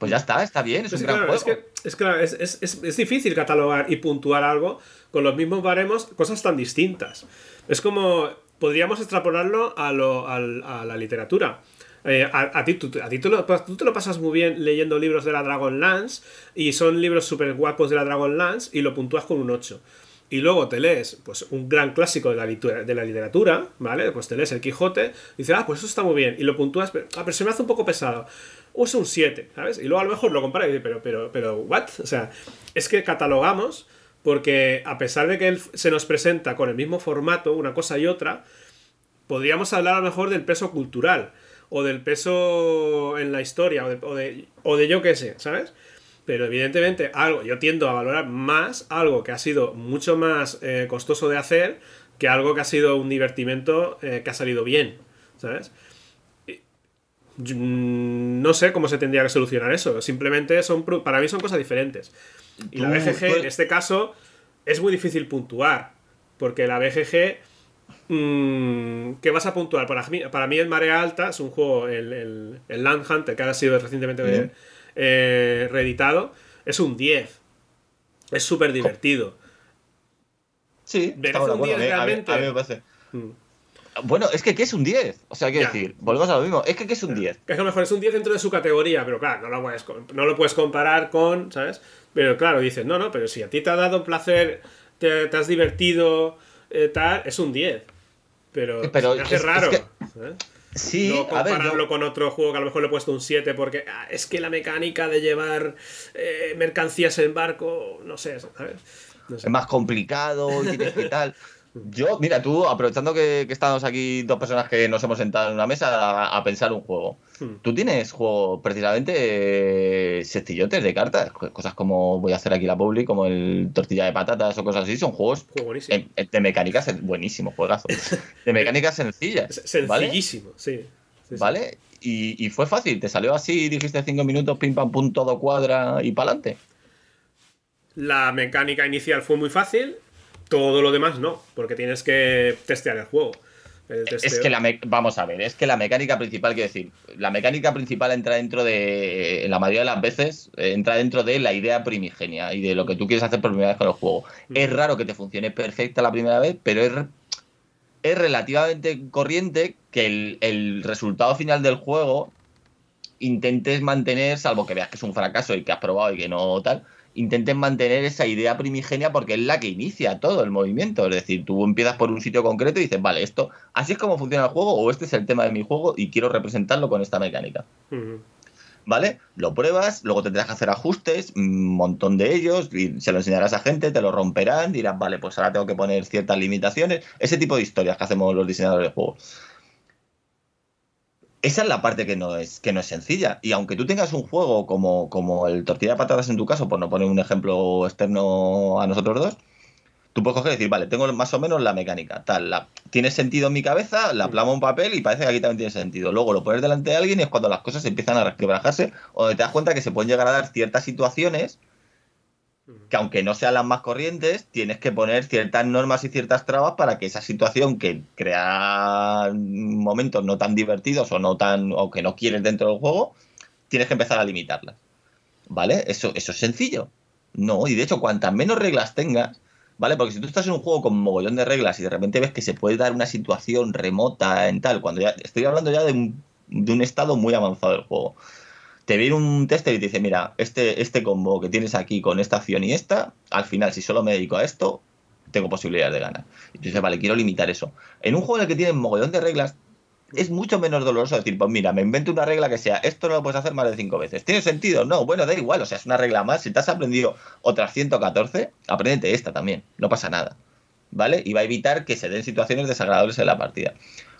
pues ya está, está bien, es Es un gran claro, es, juego. que, es, claro, es, es- es- es difícil catalogar y puntuar algo con los mismos baremos, cosas tan distintas. Es como, podríamos extrapolarlo a, lo- a la literatura. Eh, a, ti, tú, a ti tú, lo, te lo pasas muy bien leyendo libros de la Dragonlance y son libros súper guapos de la Dragonlance y lo puntúas con un 8. Y luego te lees pues, un gran clásico de la, de la literatura, ¿vale? Pues te lees El Quijote y dices, ah, pues eso está muy bien. Y lo puntúas, pero, ah, pero se me hace un poco pesado. Es un 7, ¿sabes? Y luego a lo mejor lo comparas y dices, pero, pero, pero, ¿what? O sea, es que catalogamos porque a pesar de que él se nos presenta con el mismo formato, una cosa y otra, podríamos hablar a lo mejor del peso cultural o del peso en la historia o de, o de, o de yo qué sé, ¿sabes? Pero evidentemente algo, yo tiendo a valorar más algo que ha sido mucho más eh, costoso de hacer que algo que ha sido un divertimento eh, que ha salido bien, ¿sabes? Yo, mm, No sé cómo se tendría que solucionar eso. Simplemente son para mí son cosas diferentes. Y la BGG en este caso es muy difícil puntuar. Porque la BGG mm, ¿Qué vas a puntuar? Para mí, para mí el Marea Alta es un juego, el, el, el Land Hunter, que ha sido recientemente eh, reeditado, es un 10. Es súper divertido. Sí, merece un acuerdo. 10 A mí- a mí- realmente. a mí me parece. Mm. Bueno, es que ¿qué es un 10? O sea, quiero Ya. decir, volvemos a lo mismo. Es que ¿qué es un 10? Que es que a lo mejor es un 10 dentro de su categoría, pero claro, no lo puedes, no lo puedes comparar con, ¿sabes? Pero claro, dices, no, no, pero si a ti te ha dado placer, te, te has divertido, eh, tal, es un 10. Pero, Pero me hace es- es raro. que- ¿sabes? Sí, no a ver, compararlo yo- con otro juego que a lo mejor le he puesto un 7 porque ah, es que la mecánica de llevar eh, mercancías en barco, no sé, ¿sabes? No sé. es más complicado y tienes que tal. Yo, mira, tú, aprovechando que, que estamos aquí dos personas que nos hemos sentado en una mesa a, a pensar un juego. Hmm. Tú tienes juegos precisamente eh, de cartas, co- cosas como voy a hacer aquí la publi, como el tortilla de patatas o cosas así, son juegos Juego buenísimo. en- en- de mecánicas buenísimos, juegazos. De mecánicas sencillas. Es ¿vale? Sencillísimo, sí. Sí, sí. ¿Vale? Y, y fue fácil, te salió así, dijiste cinco minutos, pim pam pum, todo cuadra y pa'lante. La mecánica inicial fue muy fácil, todo lo demás no, porque tienes que testear el juego. El Es que la me- vamos a ver, es que la mecánica principal, quiero decir, la mecánica principal entra dentro de, en la mayoría de las veces, eh, entra dentro de la idea primigenia y de lo que tú quieres hacer por primera vez con el juego. Mm. Es raro que te funcione perfecta la primera vez, pero es, es relativamente corriente que el, el resultado final del juego intentes mantener, salvo que veas que es un fracaso y que has probado y que no tal, intentes mantener esa idea primigenia porque es la que inicia todo el movimiento. Es decir, tú empiezas por un sitio concreto y dices, vale, esto, así es como funciona el juego o este es el tema de mi juego y quiero representarlo con esta mecánica. ¿Vale? Lo pruebas, luego tendrás que hacer ajustes, un montón de ellos, y se lo enseñarás a gente, te lo romperán, dirás, vale, pues ahora tengo que poner ciertas limitaciones, ese tipo de historias que hacemos los diseñadores de juegos. Esa es la parte que no es, que no es sencilla. Y aunque tú tengas un juego como, como el tortilla de patatas en tu caso, por no poner un ejemplo externo a nosotros dos, tú puedes coger y decir, vale, tengo más o menos la mecánica, tal, la, tiene sentido en mi cabeza, la plamo en papel y parece que aquí también tiene sentido. Luego lo pones delante de alguien y es cuando las cosas empiezan a resquebrajarse o te das cuenta que se pueden llegar a dar ciertas situaciones que aunque no sean las más corrientes, tienes que poner ciertas normas y ciertas trabas para que esa situación que crea momentos no tan divertidos o no tan o que no quieres dentro del juego, tienes que empezar a limitarlas. ¿Vale? Eso, eso es sencillo. No, y de hecho, cuantas menos reglas tengas, ¿vale? Porque si tú estás en un juego con mogollón de reglas y de repente ves que se puede dar una situación remota en tal, cuando ya estoy hablando ya de un, de un estado muy avanzado del juego. Te viene un tester y te dice, mira, este, este combo que tienes aquí con esta acción y esta, al final, si solo me dedico a esto, tengo posibilidades de ganar. Y tú dices, vale, quiero limitar eso. En un juego en el que tienes mogollón de reglas, es mucho menos doloroso decir, pues mira, me invento una regla que sea, esto no lo puedes hacer más de cinco veces. ¿Tiene sentido? No, bueno, da igual, o sea, es una regla más. Si te has aprendido otras 114, apréndete esta también, no pasa nada. ¿Vale? Y va a evitar que se den situaciones desagradables en la partida.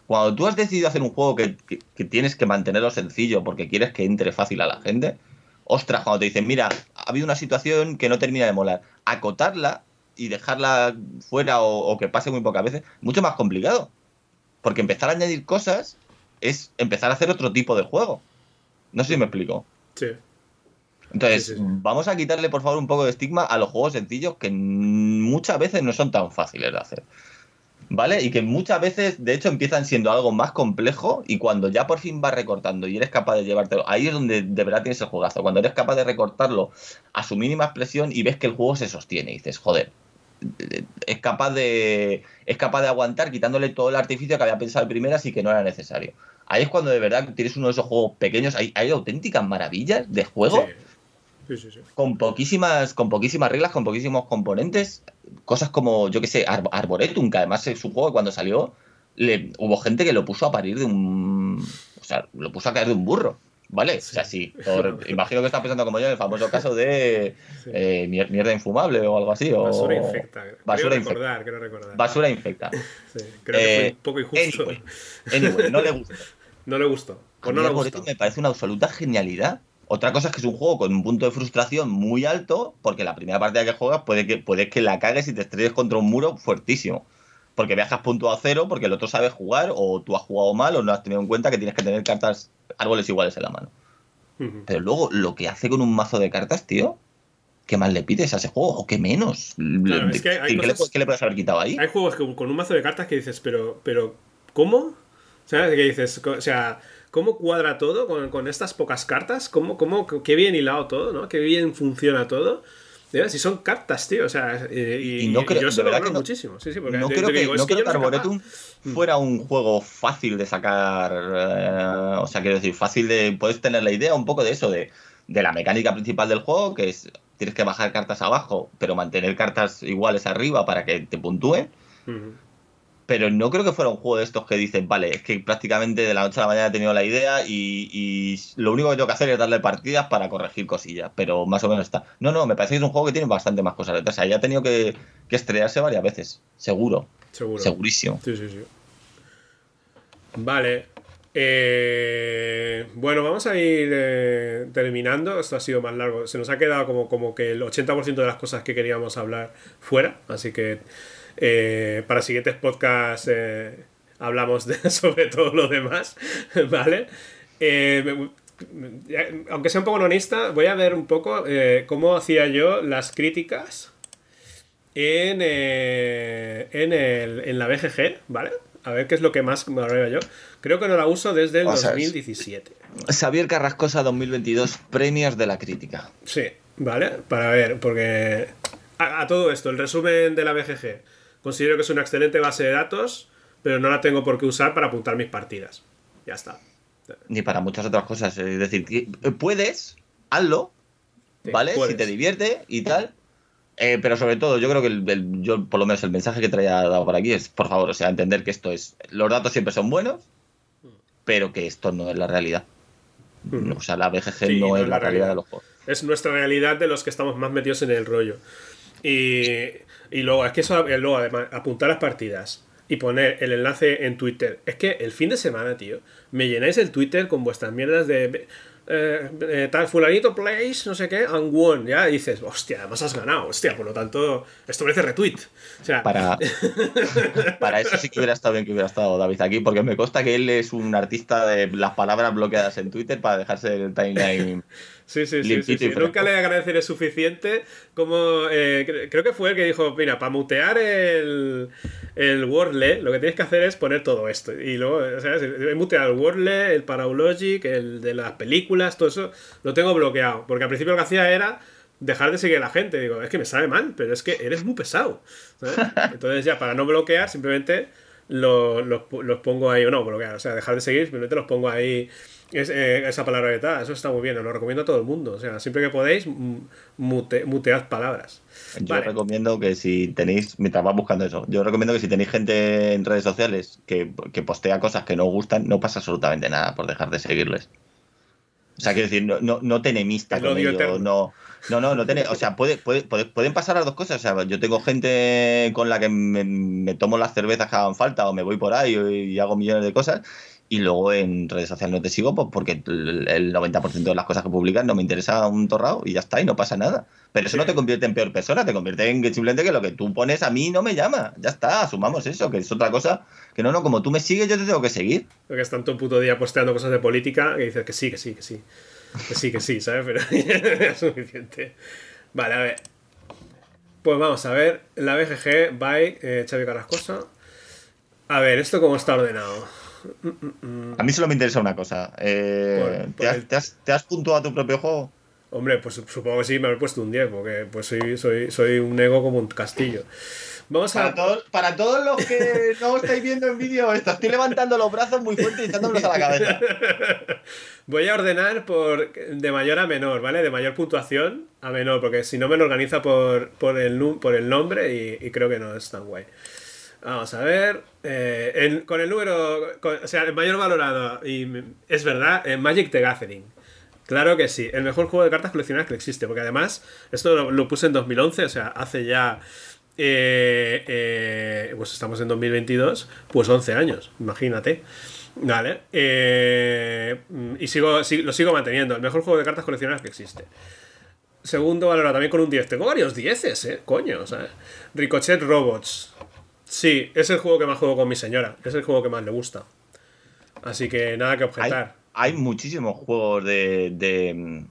Cuando tú has decidido hacer un juego que, que- que tienes que mantenerlo sencillo porque quieres que entre fácil a la gente, ostras, cuando te dicen, mira, ha habido una situación que no termina de molar, acotarla y dejarla fuera o, o que pase muy pocas veces, mucho más complicado. Porque empezar a añadir cosas es empezar a hacer otro tipo de juego. No sé si me explico. Sí. Entonces, Sí, sí, sí. vamos a quitarle, por favor, un poco de estigma a los juegos sencillos que muchas veces no son tan fáciles de hacer. ¿Vale? Y que muchas veces, de hecho, empiezan siendo algo más complejo y cuando ya por fin vas recortando y eres capaz de llevártelo, ahí es donde de verdad tienes el juegazo. Cuando eres capaz de recortarlo a su mínima expresión y ves que el juego se sostiene y dices, joder, es capaz de es capaz de aguantar quitándole todo el artificio que había pensado de primeras y que no era necesario. Ahí es cuando de verdad tienes uno de esos juegos pequeños, hay, hay auténticas maravillas de juego sí, sí. sí. con poquísimas con poquísimas reglas, con poquísimos componentes, cosas como yo que sé, Ar- Arboretum, que además es un juego que cuando salió le, hubo gente que lo puso a parir de un o sea, lo puso a caer de un burro. ¿Vale? O sea, sí. por- imagino que estás pensando como yo en el famoso caso de Sí. eh, mier- mierda infumable o algo así. O Basura infecta. Basura infecta. recordar, quiero recordar. Basura infecta. Sí, creo que fue Eh, un poco injusto. Anyway, anyway, no le gusta. No le gustó. Pues no le Arboretum gustó. me parece una absoluta genialidad. Otra cosa es que es un juego con un punto de frustración muy alto, porque la primera partida que juegas puede que, puede que la cagues y te estrelles contra un muro fuertísimo. Porque viajas punto a cero, porque el otro sabe jugar, o tú has jugado mal, o no has tenido en cuenta que tienes que tener cartas, árboles iguales en la mano. Pero luego, lo que hace con un mazo de cartas, tío, ¿qué más le pides a ese juego? ¿O qué menos? Claro, es que hay ¿Qué, le, cosas- qué le puedes haber quitado ahí? Hay juegos que, con un mazo de cartas que dices, pero, pero, ¿cómo? ¿Sabes? Que dices, o sea, ¿cómo cuadra todo con, con estas pocas cartas? ¿Cómo, cómo, qué bien hilado todo, ¿no? Qué bien funciona todo. Si son cartas, tío. O sea, y, no creo, yo se lo que no, muchísimo. Sí, sí, porque no creo que, no creo que Arboretum mm. fuera un juego fácil de sacar. Eh, o sea, quiero decir, fácil de. Puedes tener la idea un poco de eso, de, de la mecánica principal del juego, que es tienes que bajar cartas abajo, pero mantener cartas iguales arriba para que te puntúen pero no creo que fuera un juego de estos que dicen, vale, es que prácticamente de la noche a la mañana he tenido la idea y, lo único que tengo que hacer es darle partidas para corregir cosillas, pero más o menos está. No, no, me parece que es un juego que tiene bastante más cosas detrás. O sea, ya ha tenido que, estrellarse varias veces, seguro. Seguro. Segurísimo. Sí, sí, sí. Vale. Eh, bueno, vamos a ir eh, terminando. Esto ha sido más largo. Se nos ha quedado como, como que el 80% de las cosas que queríamos hablar fuera. Así que eh, para siguientes podcasts eh, hablamos de, sobre todo lo demás, ¿vale? Eh, aunque sea un poco honesta, voy a ver un poco cómo hacía yo las críticas en, en, el, en la BGG, ¿vale? A ver qué es lo que más me yo. Creo que no la uso desde el 2017. Xavier Carrascosa 2022, premios de la crítica. Sí, ¿vale? Para ver, porque a, todo esto, el resumen de la BGG. Considero que es una excelente base de datos, pero no la tengo por qué usar para apuntar mis partidas. Ya está. Ni para muchas otras cosas. Es decir, eh, puedes, hazlo, ¿vale? Si te divierte y tal. Eh, pero sobre todo, yo creo que el, yo, por lo menos el mensaje que traía dado por aquí es, por favor, o sea, entender que esto es. Los datos siempre son buenos, pero que esto no es la realidad. O sea, la BGG no, es la, realidad de los juegos. Es nuestra realidad de los que estamos más metidos en el rollo. Y y luego, es que eso, eh, luego además, apuntar las partidas y poner el enlace en Twitter. Es que el fin de semana, tío, me llenáis el Twitter con vuestras mierdas de. Eh, eh, tal, fulanito plays, no sé qué, and won, ya dices, hostia, además has ganado, hostia, por lo tanto, esto merece retweet. O sea... Para, para eso sí que hubiera estado bien que hubiera estado David aquí, porque me consta que él es un artista de las palabras bloqueadas en Twitter para dejarse el timeline Sí, sí, sí, sí, Nunca le agradeceré suficiente como... Eh, creo que fue el que dijo, mira, para mutear el, el Wordle, lo que tienes que hacer es poner todo esto. Y luego, o sea, he muteado el Wordle, el Paraulogic, el de las películas, todo eso, lo tengo bloqueado. Porque al principio lo que hacía era dejar de seguir a la gente. Digo, es que me sabe mal, pero es que eres muy pesado. Entonces ya, para no bloquear, simplemente los, los pongo ahí, o no bloquear, o sea, dejar de seguir, simplemente los pongo ahí eh, esa palabra de tal, eso está muy bien, lo recomiendo a todo el mundo. O sea, siempre que podéis, mutead palabras. Yo recomiendo que si tenéis, mientras vas buscando eso, yo recomiendo que si tenéis gente en redes sociales que, postea cosas que no os gustan, no pasa absolutamente nada por dejar de seguirles. O sea, quiero decir, no, no, no te enemistas con ellos, no, no, no, no o sea, puede, pueden pasar las dos cosas. O sea, yo tengo gente con la que me, tomo las cervezas que hagan falta o me voy por ahí y hago millones de cosas y luego en redes sociales no te sigo pues porque el 90% de las cosas que publicas no me interesa un torrado y ya está, y no pasa nada. Pero eso no te convierte en peor persona, te convierte en que simplemente que lo que tú pones a mí no me llama. Ya está, asumamos eso, que es otra cosa. Que no, no, como tú me sigues, yo te tengo que seguir. Porque están todo el puto día posteando cosas de política y dices que sí, que sí, que sí. Que sí, que sí, ¿sabes? Pero es suficiente. Vale, a ver. Pues vamos a ver. La BGG, by eh, Xavi Carrascosa. A ver, ¿esto cómo está ordenado? A mí solo me interesa una cosa. Eh, ¿te, has, puntuado a tu propio juego? Hombre, pues supongo que sí, me he puesto un 10, porque pues soy, soy, soy un ego como un castillo. Vamos a... para, todos, para todos los que no estáis viendo en vídeo esto, estoy levantando los brazos muy fuerte y echándomelos a la cabeza. Voy a ordenar por de mayor a menor, ¿vale? De mayor puntuación a menor, porque si no me lo organiza por, por, el, por el nombre y, y creo que no es tan guay. Vamos a ver. Eh, con el número. o sea, el mayor valorado. Y es verdad, en Magic the Gathering. Claro que sí. El mejor juego de cartas coleccionadas que existe. Porque además, esto lo, puse en 2011, o sea, hace ya. Eh, eh, pues estamos en 2022, pues 11 años, imagínate. Vale. y sigo, lo sigo manteniendo. El mejor juego de cartas coleccionadas que existe. Segundo valorado también con un 10. Tengo varios 10, ¿eh? Coño, sea Ricochet Robots. Sí, es el juego que más juego con mi señora. Es el juego que más le gusta. Así que nada que objetar. Hay, muchísimos juegos de, mm,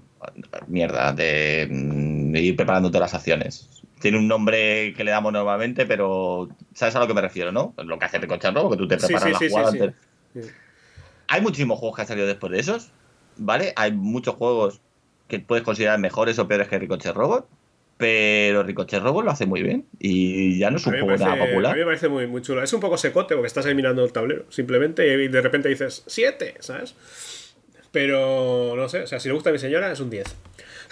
mierda, de, mm, ir preparando todas las acciones. Tiene un nombre que le damos normalmente, pero sabes a lo que me refiero, ¿no? Lo que hace Ricochet Robot, que tú te preparas la jugada Hay muchísimos juegos que han salido después de esos, ¿vale? Hay muchos juegos que puedes considerar mejores o peores que Ricochet Robot, Pero Ricochet Robo lo hace muy bien y ya no es un juego nada popular. A mí me parece muy, muy chulo. Es un poco secote porque estás ahí mirando el tablero, simplemente, y de repente dices 7, ¿sabes? Pero no sé, o sea, si le gusta a mi señora, es un 10.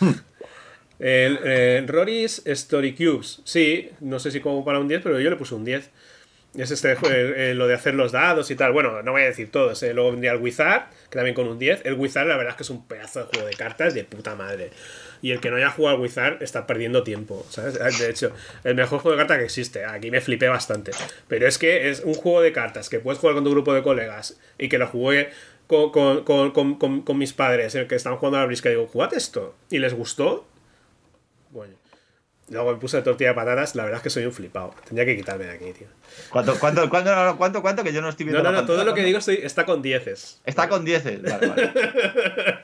el, eh, Rory's Story Cubes, sí, no sé si como para un 10, pero yo le puse un 10. Es este eh, lo de hacer los dados y tal. Bueno, no voy a decir todo. ¿eh? Luego vendría el Wizard, que también con un 10. El Wizard, la verdad es que es un pedazo de juego de cartas de puta madre. Y el que no haya jugado al Wizard está perdiendo tiempo. ¿sabes? De hecho, el mejor juego de cartas que existe. Aquí me flipé bastante. Pero es que es un juego de cartas que puedes jugar con tu grupo de colegas y que lo jugué con, con, mis padres, el que estaban jugando a la brisca. Y digo, jugad esto. Y les gustó. Bueno. Luego me puse tortilla de patatas, la verdad es que soy un flipado. Tendría que quitarme de aquí, tío. ¿Cuánto, cuánto, cuánto, cuánto, cuánto? Que yo no estoy viendo. No, no, no, todo lo que digo está con dieces. Está con dieces, vale, vale.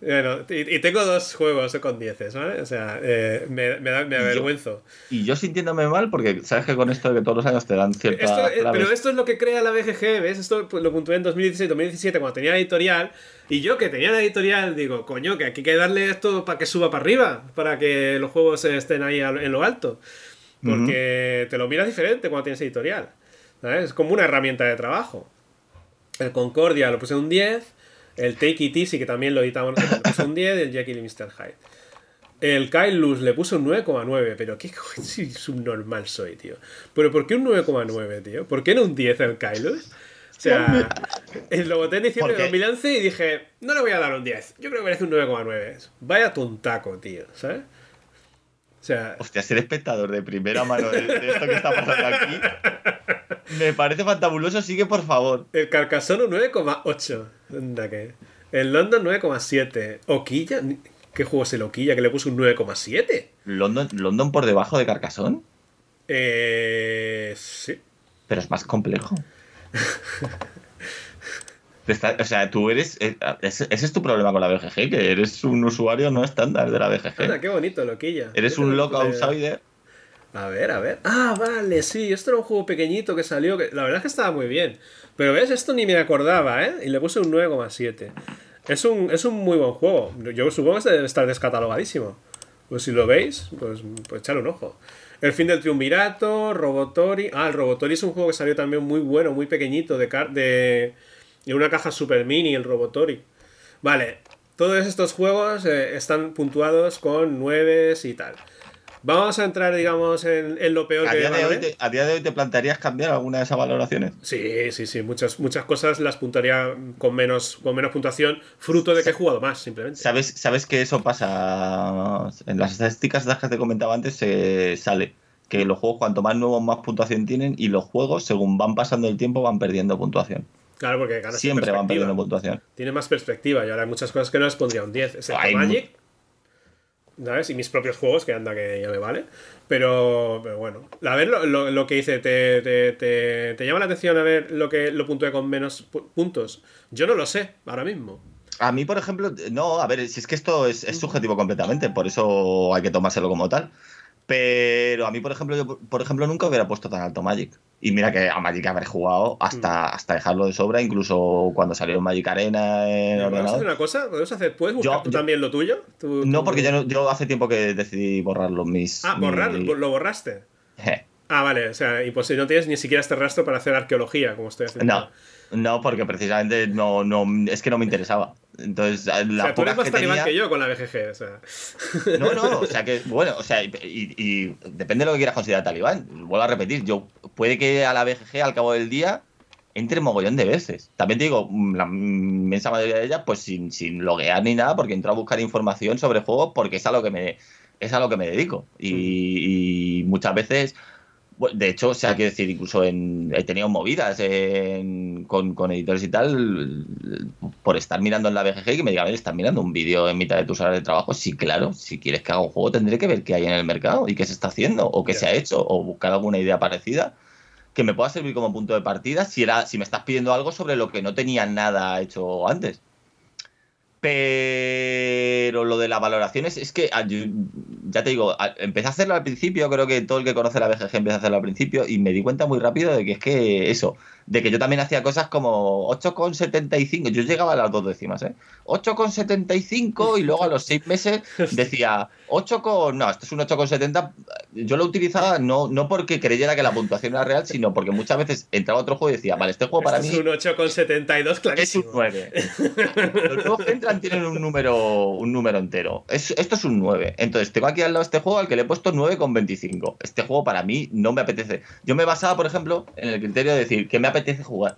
Bueno, y, tengo dos juegos con 10, ¿vale? O sea, eh, me, me, da, me avergüenzo. y yo sintiéndome mal porque sabes que con esto de que todos los años te dan cierta. Eh, pero esto es lo que crea la BGG, ¿ves? Esto pues, lo puntué en 2016-2017 cuando tenía editorial. Y yo que tenía la editorial, digo, coño, que aquí hay que darle esto para que suba para arriba, para que los juegos estén ahí en lo alto. Porque te lo miras diferente cuando tienes editorial. ¿sabes? Es como una herramienta de trabajo. El Concordia lo puse un 10. El Take It Easy, que también lo editamos, le puso un 10, el Jekyll y Mr. Hyde. El Kailus le puso un 9,9, pero qué subnormal soy, tío. Pero ¿por qué un 9,9, tío? ¿Por qué no un 10 al Kailus? O sea, lo voté en diciembre de 2011 y dije, no le voy a dar un 10. Yo creo que merece un 9,9. Vaya tontaco, tío, ¿sabes? O sea. Hostia, ser espectador de primera mano de, esto que está pasando aquí. Me parece fantabuloso, sigue por favor. El Carcasono 9,8. Anda que. El London 9,7. Oquilla. ¿Qué juego es el Oquilla que le puso un 9,7? ¿London, ¿London por debajo de Carcassonne? Eh. Sí. Pero es más complejo. o sea, tú eres. Eh, ese, es tu problema con la BGG, que eres un usuario no estándar de la BGG. Anda, qué bonito, loquilla. Eres un loco outsider. A ver, a ver. Ah, vale, sí, esto era un juego pequeñito que salió, que la verdad es que estaba muy bien. Pero ves, esto ni me acordaba, ¿eh? Y le puse un 9,7. Es un, es un muy buen juego. Yo supongo que debe estar descatalogadísimo. Pues si lo veis, pues, pues echar un ojo. El fin del triunvirato, Robotori. Ah, el Robotori es un juego que salió también muy bueno, muy pequeñito, de, de, de una caja super mini, el Robotori. Vale, todos estos juegos eh, están puntuados con 9 y tal. Vamos a entrar, digamos, en, lo peor ¿A que día de hoy te, ¿A día de hoy te plantearías cambiar alguna de esas valoraciones? Sí, sí, sí. Muchas, muchas cosas las puntuaría con menos, con menos puntuación, fruto de que he jugado más, simplemente. ¿Sabes, sabes que eso pasa? En las estadísticas las que te comentaba antes se sale que los juegos cuanto más nuevos más puntuación tienen y los juegos según van pasando el tiempo van perdiendo puntuación. Claro, porque ganas Siempre van perdiendo puntuación. Tiene más perspectiva y ahora hay muchas cosas que no les pondría un 10. Excepto Magic, ¿sabes? Y mis propios juegos, que anda que ya me vale. Pero, pero bueno, a ver lo, lo, que hice, ¿te, te, te, llama la atención a ver lo que lo puntué con menos puntos? Yo no lo sé ahora mismo. A mí, por ejemplo, no, a ver, si es que esto es, es subjetivo completamente, por eso hay que tomárselo como tal. Pero a mí, por ejemplo, yo, por ejemplo, nunca hubiera puesto tan alto Magic. Y mira que a Magic haber jugado hasta, mm. hasta dejarlo de sobra, incluso cuando salió Magic Arena en ¿Podemos hacer una cosa? ¿Podemos hacer? ¿Puedes buscar tú también lo tuyo? no, porque yo, yo hace tiempo que decidí borrar los mis. Ah, borrar, lo borraste. Ah, vale, o sea, y pues no tienes ni siquiera este rastro para hacer arqueología, como estoy haciendo. No, no, porque precisamente no, no, es que no me interesaba. Entonces, la o sea, tú eres más que, que yo con la BGG, o sea. No, no, o sea que, bueno, o sea, y, y, depende de lo que quieras considerar talibán. Vuelvo a repetir, yo puede que a la BGG al cabo del día entre mogollón de veces. También te digo, la inmensa mayoría de ellas, pues sin, sin loguear ni nada, porque entro a buscar información sobre juegos porque es a lo que me, es a lo que me dedico. y muchas veces de hecho, o sea, quiero decir, incluso en, he tenido movidas con, editores y tal por estar mirando en la BGG y que me digan, ¿estás mirando un vídeo en mitad de tus horas de trabajo? Sí, claro, si quieres que haga un juego tendré que ver qué hay en el mercado y qué se está haciendo o qué se ha hecho o buscar alguna idea parecida que me pueda servir como punto de partida si, era, si me estás pidiendo algo sobre lo que no tenía nada hecho antes. Pero lo de las valoraciones es que, ah, ya te digo, empecé a hacerlo al principio, creo que todo el que conoce la BGG empieza a hacerlo al principio y me di cuenta muy rápido de que es que eso, de que yo también hacía cosas como 8,75, yo llegaba a las dos décimas, ¿eh? 8,75 y luego a los seis meses decía 8, no, esto es un 8,70, yo lo utilizaba no, no porque creyera que la puntuación era real, sino porque muchas veces entraba a otro juego y decía, vale, este juego para mí... Es un 8,72, clarísimo. Es un 9. Los juegos que entran tienen un número, un número entero. esto es un 9. Entonces, tengo aquí al lado este juego al que le he puesto 9,25. Este juego para mí no me apetece. Yo me basaba, por ejemplo, en el criterio de decir que me apetece jugar.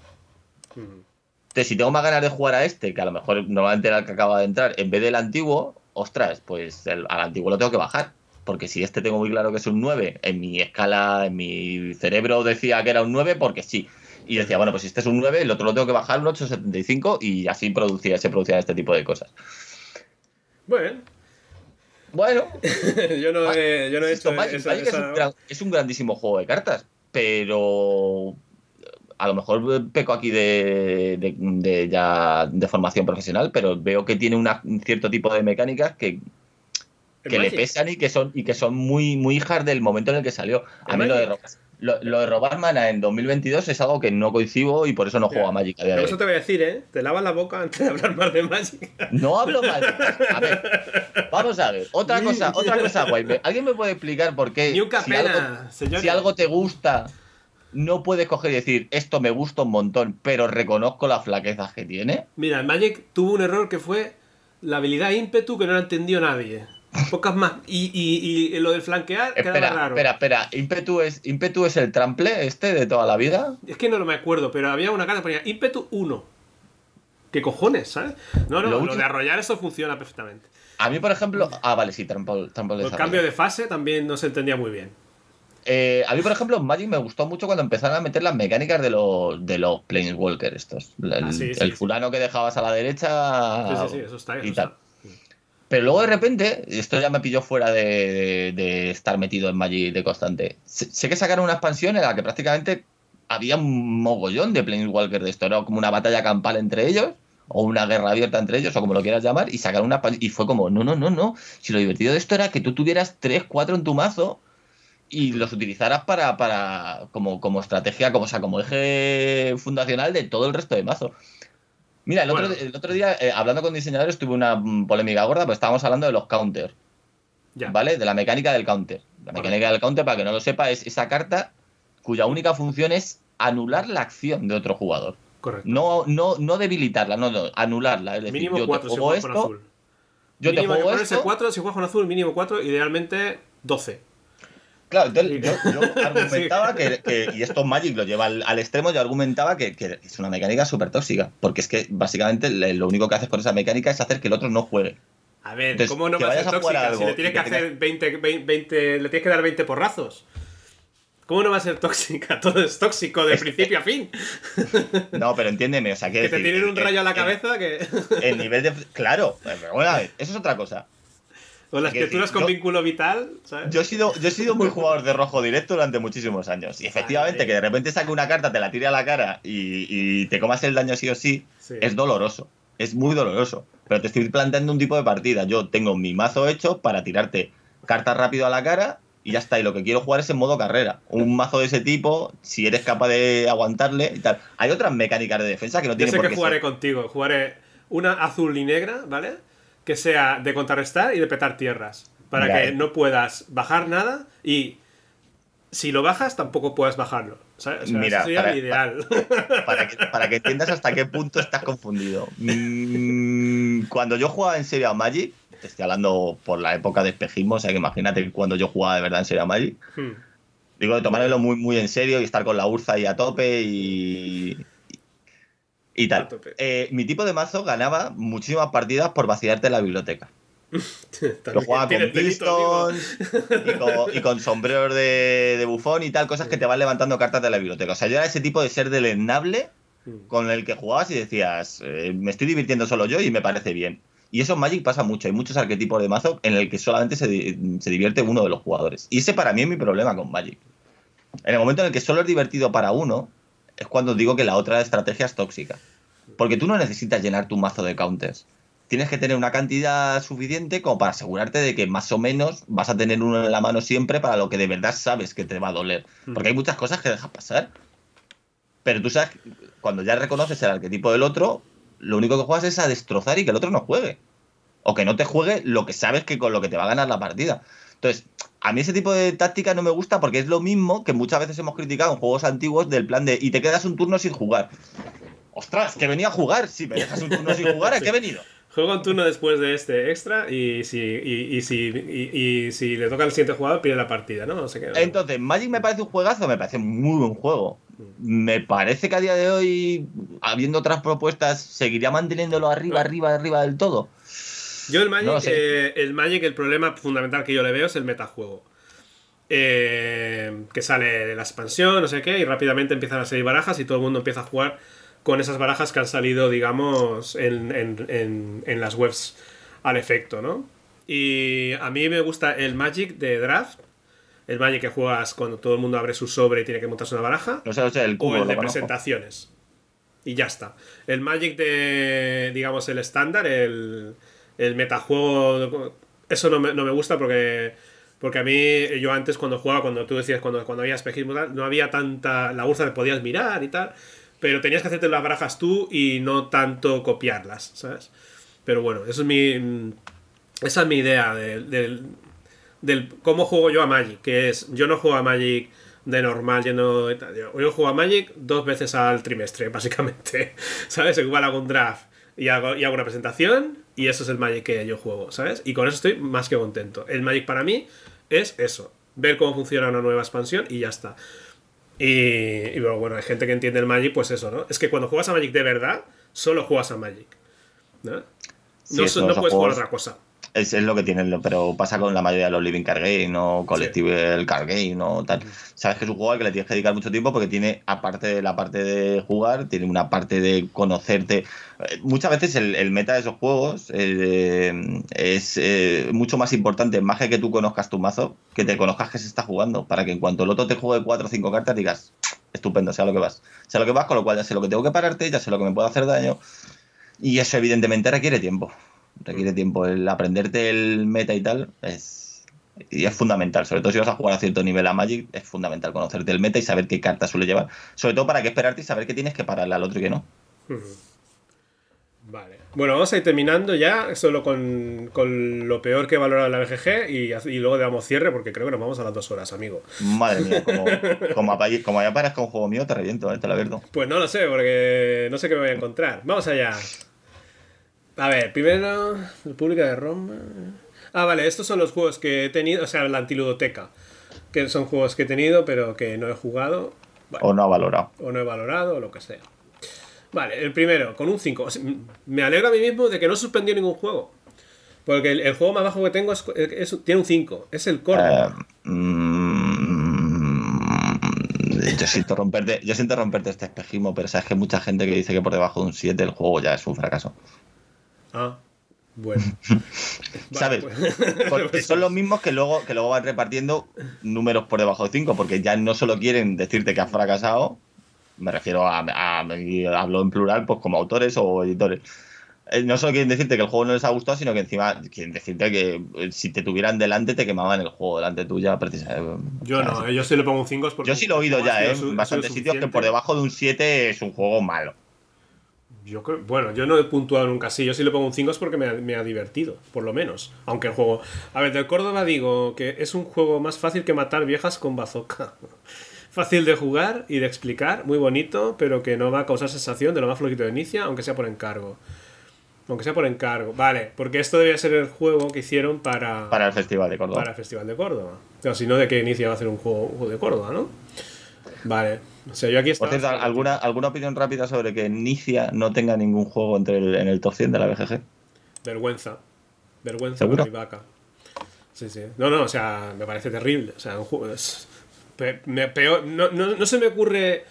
Entonces, si tengo más ganas de jugar a este, que a lo mejor normalmente era el que acaba de entrar, en vez del antiguo, ostras, pues al antiguo lo tengo que bajar. Porque si este tengo muy claro que es un 9, en mi escala, en mi cerebro decía que era un 9 porque sí. Y decía, bueno, pues si este es un 9, el otro lo tengo que bajar un 8,75 y así producía, se producían este tipo de cosas. Bueno. Bueno. yo no he, yo no he hecho es, un grandísimo juego de cartas, pero a lo mejor peco aquí de, ya de formación profesional, pero veo que tiene un cierto tipo de mecánicas que, que le pesan y que son y que son muy muy hijas del momento en el que salió. A mí lo de lo, de robar mana en 2022 es algo que no coincido y por eso no juego a Magic. A eso te voy a decir, ¿eh? Te lavas la boca antes de hablar más de Magic. No hablo mal. A ver, vamos a ver. Otra cosa, otra cosa, guay. ¿Alguien me puede explicar por qué? si, algo, si algo te gusta, no puedes coger y decir esto me gusta un montón, pero reconozco las flaquezas que tiene? Mira, Magic tuvo un error que fue la habilidad ímpetu que no la entendió nadie. Pocas más. Y, y, y lo del flanquear espera, raro. Espera, espera. ¿Ímpetu es, ¿Ímpetu es el trample este de toda la vida? Es que no lo me acuerdo, pero había una carta que ponía ímpetu 1. ¿Qué cojones, sabes? No, no, lo, de arrollar eso funciona perfectamente. A mí, por ejemplo. Ah, vale, sí, trample, El cambio de fase también no se entendía muy bien. Eh, a mí, por ejemplo, Magic me gustó mucho cuando empezaron a meter las mecánicas de los, de los Planeswalker estos. El, ah, fulano que dejabas a la derecha. Sí, sí, sí, eso está. y tal. Pero luego de repente, esto ya me pilló fuera de, estar metido en Magic de constante. Sé, que sacaron una expansión en la que prácticamente había un mogollón de Planeswalker de esto. Era como una batalla campal entre ellos, o una guerra abierta entre ellos, o como lo quieras llamar, y sacaron una Y fue como, no, no, no, no. Si lo divertido de esto era que tú tuvieras 3, 4 en tu mazo y los utilizaras para, para como, como estrategia, como, o sea, como eje fundacional de todo el resto de mazo. Mira, el, otro, día, eh, hablando con diseñadores, tuve una mm, polémica gorda, pues estábamos hablando de los counters. ¿Vale? De la mecánica del counter. La mecánica del counter, para que no lo sepa, es esa carta cuya única función es anular la acción de otro jugador. Correcto. No, no, no debilitarla, no, no, anularla. Es decir, mínimo yo 4 te juego esto, con azul. Yo te juego esto. 4, si juegas con azul, mínimo 4, idealmente 12. Claro, entonces yo, argumentaba que, y esto Magic lo lleva al, extremo, yo argumentaba que, es una mecánica súper tóxica, porque es que básicamente lo único que haces con esa mecánica es hacer que el otro no juegue. A ver, ¿cómo no va a ser tóxica si le tienes que, hacer 20, 20, le tienes que dar 20 porrazos? ¿Cómo no va a ser tóxica? Todo es tóxico de principio a fin. No, pero entiéndeme, o sea, que. Que te tienen un rayo a la cabeza que. El nivel de. Claro, bueno, eso es otra cosa. O las criaturas con vínculo vital, ¿sabes? Yo he, sido, yo he sido muy jugador de rojo directo durante muchísimos años. Y efectivamente, que de repente saque una carta, te la tire a la cara y, te comas el daño sí o sí, es doloroso. Es muy doloroso. Pero te estoy planteando un tipo de partida. Yo tengo mi mazo hecho para tirarte cartas rápido a la cara y ya está. Y lo que quiero jugar es en modo carrera. Un mazo de ese tipo, si eres capaz de aguantarle y tal. Hay otras mecánicas de defensa que no tienen por qué que jugaré contigo. Jugaré una azul y negra, ¿vale? Que sea de contrarrestar y de petar tierras. Para que no puedas bajar nada y si lo bajas tampoco puedas bajarlo. Mira, eso sería para, ideal. Para, que, entiendas hasta qué punto estás confundido. Mm, cuando yo jugaba en serio a Magic, te estoy hablando por la época de espejismo, o sea que imagínate cuando yo jugaba de verdad en serio a Magic. Hmm. Digo, de tomármelo muy, muy en serio y estar con la Urza ahí a tope y, y tal. Eh, mi tipo de mazo ganaba muchísimas partidas por vaciarte la biblioteca. Lo jugaba con pistons y con, sombreros de, bufón y tal, cosas que te van levantando cartas de la biblioteca. O sea, yo era ese tipo de ser deleznable hmm. con el que jugabas y decías, eh, me estoy divirtiendo solo yo y me parece bien. Y eso en Magic pasa mucho, hay muchos arquetipos de mazo en el que solamente se, se divierte uno de los jugadores. Y ese para mí es mi problema con Magic. En el momento en el que solo es divertido para uno, es cuando digo que la otra estrategia es tóxica. Porque tú no necesitas llenar tu mazo de counters. tienes que tener una cantidad suficiente como para asegurarte de que más o menos vas a tener uno en la mano siempre para lo que de verdad sabes que te va a doler. Porque hay muchas cosas que dejas pasar. Pero tú sabes, cuando ya reconoces el arquetipo del otro, lo único que juegas es a destrozar y que el otro no juegue. O que no te juegue lo que sabes que con lo que te va a ganar la partida. Entonces, a mí ese tipo de táctica no me gusta porque es lo mismo que muchas veces hemos criticado en juegos antiguos del plan de y te quedas un turno sin jugar. Ostras, que venía a jugar. Si me dejas un turno sin jugar, ¿a qué he venido? Juega un turno después de este extra y si, y, si, y, si le toca al siguiente jugador, pierde la partida, ¿no? sé qué, Entonces, Magic me parece un juegazo, me parece muy buen juego. Me parece que a día de hoy, habiendo otras propuestas, seguiría manteniéndolo arriba, arriba, arriba del todo. Yo el Magic, eh, el Magic, el problema fundamental que yo le veo es el metajuego. Eh, que sale de la expansión, no sé qué, y rápidamente empiezan a salir barajas y todo el mundo empieza a jugar con esas barajas que han salido, digamos, en, las webs al efecto, ¿no? Y a mí me gusta el Magic de Draft, el Magic que juegas cuando todo el mundo abre su sobre y tiene que montarse una baraja, el o el de presentaciones. Y ya está. El Magic de, digamos, el estándar, el, el metajuego, eso no me, no me gusta porque... Porque a mí, yo antes cuando jugaba, cuando tú decías, cuando, cuando había espejismo, no había tanta. La urza que podías mirar y tal pero tenías que hacerte las barajas tú y no tanto copiarlas, ¿sabes? Pero bueno, eso es mi, esa es mi idea del, del, cómo juego yo a Magic, que es, yo no juego a Magic de normal. Yo, yo juego a Magic dos veces al trimestre, básicamente, ¿sabes? Igual hago un draft y hago, y hago una presentación y eso es el Magic que yo juego, ¿sabes? Y con eso estoy más que contento. El Magic para mí es eso, ver cómo funciona una nueva expansión y ya está. Y, bueno, hay gente que entiende el Magic, pues eso, ¿no? Es que cuando juegas a Magic de verdad, solo juegas a Magic. ¿no? no, puedes jugar otra cosa. Es, lo que tienen, pero pasa con la mayoría de los Living Card Game o Collective Card Game o tal. Sabes que es un juego al que le tienes que dedicar mucho tiempo porque tiene, aparte de la parte de jugar, tiene una parte de conocerte. Eh, muchas veces el, meta de esos juegos eh, es eh, mucho más importante, más que que tú conozcas tu mazo, que te conozcas que se está jugando, para que en cuanto el otro te juegue 4 o 5 cartas digas, estupendo, sea lo que vas. Sea lo que vas, con lo cual ya sé lo que tengo que pararte, ya sé lo que me puede hacer daño. Y eso evidentemente requiere tiempo requiere tiempo. El aprenderte el meta y tal es, y es fundamental. Sobre todo si vas a jugar a cierto nivel a Magic, es fundamental conocerte el meta y saber qué carta suele llevar. Sobre todo para qué esperarte y saber qué tienes que pararle al otro y qué no. Vale. Bueno, vamos a ir terminando ya, solo con, con lo peor que valora la BGG y, y, luego damos cierre porque creo que nos vamos a las dos horas, amigo. Madre mía, como, como, como ya parezca un juego mío, te reviento, eh, te lo abierto. Pues no lo sé, porque no sé qué me voy a encontrar. Vamos allá. A ver, primero, República de Roma. Ah, vale, estos son los juegos que he tenido, o sea, la antiludoteca. Que son juegos que he tenido, pero que no he jugado. o no he valorado. O no he valorado, o lo que sea. Vale, el primero, con un 5. Me alegra a mí mismo de que no suspendió ningún juego. Porque el, juego más bajo que tengo es, tiene un 5. Es el Córdoba. Eh, mm, yo siento romperte, yo siento romperte este espejismo, pero sabes que mucha gente que dice que por debajo de un 7 el juego ya es un fracaso. Ah, bueno. ¿Sabes? Pues. Porque son los mismos que luego, que luego van repartiendo números por debajo de 5, porque ya no solo quieren decirte que has fracasado, me refiero a, hablo en plural, pues como autores o editores. Eh, no solo quieren decirte que el juego no les ha gustado, sino que encima quieren decirte que eh, si te tuvieran delante te quemaban el juego delante tuya. Precisamente. Yo no, yo sí le pongo un 5 Yo sí lo he oído ya, ¿eh? En bastantes sitios que por debajo de un 7 es un juego malo. Yo creo, bueno, yo no he puntuado nunca así. Yo sí le pongo un 5 es porque me ha, divertido, por lo menos. Aunque el juego. A ver, del Córdoba digo que es un juego más fácil que matar viejas con bazooka. fácil de jugar y de explicar, muy bonito, pero que no va a causar sensación de lo más flojito de inicia, aunque sea por encargo. Aunque sea por encargo. Vale, porque esto debía ser el juego que hicieron para. Para el Festival de Córdoba. Para el Festival de Córdoba. Pero si no, ¿de qué inicia va a hacer un juego de Córdoba, no? Vale. O sea, yo aquí Por cierto, ¿alguna, ¿alguna opinión rápida sobre que Nicia no tenga ningún juego entre en el top 100 de la BGG? Vergüenza. Vergüenza por mi vaca. Sí, sí. No, no, o sea, me parece terrible. O sea, un juego es. peor, no, no, se me ocurre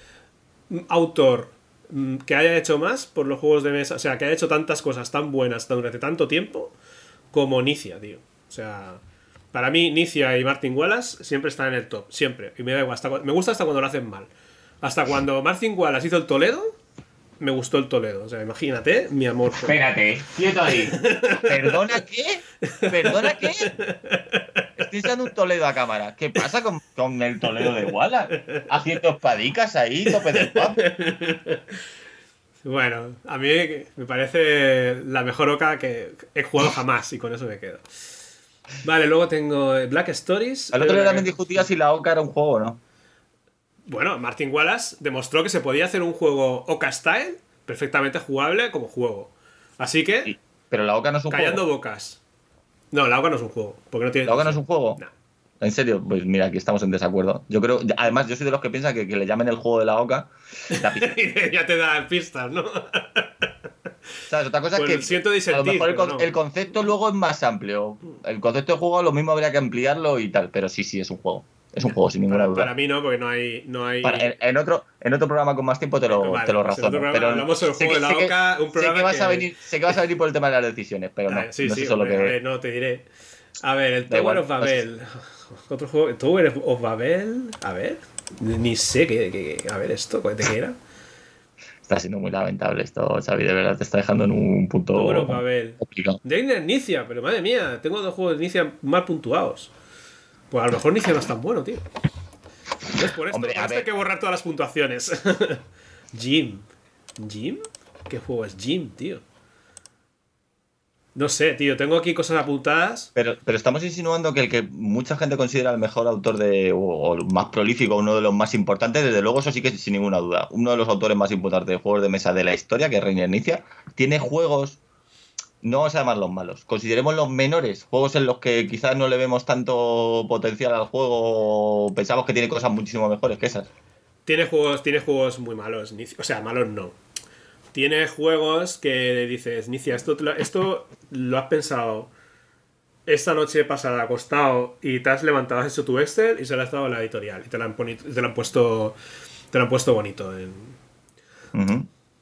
autor mm, que haya hecho más por los juegos de mesa, o sea, que haya hecho tantas cosas tan buenas durante tanto tiempo como Nicia, tío. O sea, para mí, Nicia y Martin Wallace siempre están en el top, siempre. Y me da igual, me gusta hasta cuando lo hacen mal. Hasta cuando Martin Wallace hizo el Toledo, me gustó el Toledo. O sea, imagínate mi amor. por- Espérate, quieto ahí. ¿Perdona qué? ¿Perdona qué? Estoy echando un Toledo a cámara. ¿Qué pasa con, con el Toledo de Wallace? Haciendo espadicas ahí, tope del pub. Bueno, a mí me parece la mejor Oca que he jugado jamás y con eso me quedo. Vale, luego tengo eh, Black Stories. Al otro día que- me discutía si la Oca era un juego o no. Bueno, Martin Wallace demostró que se podía hacer un juego Oca Style perfectamente jugable como juego. Así que, Sí, Pero la Oca no es un callando juego. bocas. No, la Oca no es un juego. Porque no tiene. ¿La Oca no es un juego? No. En serio, pues mira, aquí estamos en desacuerdo. Yo creo, además, yo soy de los que piensan que, que le llamen el juego de la Oca. La ya te da pistas, ¿no? ¿Sabes? Otra cosa Pues es que siento a lo disentir, mejor el, con- no. el concepto luego es más amplio. El concepto de juego lo mismo habría que ampliarlo y tal, pero sí, sí, es un juego. Es un juego, sin ninguna duda. para mí no, porque no hay. No hay... Para- en, en otro, en otro programa con más tiempo te lo, Vale, te lo pues razono. programa pero hablamos del sé juego que- de la sé que- Oca, un sé programa que, vas que- a venir, sé que vas a venir por el tema de las decisiones, pero no. Sí, no sí, es eso lo hombre, que. no te diré. A ver, el Tower of Babel. Otro juego. Tower of Babel. A ver. Ni sé qué. a ver, esto, ¿de qué era? Está siendo muy lamentable esto, Xavi, de verdad, te está dejando en un punto Tower of Babel. complicado. De Nicia, pero madre mía, tengo dos juegos de Nicia mal puntuados. Pues a lo mejor Nicia no es tan bueno, tío. ¿Ves? Por esto, Hombre, por esto hay que borrar todas las puntuaciones. Jim. ¿Jim? ¿Qué juego es Jim, tío? No sé, tío, tengo aquí cosas apuntadas. Pero, pero estamos insinuando que el que mucha gente considera el mejor autor de, o, más prolífico, uno de los más importantes, desde luego eso sí que sin ninguna duda. Uno de los autores más importantes de juegos de mesa de la historia, que es Reiner Inicia, tiene juegos, no vamos a llamarlos malos, consideremos los menores, juegos en los que quizás no le vemos tanto potencial al juego, pensamos que tiene cosas muchísimo mejores que esas. Tiene juegos, tiene juegos muy malos. O sea, malos no. Tiene juegos que dices, Nicia, esto, esto lo has pensado esta noche pasada acostado y te has levantado, has hecho tu Excel y se lo has dado a la editorial y te lo han, poni- te lo han puesto te lo han puesto bonito. en-.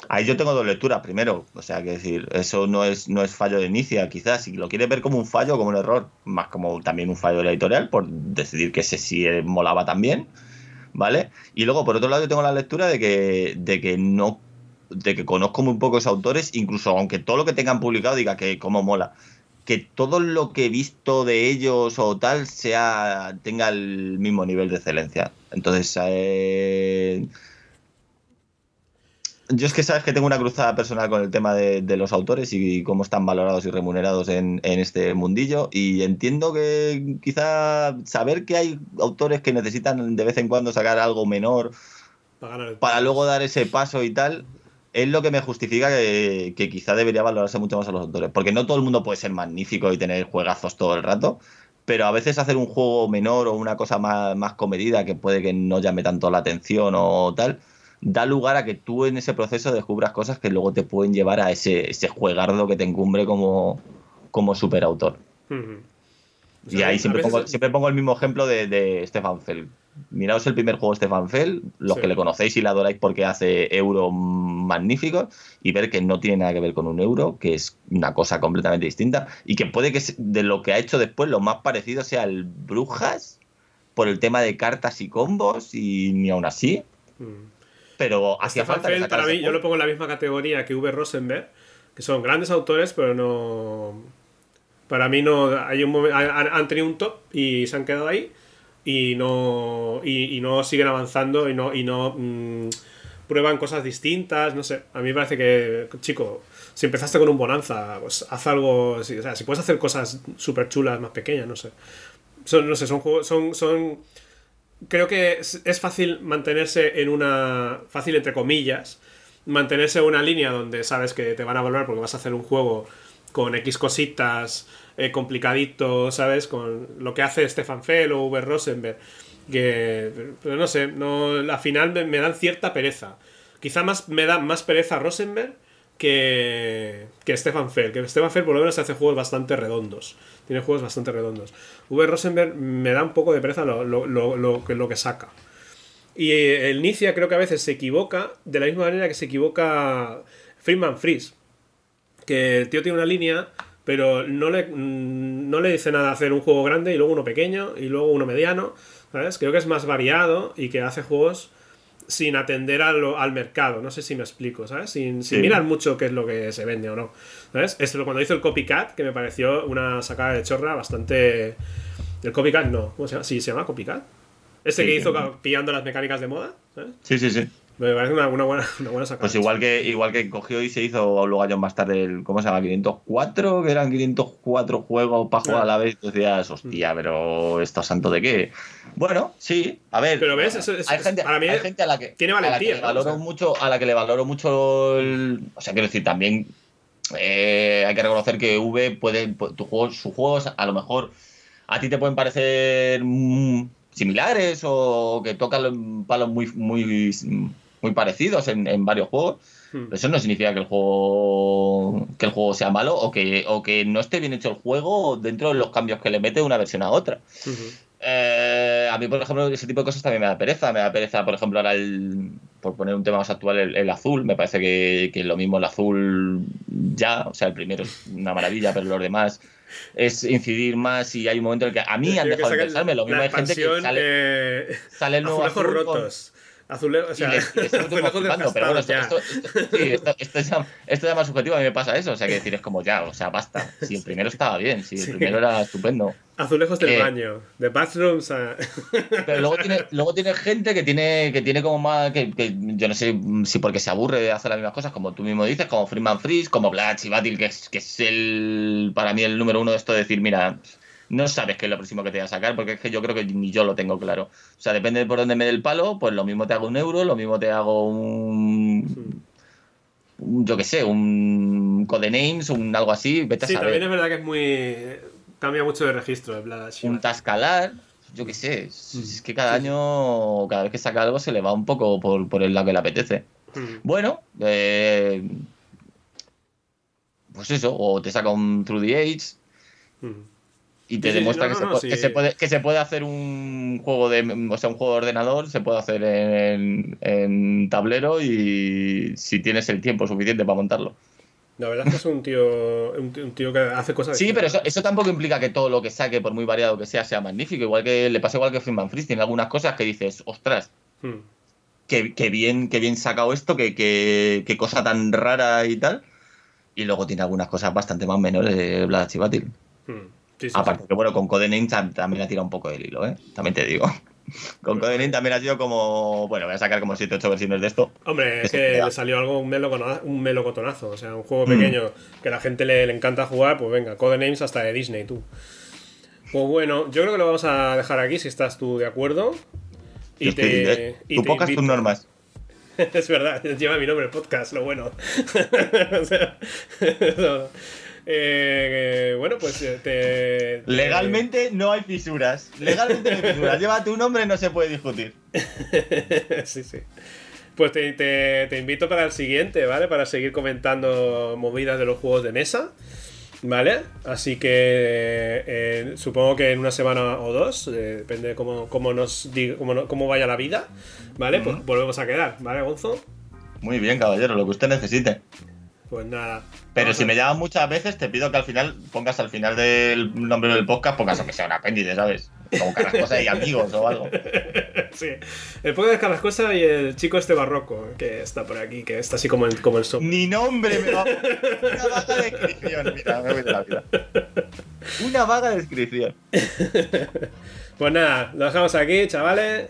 Ahí yo tengo dos lecturas, primero, o sea, que decir, eso no es, no es fallo de inicia, quizás, si lo quieres ver como un fallo como un error, más como también un fallo de la editorial, por decidir que ese sí molaba también, ¿vale? Y luego, por otro lado, yo tengo la lectura de que, de que no, de que conozco muy pocos autores, incluso aunque todo lo que tengan publicado diga que como mola, que todo lo que he visto de ellos o tal sea tenga el mismo nivel de excelencia. Entonces, eh, yo es que sabes que tengo una cruzada personal con el tema de, de los autores y cómo están valorados y remunerados en, en este mundillo. Y entiendo que quizá saber que hay autores que necesitan de vez en cuando sacar algo menor para luego dar ese paso y tal, es lo que me justifica que, que quizá debería valorarse mucho más a los autores. Porque no todo el mundo puede ser magnífico y tener juegazos todo el rato. Pero a veces hacer un juego menor o una cosa más, más comedida que puede que no llame tanto la atención o tal, da lugar a que tú en ese proceso descubras cosas que luego te pueden llevar a ese, ese juegardo que te encumbre como, como superautor. O Y ahí siempre pongo, siempre pongo el mismo ejemplo de, de Stefan Feld. Miraos el primer juego de Stefan Feld, los Sí. que le conocéis y le adoráis porque hace euro magníficos, y ver que no tiene nada que ver con un euro, que es una cosa completamente distinta, y que puede que se- de lo que ha hecho después lo más parecido sea el Brujas, por el tema de cartas y combos, y ni aún así. Pero hacía falta Feld, para mí, yo lo pongo en la misma categoría que V. Rosenberg, que son grandes autores, pero no. Para mí no. Hay un momen- han, han tenido un top y se han quedado ahí y no. Y, y no siguen avanzando y no. Y no mm, prueban cosas distintas. No sé. A mí me parece que, chico, si empezaste con un bonanza, pues haz algo. O sea, si puedes hacer cosas súper chulas, más pequeñas, no sé. Son, no sé, son juegos. Son, son creo que es, es fácil mantenerse en una. fácil entre comillas. Mantenerse en una línea donde sabes que te van a volver porque vas a hacer un juego con X cositas, eh, complicadito, ¿sabes? Con lo que hace Stefan Fell o Uber Rosenberg. Que. Pero no sé, no, al final me, me dan cierta pereza. Quizá más me da más pereza Rosenberg que, que Stefan Fell. Que Stefan Fell por lo menos hace juegos bastante redondos. Tiene juegos bastante redondos. V. Rosenberg me da un poco de pereza lo, que- lo que saca. Y eh, el Nicia creo que a veces se equivoca de la misma manera que se equivoca Freeman Freeze. Que el tío tiene una línea, pero no le, mm, no le dice nada hacer un juego grande y luego uno pequeño y luego uno mediano. ¿Sabes? Creo que es más variado y que hace juegos sin atender al, al mercado. No sé si me explico, ¿sabes? Sin, sin Sí. mirar mucho qué es lo que se vende o no. ¿Sabes? Esto cuando hizo el copycat, que me pareció una sacada de chorra bastante. El copycat no. ¿Cómo se llama? Sí, se llama copycat. Este Sí, que hizo pillando las mecánicas de moda, ¿sabes? Sí, sí, sí. Me parece una, una buena, una buena sacada. Pues igual que, igual que cogió y se hizo luego años más tarde el, ¿cómo se llama? 504, que eran 504 juegos para jugar a la vez. Y decías, hostia, pero ¿esto santo de qué? Bueno, sí, a ver. Pero ves, eso hay, gente, para mí hay gente a la que, tiene a la que valentía, valoro O sea. mucho, a la que le valoro mucho el, o sea, quiero decir, también eh, hay que reconocer que V puede, pu- tus juegos, sus juegos a lo mejor a ti te pueden parecer mm, similares o que tocan palos muy, muy, muy parecidos en, en varios juegos. Hmm. Pero eso no significa que el juego que el juego sea malo o que, o que no esté bien hecho el juego dentro de los cambios que le mete de una versión a otra. Ujú. Eh, a mí, por ejemplo, ese tipo de cosas también me da pereza. Me da pereza, por ejemplo, ahora el. Por poner un tema más actual, el, el azul. Me parece que, que lo mismo el azul ya. O sea, el primero es una maravilla, pero los demás es incidir más. Y hay un momento en el que a mí han dejado de interesarme. Lo mismo hay gente que sale, eh, sale el nuevo con- rotos. Azulejos, o sea, azulejos pero bueno, esto, desgastados esto- esto- sí, esto- esto es ya, esto es ya más subjetivo, a mí me pasa eso, o sea, que decir, es como ya, o sea, basta, si el primero estaba bien, si el Sí. primero era estupendo, ya. Azulejos del Eh, baño. De bathrooms a... pero luego tiene, luego tiene gente que tiene, que tiene como más, que, que yo no sé si porque se aburre de hacer las mismas cosas, como tú mismo dices, como Freeman Freeze, como Blatch y Batil, que es, que es el, para mí el número uno de esto de decir, mira, no sabes qué es lo próximo que te voy a sacar, porque es que yo creo que ni yo lo tengo claro. O sea, depende de por dónde me dé el palo, pues lo mismo te hago un euro, lo mismo te hago un, un, yo qué sé, un Codenames, un algo así, vete Sí, a también saber. es verdad que es muy... Cambia mucho de registro Shiva. Un Tascalar, yo qué sé, es, es que cada año, cada vez que saca algo se le va un poco por, por el lado que le apetece. Mm. Bueno, eh, pues eso, o te saca un Through the Age Mm. Y te Sí, sí, demuestra no, que, no, se, no, pu- sí. que, se puede, que se puede hacer un juego de, o sea, un juego de ordenador, se puede hacer en, en tablero y si tienes el tiempo suficiente para montarlo. La verdad es que es un tío, un tío, que hace cosas... Sí, pero eso, tampoco implica que todo lo que saque, por muy variado que sea, sea magnífico. Igual que le pasa igual que Freeman Freeze, tiene algunas cosas que dices, ostras, Mm. qué, qué bien, qué bien sacado esto, qué, qué, qué cosa tan rara y tal. Y luego tiene algunas cosas bastante más menores de Blood Chivatil. Mm. Sí, sí, Aparte que bueno, con Codename tam- también ha tirado un poco del hilo, ¿eh? También te digo. Con Codename también ha sido como, bueno, voy a sacar como 7 8 versiones de esto. Hombre, es que le salió algo, un, melocotonazo. O sea, un juego Mm. pequeño que a la gente le, le encanta jugar, pues venga, Codenames hasta de Disney, tú. Pues bueno, yo creo que lo vamos a dejar aquí si estás tú de acuerdo. Y te, ¿eh? y tu te pocas, tus normas. Es verdad, lleva mi nombre el podcast, lo bueno. O sea. Eh, bueno, pues eh, te, te- Legalmente no hay fisuras. Legalmente no hay fisuras. Lleva tu nombre, no se puede discutir. sí, sí. Pues te, te- te invito para el siguiente, ¿vale? Para seguir comentando movidas de los juegos de mesa, ¿vale? Así que eh, supongo que en una semana o dos, eh, depende de cómo, cómo nos diga- cómo, cómo vaya la vida, ¿vale? Pues volvemos a quedar, ¿vale, Gonzo? Muy bien, caballero, lo que usted necesite. Pues nada. Pero si me llaman muchas veces, te pido que al final pongas al final del nombre del podcast, pongas aunque sea un apéndice, ¿sabes? Como Carrascosa y amigos o algo. Sí. El podcast de Carrascosa y el chico este barroco que está por aquí, que está así como el, como el sopa. Ni nombre me va. Una vaga descripción. Mira, me voy de la vida. Una vaga descripción. Pues nada, lo dejamos aquí, chavales.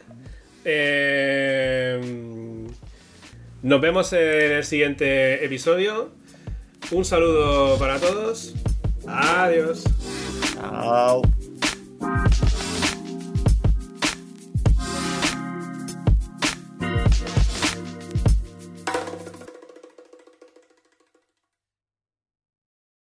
Eh, nos vemos en el siguiente episodio. Un saludo para todos. Adiós. Chao.